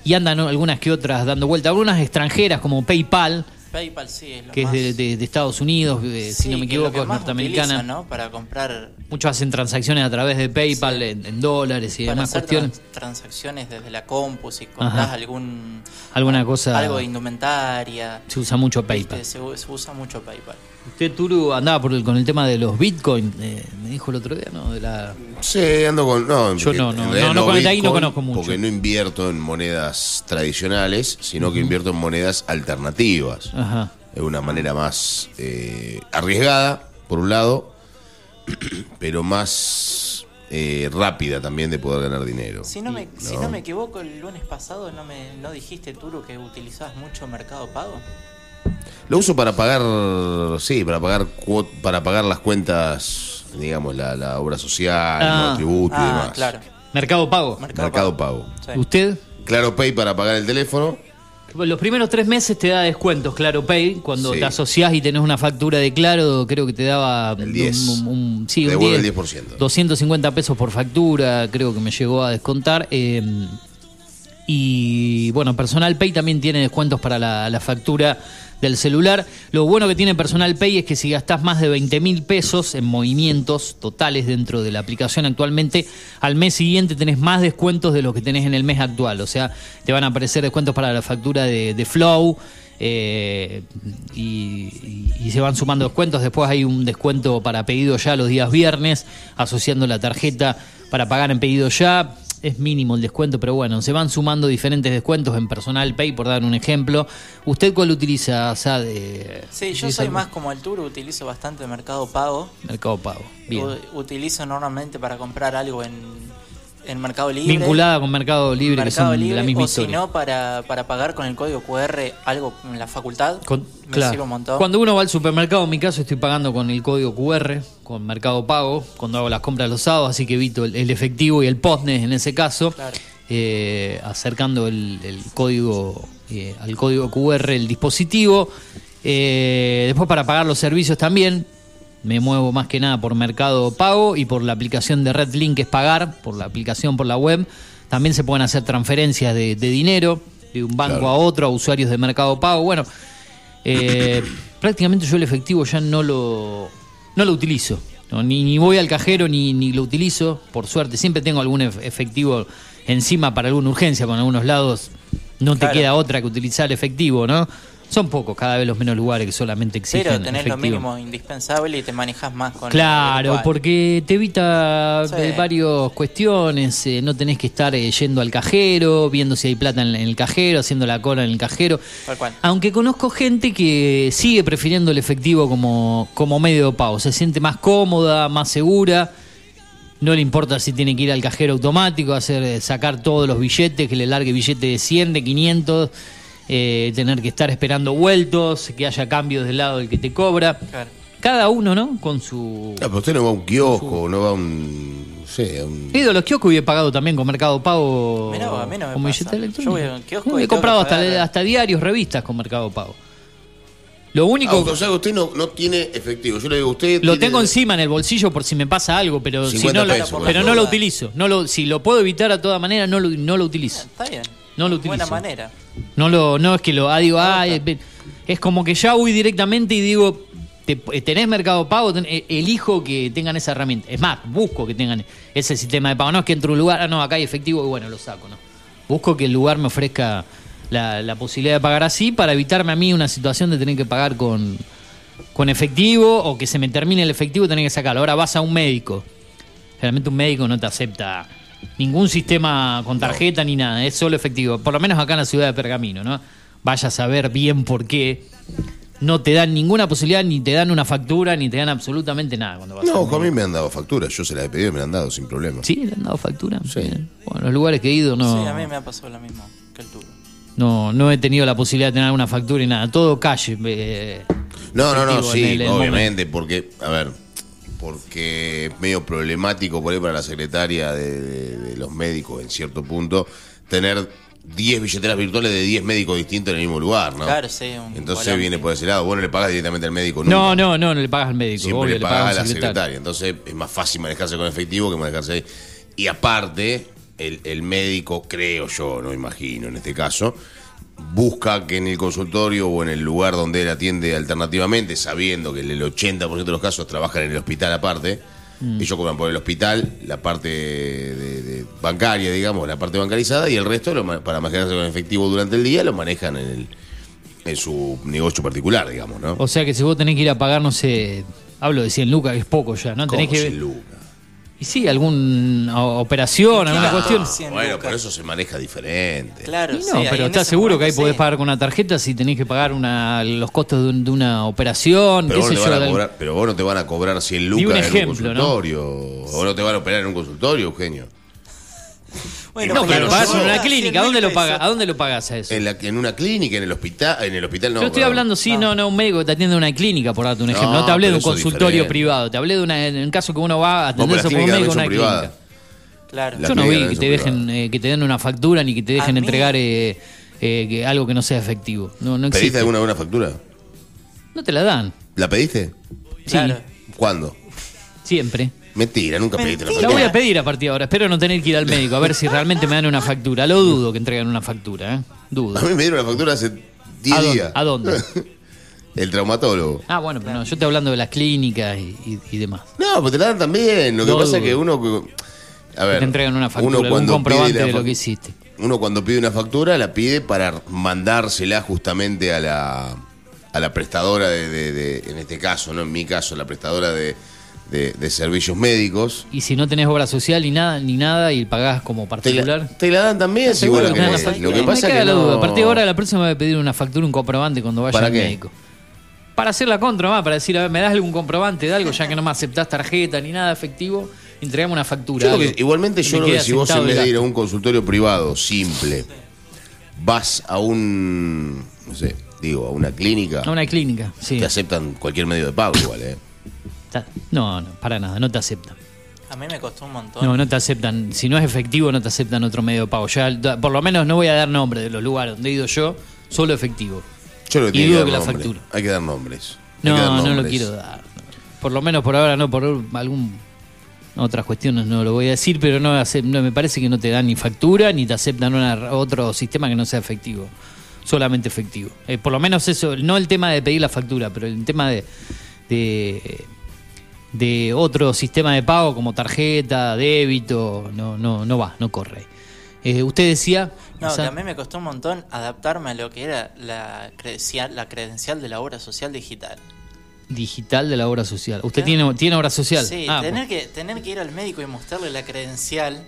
Speaker 2: y andan algunas que otras dando vuelta, algunas extranjeras como PayPal,
Speaker 4: PayPal sí es lo
Speaker 2: que
Speaker 4: más...
Speaker 2: es de, de- de Estados Unidos, eh, si
Speaker 4: Sí,
Speaker 2: no me
Speaker 4: que
Speaker 2: equivoco,
Speaker 4: que
Speaker 2: es
Speaker 4: más
Speaker 2: norteamericana.
Speaker 4: utilizan, ¿no? Para comprar...
Speaker 2: Muchos hacen transacciones a través de PayPal en, en dólares y
Speaker 4: para
Speaker 2: demás
Speaker 4: hacer
Speaker 2: cuestiones.
Speaker 4: trans- transacciones desde la compu, si compras
Speaker 2: Ajá.
Speaker 4: algún...
Speaker 2: Alguna cosa-
Speaker 4: Algo de indumentaria.
Speaker 2: Se usa mucho. PayPal.
Speaker 4: Se, se usa mucho PayPal.
Speaker 2: Usted, Turu, andaba por el- con el tema de los Bitcoin, eh, me dijo el otro día, ¿no? De la...
Speaker 3: Sí, ando con. No,
Speaker 2: Yo no, no, no, no, con ahí no conozco mucho.
Speaker 3: Porque no invierto en monedas tradicionales, sino que invierto en monedas alternativas.
Speaker 2: Ajá.
Speaker 3: Es una manera más eh, arriesgada, por un lado, *clears throat* pero más eh, rápida también de poder ganar dinero.
Speaker 4: Si no, me, si
Speaker 3: ¿no?
Speaker 4: no me equivoco, el lunes pasado no me no dijiste, Turu, que utilizabas mucho Mercado Pago.
Speaker 3: Lo uso para pagar, sí, para pagar para pagar las cuentas, digamos, la, la obra social,
Speaker 2: Ah.
Speaker 3: el tributo y
Speaker 4: Ah,
Speaker 3: demás.
Speaker 4: claro.
Speaker 2: Mercado Pago.
Speaker 3: Mercado, Pago.
Speaker 4: Sí.
Speaker 2: ¿Usted?
Speaker 3: Claro Pay para pagar el teléfono.
Speaker 2: Los primeros tres meses te da descuentos, Claro Pay. Cuando
Speaker 3: Sí.
Speaker 2: te asociás y tenés una factura de Claro, creo que te daba
Speaker 3: El 10.
Speaker 2: un, un- sí, un
Speaker 3: Devuelve el
Speaker 2: 10,
Speaker 3: 10%.
Speaker 2: 250 pesos por factura, creo que me llegó a descontar. eh, y bueno, Personal Pay también tiene descuentos para la, la factura del celular. Lo bueno que tiene Personal Pay es que si gastás más de 20 mil pesos en movimientos totales dentro de la aplicación actualmente, al mes siguiente tenés más descuentos de lo que tenés en el mes actual. O sea, te van a aparecer descuentos para la factura de, Flow. eh, y- y se van sumando descuentos. Después hay un descuento para pedido ya los días viernes, asociando la tarjeta para pagar en pedido ya. Es mínimo el descuento, pero bueno, se van sumando diferentes descuentos en Personal Pay, por dar un ejemplo. ¿Usted cuál utiliza, Sade?
Speaker 4: Sí, yo
Speaker 2: ¿Utiliza
Speaker 4: soy más como el Turu, utilizo bastante Mercado Pago.
Speaker 2: Mercado Pago. Bien.
Speaker 4: U- Utilizo normalmente para comprar algo en, en Mercado Libre.
Speaker 2: Vinculada con Mercado Libre, que son
Speaker 4: Libre,
Speaker 2: la misma
Speaker 4: o si
Speaker 2: historia.
Speaker 4: no, para, para pagar con el código QR algo en la facultad.
Speaker 2: Con-
Speaker 4: me
Speaker 2: claro.
Speaker 4: sirve un montón.
Speaker 2: Cuando uno va al supermercado, en mi caso estoy pagando con el código QR, con Mercado Pago, cuando hago las compras los sábados, así que evito el, el efectivo y el postnet en ese caso, eh, acercando el, el código eh, al código QR el dispositivo. Eh, después para pagar los servicios también, me muevo más que nada por Mercado Pago y por la aplicación de Red Link que es pagar, por la aplicación por la web. También se pueden hacer transferencias de, de dinero de un banco
Speaker 3: Claro.
Speaker 2: a otro a usuarios de Mercado Pago. Bueno, eh, *coughs* prácticamente yo el efectivo ya no lo, no lo utilizo. No, ni, ni voy al cajero ni, ni lo utilizo, por suerte. Siempre tengo algún ef- efectivo encima para alguna urgencia, con algunos lados no te
Speaker 4: Claro.
Speaker 2: queda otra que utilizar el efectivo, ¿no? Son pocos cada vez los menos lugares que solamente exigen
Speaker 4: Pero tenés lo
Speaker 2: efectivo.
Speaker 4: mínimo indispensable y te manejas más con lo
Speaker 2: Claro, porque te evita
Speaker 4: Sí.
Speaker 2: eh, varias cuestiones, eh, no tenés que estar eh, yendo al cajero, viendo si hay plata en, en el cajero, haciendo la cola en el cajero.
Speaker 4: Tal cual.
Speaker 2: Aunque conozco gente que sigue prefiriendo el efectivo como, como medio de pago, se siente más cómoda, más segura, no le importa si tiene que ir al cajero automático, hacer eh, sacar todos los billetes, que le largue billete de 100, de 500, eh, tener que estar esperando vueltos, que haya cambios del lado del que te cobra. Cada uno, ¿no? Con su...
Speaker 3: No, pero usted no va a un kiosco, no va a un. No sé, a un.
Speaker 2: He ido a los kioscos y he pagado también con Mercado Pago
Speaker 4: Mirá, a mí no me
Speaker 2: con
Speaker 4: pasa. Yo voy a un kiosco
Speaker 2: No,
Speaker 4: y
Speaker 2: he comprado hasta,
Speaker 4: pagar.
Speaker 2: hasta diarios, revistas con Mercado Pago. Lo único...
Speaker 3: Ah, o sea que usted no, no tiene efectivo. Yo le digo, usted.
Speaker 2: Lo
Speaker 3: tiene-
Speaker 2: tengo encima en el bolsillo por si me pasa algo, pero, si
Speaker 3: 50
Speaker 2: no, lo-
Speaker 3: pesos, por
Speaker 2: pero no lo utilizo. No lo, si lo puedo evitar a toda manera, no lo, no lo utilizo.
Speaker 4: Está bien.
Speaker 2: No lo
Speaker 4: Buena
Speaker 2: utilizo.
Speaker 4: manera.
Speaker 2: No lo, no es que lo ah, digo, ah, eh, es como que ya voy directamente y digo, te- tenés mercado pago, ten- eh, elijo que tengan esa herramienta. Es más, busco que tengan ese sistema de pago. No es que entro a un lugar, ah, no, acá hay efectivo y bueno, lo saco, no. Busco que el lugar me ofrezca la, la posibilidad de pagar así para evitarme a mí una situación de tener que pagar con, con efectivo o que se me termine el efectivo y tener que sacarlo. Ahora vas a un médico. Realmente un médico no te acepta ningún sistema con tarjeta ni nada, es solo efectivo. Por lo menos acá en la ciudad de Pergamino, ¿no? Vaya a saber bien por qué no te dan ninguna posibilidad, ni te dan una factura, ni te dan absolutamente nada cuando vas a
Speaker 3: No, a mí me han dado facturas. Yo se las he pedido y me la han dado sin problema.
Speaker 2: ¿Sí? ¿Le han dado factura? Bien. Bueno, los lugares que he ido no,
Speaker 4: Sí, a mí me ha pasado lo mismo que el Turu.
Speaker 2: no, no he tenido la posibilidad de tener una factura y nada. Todo calle. eh,
Speaker 3: No, no, no, sí,
Speaker 2: en el- en el
Speaker 3: obviamente, porque, a ver, porque es medio problemático por ahí para la secretaria de, de- de los médicos en cierto punto tener 10 billeteras virtuales de 10 médicos distintos en el mismo lugar, ¿no?
Speaker 4: Claro, sí, un
Speaker 3: Entonces viene por ese lado. Vos no le pagas directamente al médico nunca.
Speaker 2: No, no, no, no le pagas al médico.
Speaker 3: Siempre
Speaker 2: obvio,
Speaker 3: le
Speaker 2: pagas
Speaker 3: a la secretaria. Entonces es más fácil manejarse con efectivo que manejarse ahí. Y aparte, el, el médico, creo yo, no imagino en este caso, busca que en el consultorio o en el lugar donde él atiende alternativamente, sabiendo que el 80% de los casos trabajan en el hospital aparte,
Speaker 2: Mm.
Speaker 3: ellos cobran por el hospital la parte de, de bancaria, digamos, la parte bancarizada, y el resto, lo para manejarse con efectivo durante el día, lo manejan en, el, en su negocio particular, digamos, ¿no?
Speaker 2: O sea que si vos tenés que ir a pagar, no sé, hablo de 100 lucas, que es poco ya, ¿no? Tenés
Speaker 3: ¿Cómo
Speaker 2: que
Speaker 3: 100 lucas?
Speaker 2: Y sí, alguna operación, alguna cuestión.
Speaker 3: Bueno, por eso se maneja diferente.
Speaker 4: Claro,
Speaker 2: Y no, pero ¿estás seguro que ahí podés pagar con una tarjeta si tenés que pagar una, los costos de, un- de una operación?
Speaker 3: Pero
Speaker 2: qué
Speaker 3: vos,
Speaker 2: sé
Speaker 3: no te
Speaker 2: yo,
Speaker 3: van a
Speaker 2: del-
Speaker 3: cobrar, pero vos no te van a cobrar 100
Speaker 2: Di un
Speaker 3: lucas en un
Speaker 2: ¿no?
Speaker 3: consultorio. O no te van a operar en un consultorio, Eugenio.
Speaker 4: Bueno,
Speaker 2: no, pero en
Speaker 4: yo-
Speaker 2: una
Speaker 4: 100
Speaker 2: clínica.
Speaker 4: mil
Speaker 2: ¿Dónde lo pagas? ¿A dónde lo pagás a eso?
Speaker 3: En, la- en una clínica, en el hospital. En el hospital no.
Speaker 2: Yo estoy
Speaker 3: perdón.
Speaker 2: hablando, sí, no. no, un médico que te atiende en una clínica, por darte un
Speaker 3: No,
Speaker 2: ejemplo. No, te hablé de un consultorio
Speaker 3: diferente.
Speaker 2: privado. Te hablé de una, en un caso que uno va a atenderse por un médico en una clínica.
Speaker 4: Claro.
Speaker 2: Yo no vi que te dejen eh, que te den una factura ni que te dejen entregar eh, eh, que algo que no sea efectivo. No, no
Speaker 3: ¿Pediste alguna buena factura?
Speaker 2: No te la dan.
Speaker 3: ¿La pediste?
Speaker 2: Sí,
Speaker 3: ¿Cuándo?
Speaker 2: siempre.
Speaker 3: Mentira, nunca pediste la
Speaker 2: La
Speaker 3: factura.
Speaker 2: voy a pedir a partir de ahora. Espero no tener que ir al médico a ver si realmente me dan una factura. Lo dudo que entreguen una factura, ¿eh? Dudo.
Speaker 3: A mí me dieron la factura hace 10
Speaker 2: ¿A dónde?
Speaker 3: días.
Speaker 2: ¿A dónde? *laughs*
Speaker 3: El traumatólogo.
Speaker 2: Ah, bueno, pero no, yo estoy hablando de las clínicas y, y- y demás.
Speaker 3: No, pues te la dan también. Lo que
Speaker 2: No
Speaker 3: pasa es que uno. A ver.
Speaker 2: te entregan una factura,
Speaker 3: uno cuando
Speaker 2: comprobante
Speaker 3: pide la
Speaker 2: de lo que hiciste.
Speaker 3: Uno cuando pide una factura la pide para mandársela justamente a la, a la prestadora de, de- de- en este caso, no en mi caso, la prestadora de, de- de servicios médicos.
Speaker 2: Y si no tenés obra social ni nada, ni nada y pagás como
Speaker 3: Te
Speaker 2: particular.
Speaker 3: la, te la dan también, si vos la querés. Lo que pasa es que
Speaker 2: la duda.
Speaker 3: no-
Speaker 2: A partir de ahora, la próxima voy a pedir una factura, un comprobante cuando vaya
Speaker 3: ¿Para
Speaker 2: al
Speaker 3: qué?
Speaker 2: médico. Para hacer la contra, más, para decir, a ver, me das algún comprobante de algo, ya que no me aceptás tarjeta ni nada efectivo, entregame una factura.
Speaker 3: Yo que igualmente yo creo que si vos en vez de ir a un consultorio privado simple, vas a un, no sé, digo, a una clínica,
Speaker 2: A una clínica, sí.
Speaker 3: te aceptan cualquier medio de pago igual, ¿eh?
Speaker 2: No, no, para nada, no te aceptan.
Speaker 4: A mí me costó un montón.
Speaker 2: No, no te aceptan. Si no es efectivo, no te aceptan otro medio de pago. Ya, por lo menos no voy a dar nombre de los lugares donde he ido yo, solo efectivo.
Speaker 3: Yo lo
Speaker 2: Y
Speaker 3: que
Speaker 2: la
Speaker 3: nombre.
Speaker 2: factura.
Speaker 3: Hay que dar nombres. Hay
Speaker 2: No, no lo quiero dar. Por lo menos por ahora no, por algún otras cuestiones no lo voy a decir, pero no, no me parece que no te dan ni factura ni te aceptan una- otro sistema que no sea efectivo, solamente efectivo. Eh, por lo menos eso, no el tema de pedir la factura, pero el tema de, de de otro sistema de pago como tarjeta, débito, no no no va, no corre. Eh, usted decía,
Speaker 4: No,
Speaker 2: o sea,
Speaker 4: mí me costó un montón adaptarme a lo que era la credencial, la credencial de la obra social digital.
Speaker 2: digital de la obra social. ¿Usted tiene tiene obra social?
Speaker 4: Sí,
Speaker 2: Ah,
Speaker 4: tener, que, tener que ir al médico y mostrarle la credencial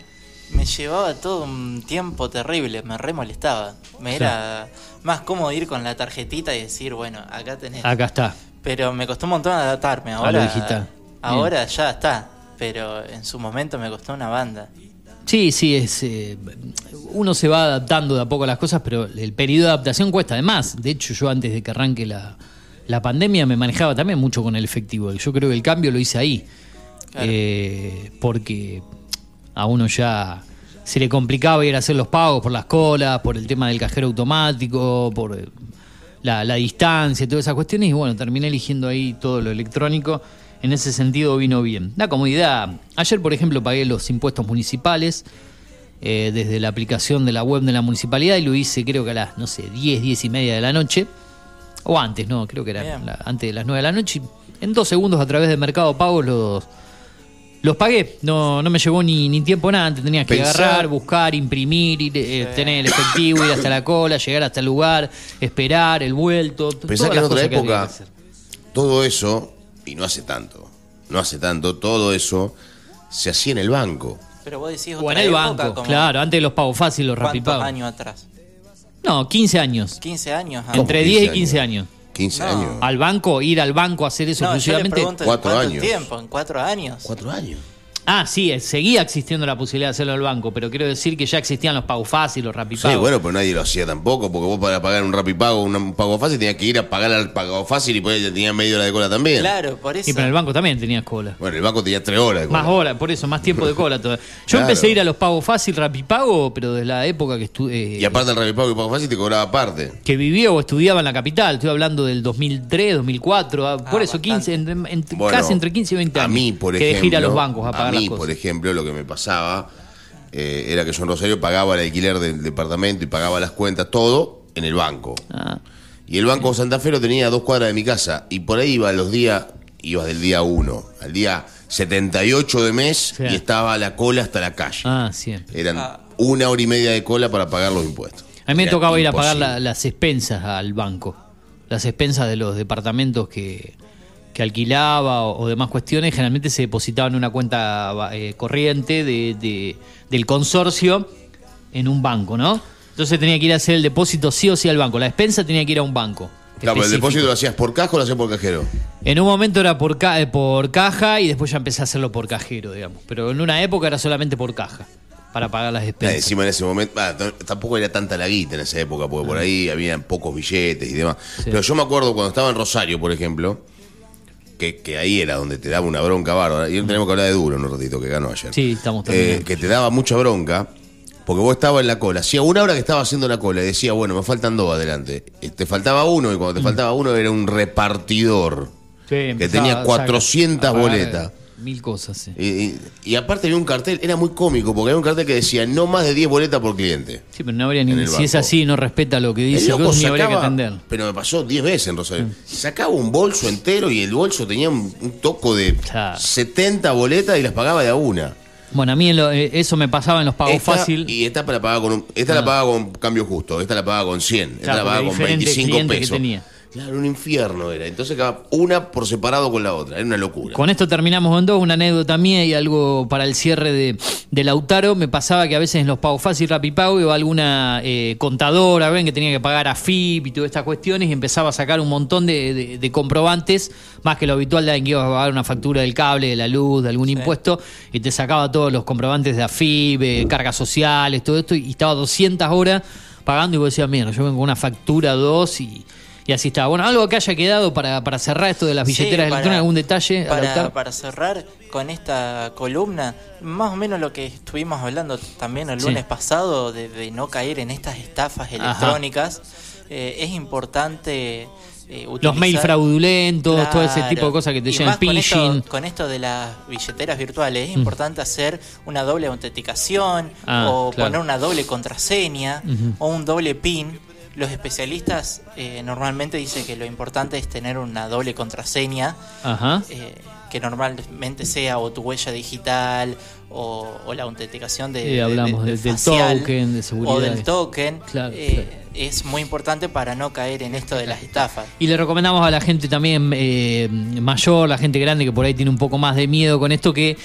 Speaker 4: me llevaba todo un tiempo terrible, me re molestaba. Me era más cómodo ir con la tarjetita y decir, bueno, acá tenés.
Speaker 2: acá está.
Speaker 4: Pero me costó un montón adaptarme.
Speaker 2: A lo
Speaker 4: Ahora,
Speaker 2: digital.
Speaker 4: Ahora ya está. Pero en su momento me costó una banda.
Speaker 2: Sí, sí, es eh, uno se va adaptando de a poco a las cosas, pero el periodo de adaptación cuesta. Además, de hecho, yo antes de que arranque la, la pandemia me manejaba también mucho con el efectivo. Yo creo que el cambio lo hice ahí. Eh, porque a uno ya se le complicaba ir a hacer los pagos por las colas, por el tema del cajero automático, por eh, la, la distancia, todas esas cuestiones. Y bueno, terminé eligiendo ahí todo lo electrónico. En ese sentido vino bien. La comodidad. Ayer, por ejemplo, pagué los impuestos municipales eh, desde la aplicación de la web de la municipalidad y lo hice creo que a las, no sé, 10, 10 y media de la noche. O antes, no, creo que era la- antes de las 9 de la noche. y En dos segundos a través de Mercado Pago los, los pagué. No, no me llevó ni, ni tiempo nada. Antes tenías que
Speaker 3: Pensá-
Speaker 2: agarrar, buscar, imprimir, ir, eh, tener el efectivo, ir hasta la cola, llegar hasta el lugar, esperar, el vuelto.
Speaker 3: Pensá
Speaker 2: todas
Speaker 3: que en otra
Speaker 2: que
Speaker 3: época,
Speaker 2: que
Speaker 3: todo eso, y no hace tanto, no hace tanto, todo eso se hacía en el banco.
Speaker 4: Pero vos decís
Speaker 2: O
Speaker 4: otra
Speaker 2: en el
Speaker 4: época,
Speaker 2: banco,
Speaker 4: como
Speaker 2: claro, antes de los pagos fáciles, los
Speaker 4: ¿Cuántos
Speaker 2: rapipagos.
Speaker 4: años atrás?
Speaker 2: No, 15 años.
Speaker 4: 15 años. ah.
Speaker 2: Entre 10 y 15 años.
Speaker 3: 15
Speaker 4: No.
Speaker 3: años.
Speaker 2: Al banco, ir al banco a hacer eso
Speaker 4: No, yo le
Speaker 2: exclusivamente.
Speaker 4: pregunto en
Speaker 3: Cuatro
Speaker 4: cuánto
Speaker 3: años.
Speaker 4: tiempo, en cuatro años.
Speaker 3: Cuatro años.
Speaker 2: Ah, sí, eh, seguía existiendo la posibilidad de hacerlo al banco, pero quiero decir que ya existían los pagos fáciles, los rapipagos.
Speaker 3: Sí, bueno, pues nadie lo hacía tampoco, porque vos para pagar un Rapipago, un, un pago fácil, tenías que ir a pagar al pago fácil y por ahí tenía media hora de cola también.
Speaker 4: Claro, por eso.
Speaker 2: Y pero en el banco también tenías cola.
Speaker 3: Bueno, el banco tenía tres horas de cola.
Speaker 2: Más horas, por eso, más tiempo de cola todavía. *laughs* Yo
Speaker 3: Claro.
Speaker 2: empecé a ir a los pagos fácil, rapipago, pero desde la época que estuve.
Speaker 3: Y aparte el Rapipago y pago fácil te cobraba aparte.
Speaker 2: que vivía o estudiaba en la capital, estoy hablando del 2003, 2004, ah, por eso 15, entre- entre-
Speaker 3: Bueno,
Speaker 2: casi entre 15 y 20 años.
Speaker 3: A mí, por
Speaker 2: que
Speaker 3: ejemplo.
Speaker 2: dejé ir a los bancos a pagar
Speaker 3: mí,
Speaker 2: las cosas.
Speaker 3: por ejemplo, lo que me pasaba eh, era que yo en Rosario pagaba el alquiler del departamento y pagaba las cuentas, todo en el banco.
Speaker 2: Ah.
Speaker 3: Y el Banco Santa Fe lo tenía a dos cuadras de mi casa. Y por ahí iba los días, ibas del día 1 al día 78 de mes
Speaker 2: Sí.
Speaker 3: y estaba la cola hasta la calle.
Speaker 2: Ah, siempre.
Speaker 3: Eran una hora y media de cola para pagar los impuestos.
Speaker 2: A mí me
Speaker 3: Era
Speaker 2: tocaba ir a pagar la- las expensas al banco. Las expensas de los departamentos que, que alquilaba o, o demás cuestiones, generalmente se depositaban en una cuenta eh, corriente de, de- del consorcio en un banco, ¿no? Entonces tenía que ir a hacer el depósito sí o sí al banco. La despensa tenía que ir a un banco.
Speaker 3: Claro, pero el depósito lo hacías por caja o lo hacías por cajero.
Speaker 2: En un momento era por, ca- eh, por caja y después ya empecé a hacerlo por cajero, digamos. Pero en una época era solamente por caja, para pagar las
Speaker 3: Ah,
Speaker 2: expensas.
Speaker 3: encima en ese momento, ah, tampoco era tanta la guita en esa época, porque por ahí había pocos billetes y demás. Pero yo me acuerdo cuando estaba en Rosario, por ejemplo, que, que ahí era donde te daba una bronca bárbara. Y tenemos que hablar de Duro en un ratito, que ganó ayer.
Speaker 2: Sí, estamos
Speaker 3: Eh, que te daba mucha bronca, porque vos estabas en la cola. Hacía una hora que estaba haciendo la cola y decía, bueno, me faltan dos adelante. Eh, Te faltaba uno, y cuando te faltaba uno era un repartidor
Speaker 2: Sí,
Speaker 3: que tenía
Speaker 2: a
Speaker 3: 400
Speaker 2: sacar- a pagar
Speaker 3: boletas.
Speaker 2: Mil cosas, sí.
Speaker 3: Y, y- y aparte había un cartel, era muy cómico, porque había un cartel que decía no más de 10 boletas por cliente.
Speaker 2: Sí, pero no habría ni. Si es así, no respeta lo que dice,
Speaker 3: loco
Speaker 2: ni habría que atender.
Speaker 3: Pero me pasó 10 veces en Rosario. Sacaba un bolso entero y el bolso tenía un, un toco de 70 boletas y las pagaba de a una.
Speaker 2: Bueno, a mí en lo- eh, eso me pasaba en los pagos
Speaker 3: Esta-
Speaker 2: fácil.
Speaker 3: Y esta la pagaba con un- esta
Speaker 2: Ah.
Speaker 3: la pagaba con cambio justo, esta la pagaba con 100, esta
Speaker 2: Claro,
Speaker 3: la pagaba con
Speaker 2: diferentes
Speaker 3: 25
Speaker 2: clientes que
Speaker 3: pesos.
Speaker 2: tenía.
Speaker 3: Claro, un infierno era. Entonces cada una por separado con la otra, era una locura.
Speaker 2: Con esto terminamos con dos, una anécdota mía y algo para el cierre de, de Lautaro. Me pasaba que a veces en los pagos fácil, Rapipago, iba alguna eh, contadora, ven que tenía que pagar a FIP y todas estas cuestiones y empezaba a sacar un montón de, de- de comprobantes, más que lo habitual de alguien que iba a pagar una factura del cable, de la luz, de algún impuesto, y te sacaba todos los comprobantes de AFIP, eh, cargas sociales, todo esto, y estaba 200 horas pagando y vos decías, mira, yo vengo con una factura, dos y... Y así estaba. Bueno, algo que haya quedado para, para cerrar esto de las
Speaker 4: Sí,
Speaker 2: billeteras
Speaker 4: para-
Speaker 2: electrónicas, algún detalle.
Speaker 4: Para, para cerrar con esta columna, más o menos lo que estuvimos hablando también el
Speaker 2: Sí.
Speaker 4: lunes pasado, de, de no caer en estas estafas electrónicas, eh, es importante eh,
Speaker 2: Los
Speaker 4: utilizar-
Speaker 2: mails fraudulentos, todo ese tipo de cosas que te llegan
Speaker 4: con
Speaker 2: phishing.
Speaker 4: esto, con esto de las billeteras virtuales, es
Speaker 2: Mm.
Speaker 4: importante hacer una doble autenticación
Speaker 2: Ah,
Speaker 4: o
Speaker 2: claro.
Speaker 4: poner una doble contraseña o un doble PIN. Los especialistas eh, normalmente dicen que lo importante es tener una doble contraseña
Speaker 2: Ajá.
Speaker 4: eh, que normalmente sea o tu huella digital o, o la autenticación de,
Speaker 2: Sí, hablamos
Speaker 4: de-
Speaker 2: de- del
Speaker 4: facial
Speaker 2: token, de seguridad.
Speaker 4: o del token
Speaker 2: Claro,
Speaker 4: eh, es muy importante para no caer en esto de las estafas
Speaker 2: Y le recomendamos a la gente también eh, mayor, la gente grande que por ahí tiene un poco más de miedo con esto, que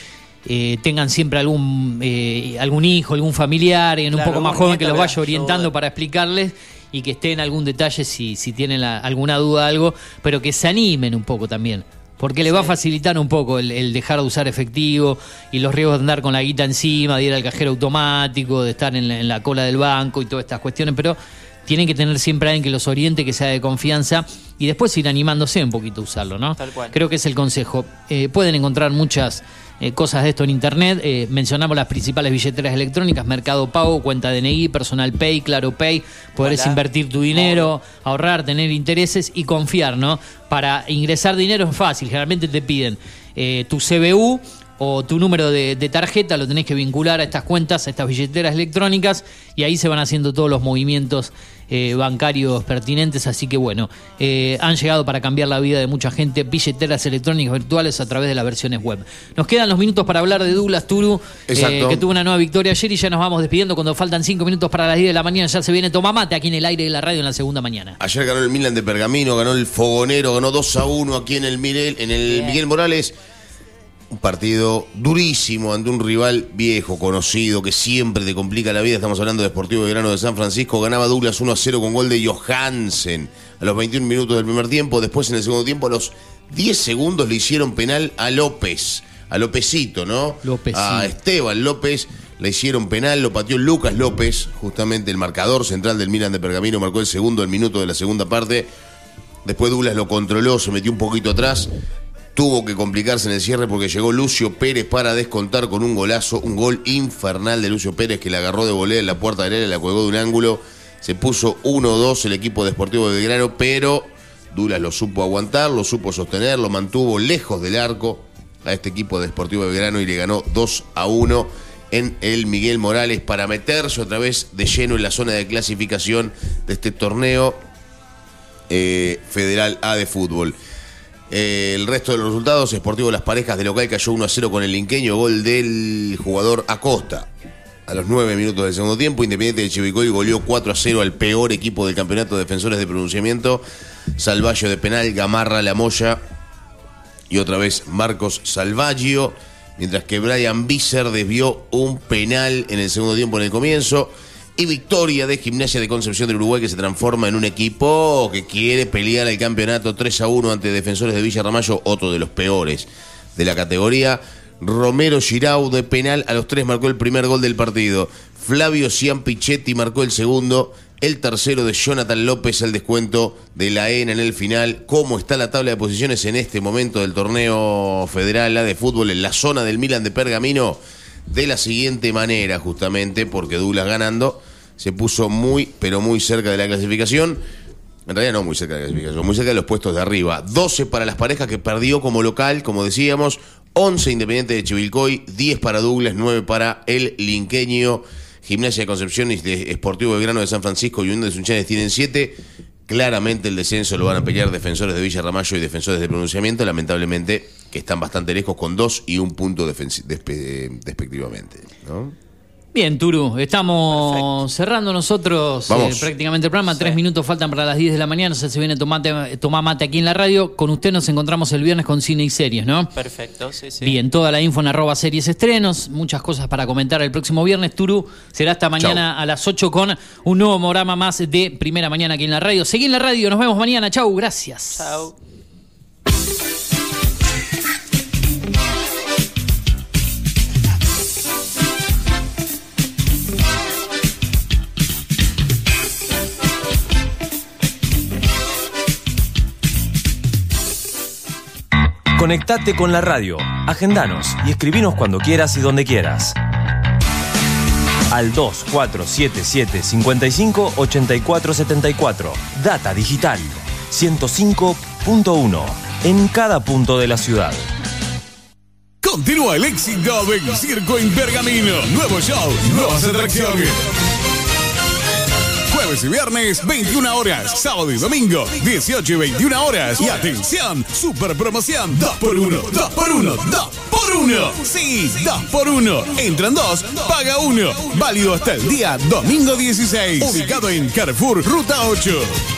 Speaker 2: eh, tengan siempre algún eh, algún hijo, algún familiar, en un
Speaker 4: Claro,
Speaker 2: poco más joven que los vaya orientando para explicarles y que esté en algún detalle si, si tienen la- alguna duda algo, pero que se animen un poco también. Porque le va a facilitar un poco el, el dejar de usar efectivo y los riesgos de andar con la guita encima, de ir al cajero automático, de estar en la, en la cola del banco y todas estas cuestiones, pero tienen que tener siempre a alguien que los oriente, que sea de confianza y después ir animándose un poquito a usarlo, ¿no?
Speaker 4: Tal cual.
Speaker 2: Creo que es el consejo. Eh, pueden encontrar muchas eh, cosas de esto en internet. Eh, mencionamos las principales billeteras electrónicas, Mercado Pago, cuenta DNI, Personal Pay, Claro Pay.
Speaker 4: Voilà.
Speaker 2: invertir tu dinero, ahorrar, tener intereses y confiar, ¿no? Para ingresar dinero es fácil. Generalmente te piden eh, tu CBU o tu número de, de tarjeta, lo tenés que vincular a estas cuentas, a estas billeteras electrónicas, y ahí se van haciendo todos los movimientos eh, bancarios pertinentes. Así que bueno, eh, han llegado para cambiar la vida de mucha gente billeteras electrónicas virtuales a través de las versiones web. Nos quedan los minutos para hablar de Douglas Turu, eh,
Speaker 3: Exacto.
Speaker 2: que tuvo una nueva victoria ayer y ya nos vamos despidiendo cuando faltan cinco minutos para las 10 de la mañana. Ya se viene Tomamate aquí en el aire de la radio en la segunda mañana.
Speaker 3: Ayer ganó el Milan de Pergamino, ganó el Fogonero, ganó 2 a 1 aquí en el, Mirel, en el Miguel Morales. Un partido durísimo ante un rival viejo, conocido, que siempre te complica la vida. Estamos hablando de Sportivo Verano de San Francisco. Ganaba Douglas 1 a 0 con gol de Johansen a los 21 minutos del primer tiempo. Después, en el segundo tiempo, a los 10 segundos le hicieron penal a López. a Lópezito, ¿no?
Speaker 2: Lópezito.
Speaker 3: A Esteban López le hicieron penal, lo pateó Lucas López, justamente el marcador central del Milan de Pergamino, marcó el segundo el minuto de la segunda parte. Después Douglas lo controló, se metió un poquito atrás. Tuvo que complicarse en el cierre porque llegó Lucio Pérez para descontar con un golazo, un gol infernal de Lucio Pérez que le agarró de volea en la puerta de área, la colgó de un ángulo. Se puso 1-2 el equipo deportivo de Belgrano, pero Douglas lo supo aguantar, lo supo sostener, lo mantuvo lejos del arco a este equipo de Deportivo de Belgrano y le ganó 2 a 1 en el Miguel Morales para meterse otra vez de lleno en la zona de clasificación de este torneo eh, Federal A de fútbol. Eh, el resto de los resultados, Sportivo Las Parejas de local cayó 1 a 0 con el Inqueño, gol del jugador Acosta. A los 9 minutos del segundo tiempo, Independiente de Chivicoy goleó 4 a 0 al peor equipo del campeonato de defensores de pronunciamiento. Salvallo de penal, Gamarra, La Moya y otra vez Marcos Salvaggio. Mientras que Brian Visser desvió un penal en el segundo tiempo en el comienzo. Y victoria de Gimnasia de Concepción del Uruguay que se transforma en un equipo que quiere pelear el campeonato 3 a 1 ante Defensores de Villa Ramallo, otro de los peores de la categoría. Romero Girau de penal a los tres marcó el primer gol del partido. Flavio Ciampichetti marcó el segundo. El tercero de Jonathan López al descuento de la ENA en el final. ¿Cómo está la tabla de posiciones en este momento del torneo federal de fútbol en la zona del Milan de Pergamino? De la siguiente manera, justamente, porque Douglas ganando se puso muy, pero muy cerca de la clasificación. En realidad no muy cerca de la clasificación, muy cerca de los puestos de arriba. 12 para las parejas que perdió como local, como decíamos. 11 Independiente de Chivilcoy, 10 para Douglas, 9 para el Linqueño. Gimnasia de Concepción y de Esportivo Belgrano de San Francisco y Unión de Sunchanes tienen 7. Claramente el descenso lo van a pelear defensores de Villa Ramallo y defensores de pronunciamiento, lamentablemente que están bastante lejos con 2 y un punto despe- despectivamente. ¿no?
Speaker 2: Bien, Turu, estamos cerrando nosotros eh, prácticamente el programa. Tres minutos faltan para las 10 de la mañana. Se viene tomate, tomá mate aquí en la radio. Con usted nos encontramos el viernes con cine y series, ¿no?
Speaker 4: Perfecto, sí, sí.
Speaker 2: Bien, toda la info en arroba series estrenos, muchas cosas para comentar el próximo viernes. Turu será hasta mañana a las 8 con un nuevo programa más de Primera Mañana aquí en la radio. Seguí en la radio, nos vemos mañana. Chau, gracias.
Speaker 4: Chao.
Speaker 9: Conectate con la radio, agendanos y escribinos cuando quieras y donde quieras. Al 2477 55 84 74. Data Digital 105.1 en cada punto de la ciudad.
Speaker 11: Continúa el éxito del circo en Pergamino. Nuevo show, nuevas atracciones. Jueves y viernes, 21 horas. Sábado y domingo, 18 y 21 horas. Y atención, super promoción. 2 por 1 2 por 1 2 por 1 Sí, 2 por 1 Entran dos, paga uno. Válido hasta el día domingo 16. Ubicado en Carrefour, Ruta 8.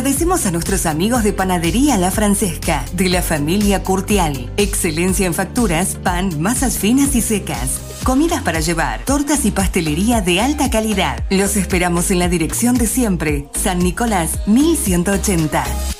Speaker 13: Agradecemos a nuestros amigos de Panadería La Francesca, de la familia Curtial. Excelencia en facturas, pan, masas finas y secas. Comidas para llevar, tortas y pastelería de alta calidad. Los esperamos en la dirección de siempre, San Nicolás 1180.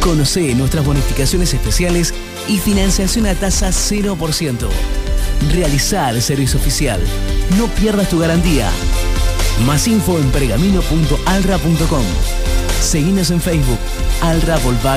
Speaker 14: Conoce nuestras bonificaciones especiales y financiación a tasa 0%. Realizar el servicio oficial. No pierdas tu garantía. Más info en pergamino.alra.com. Seguinos en Facebook. Alra.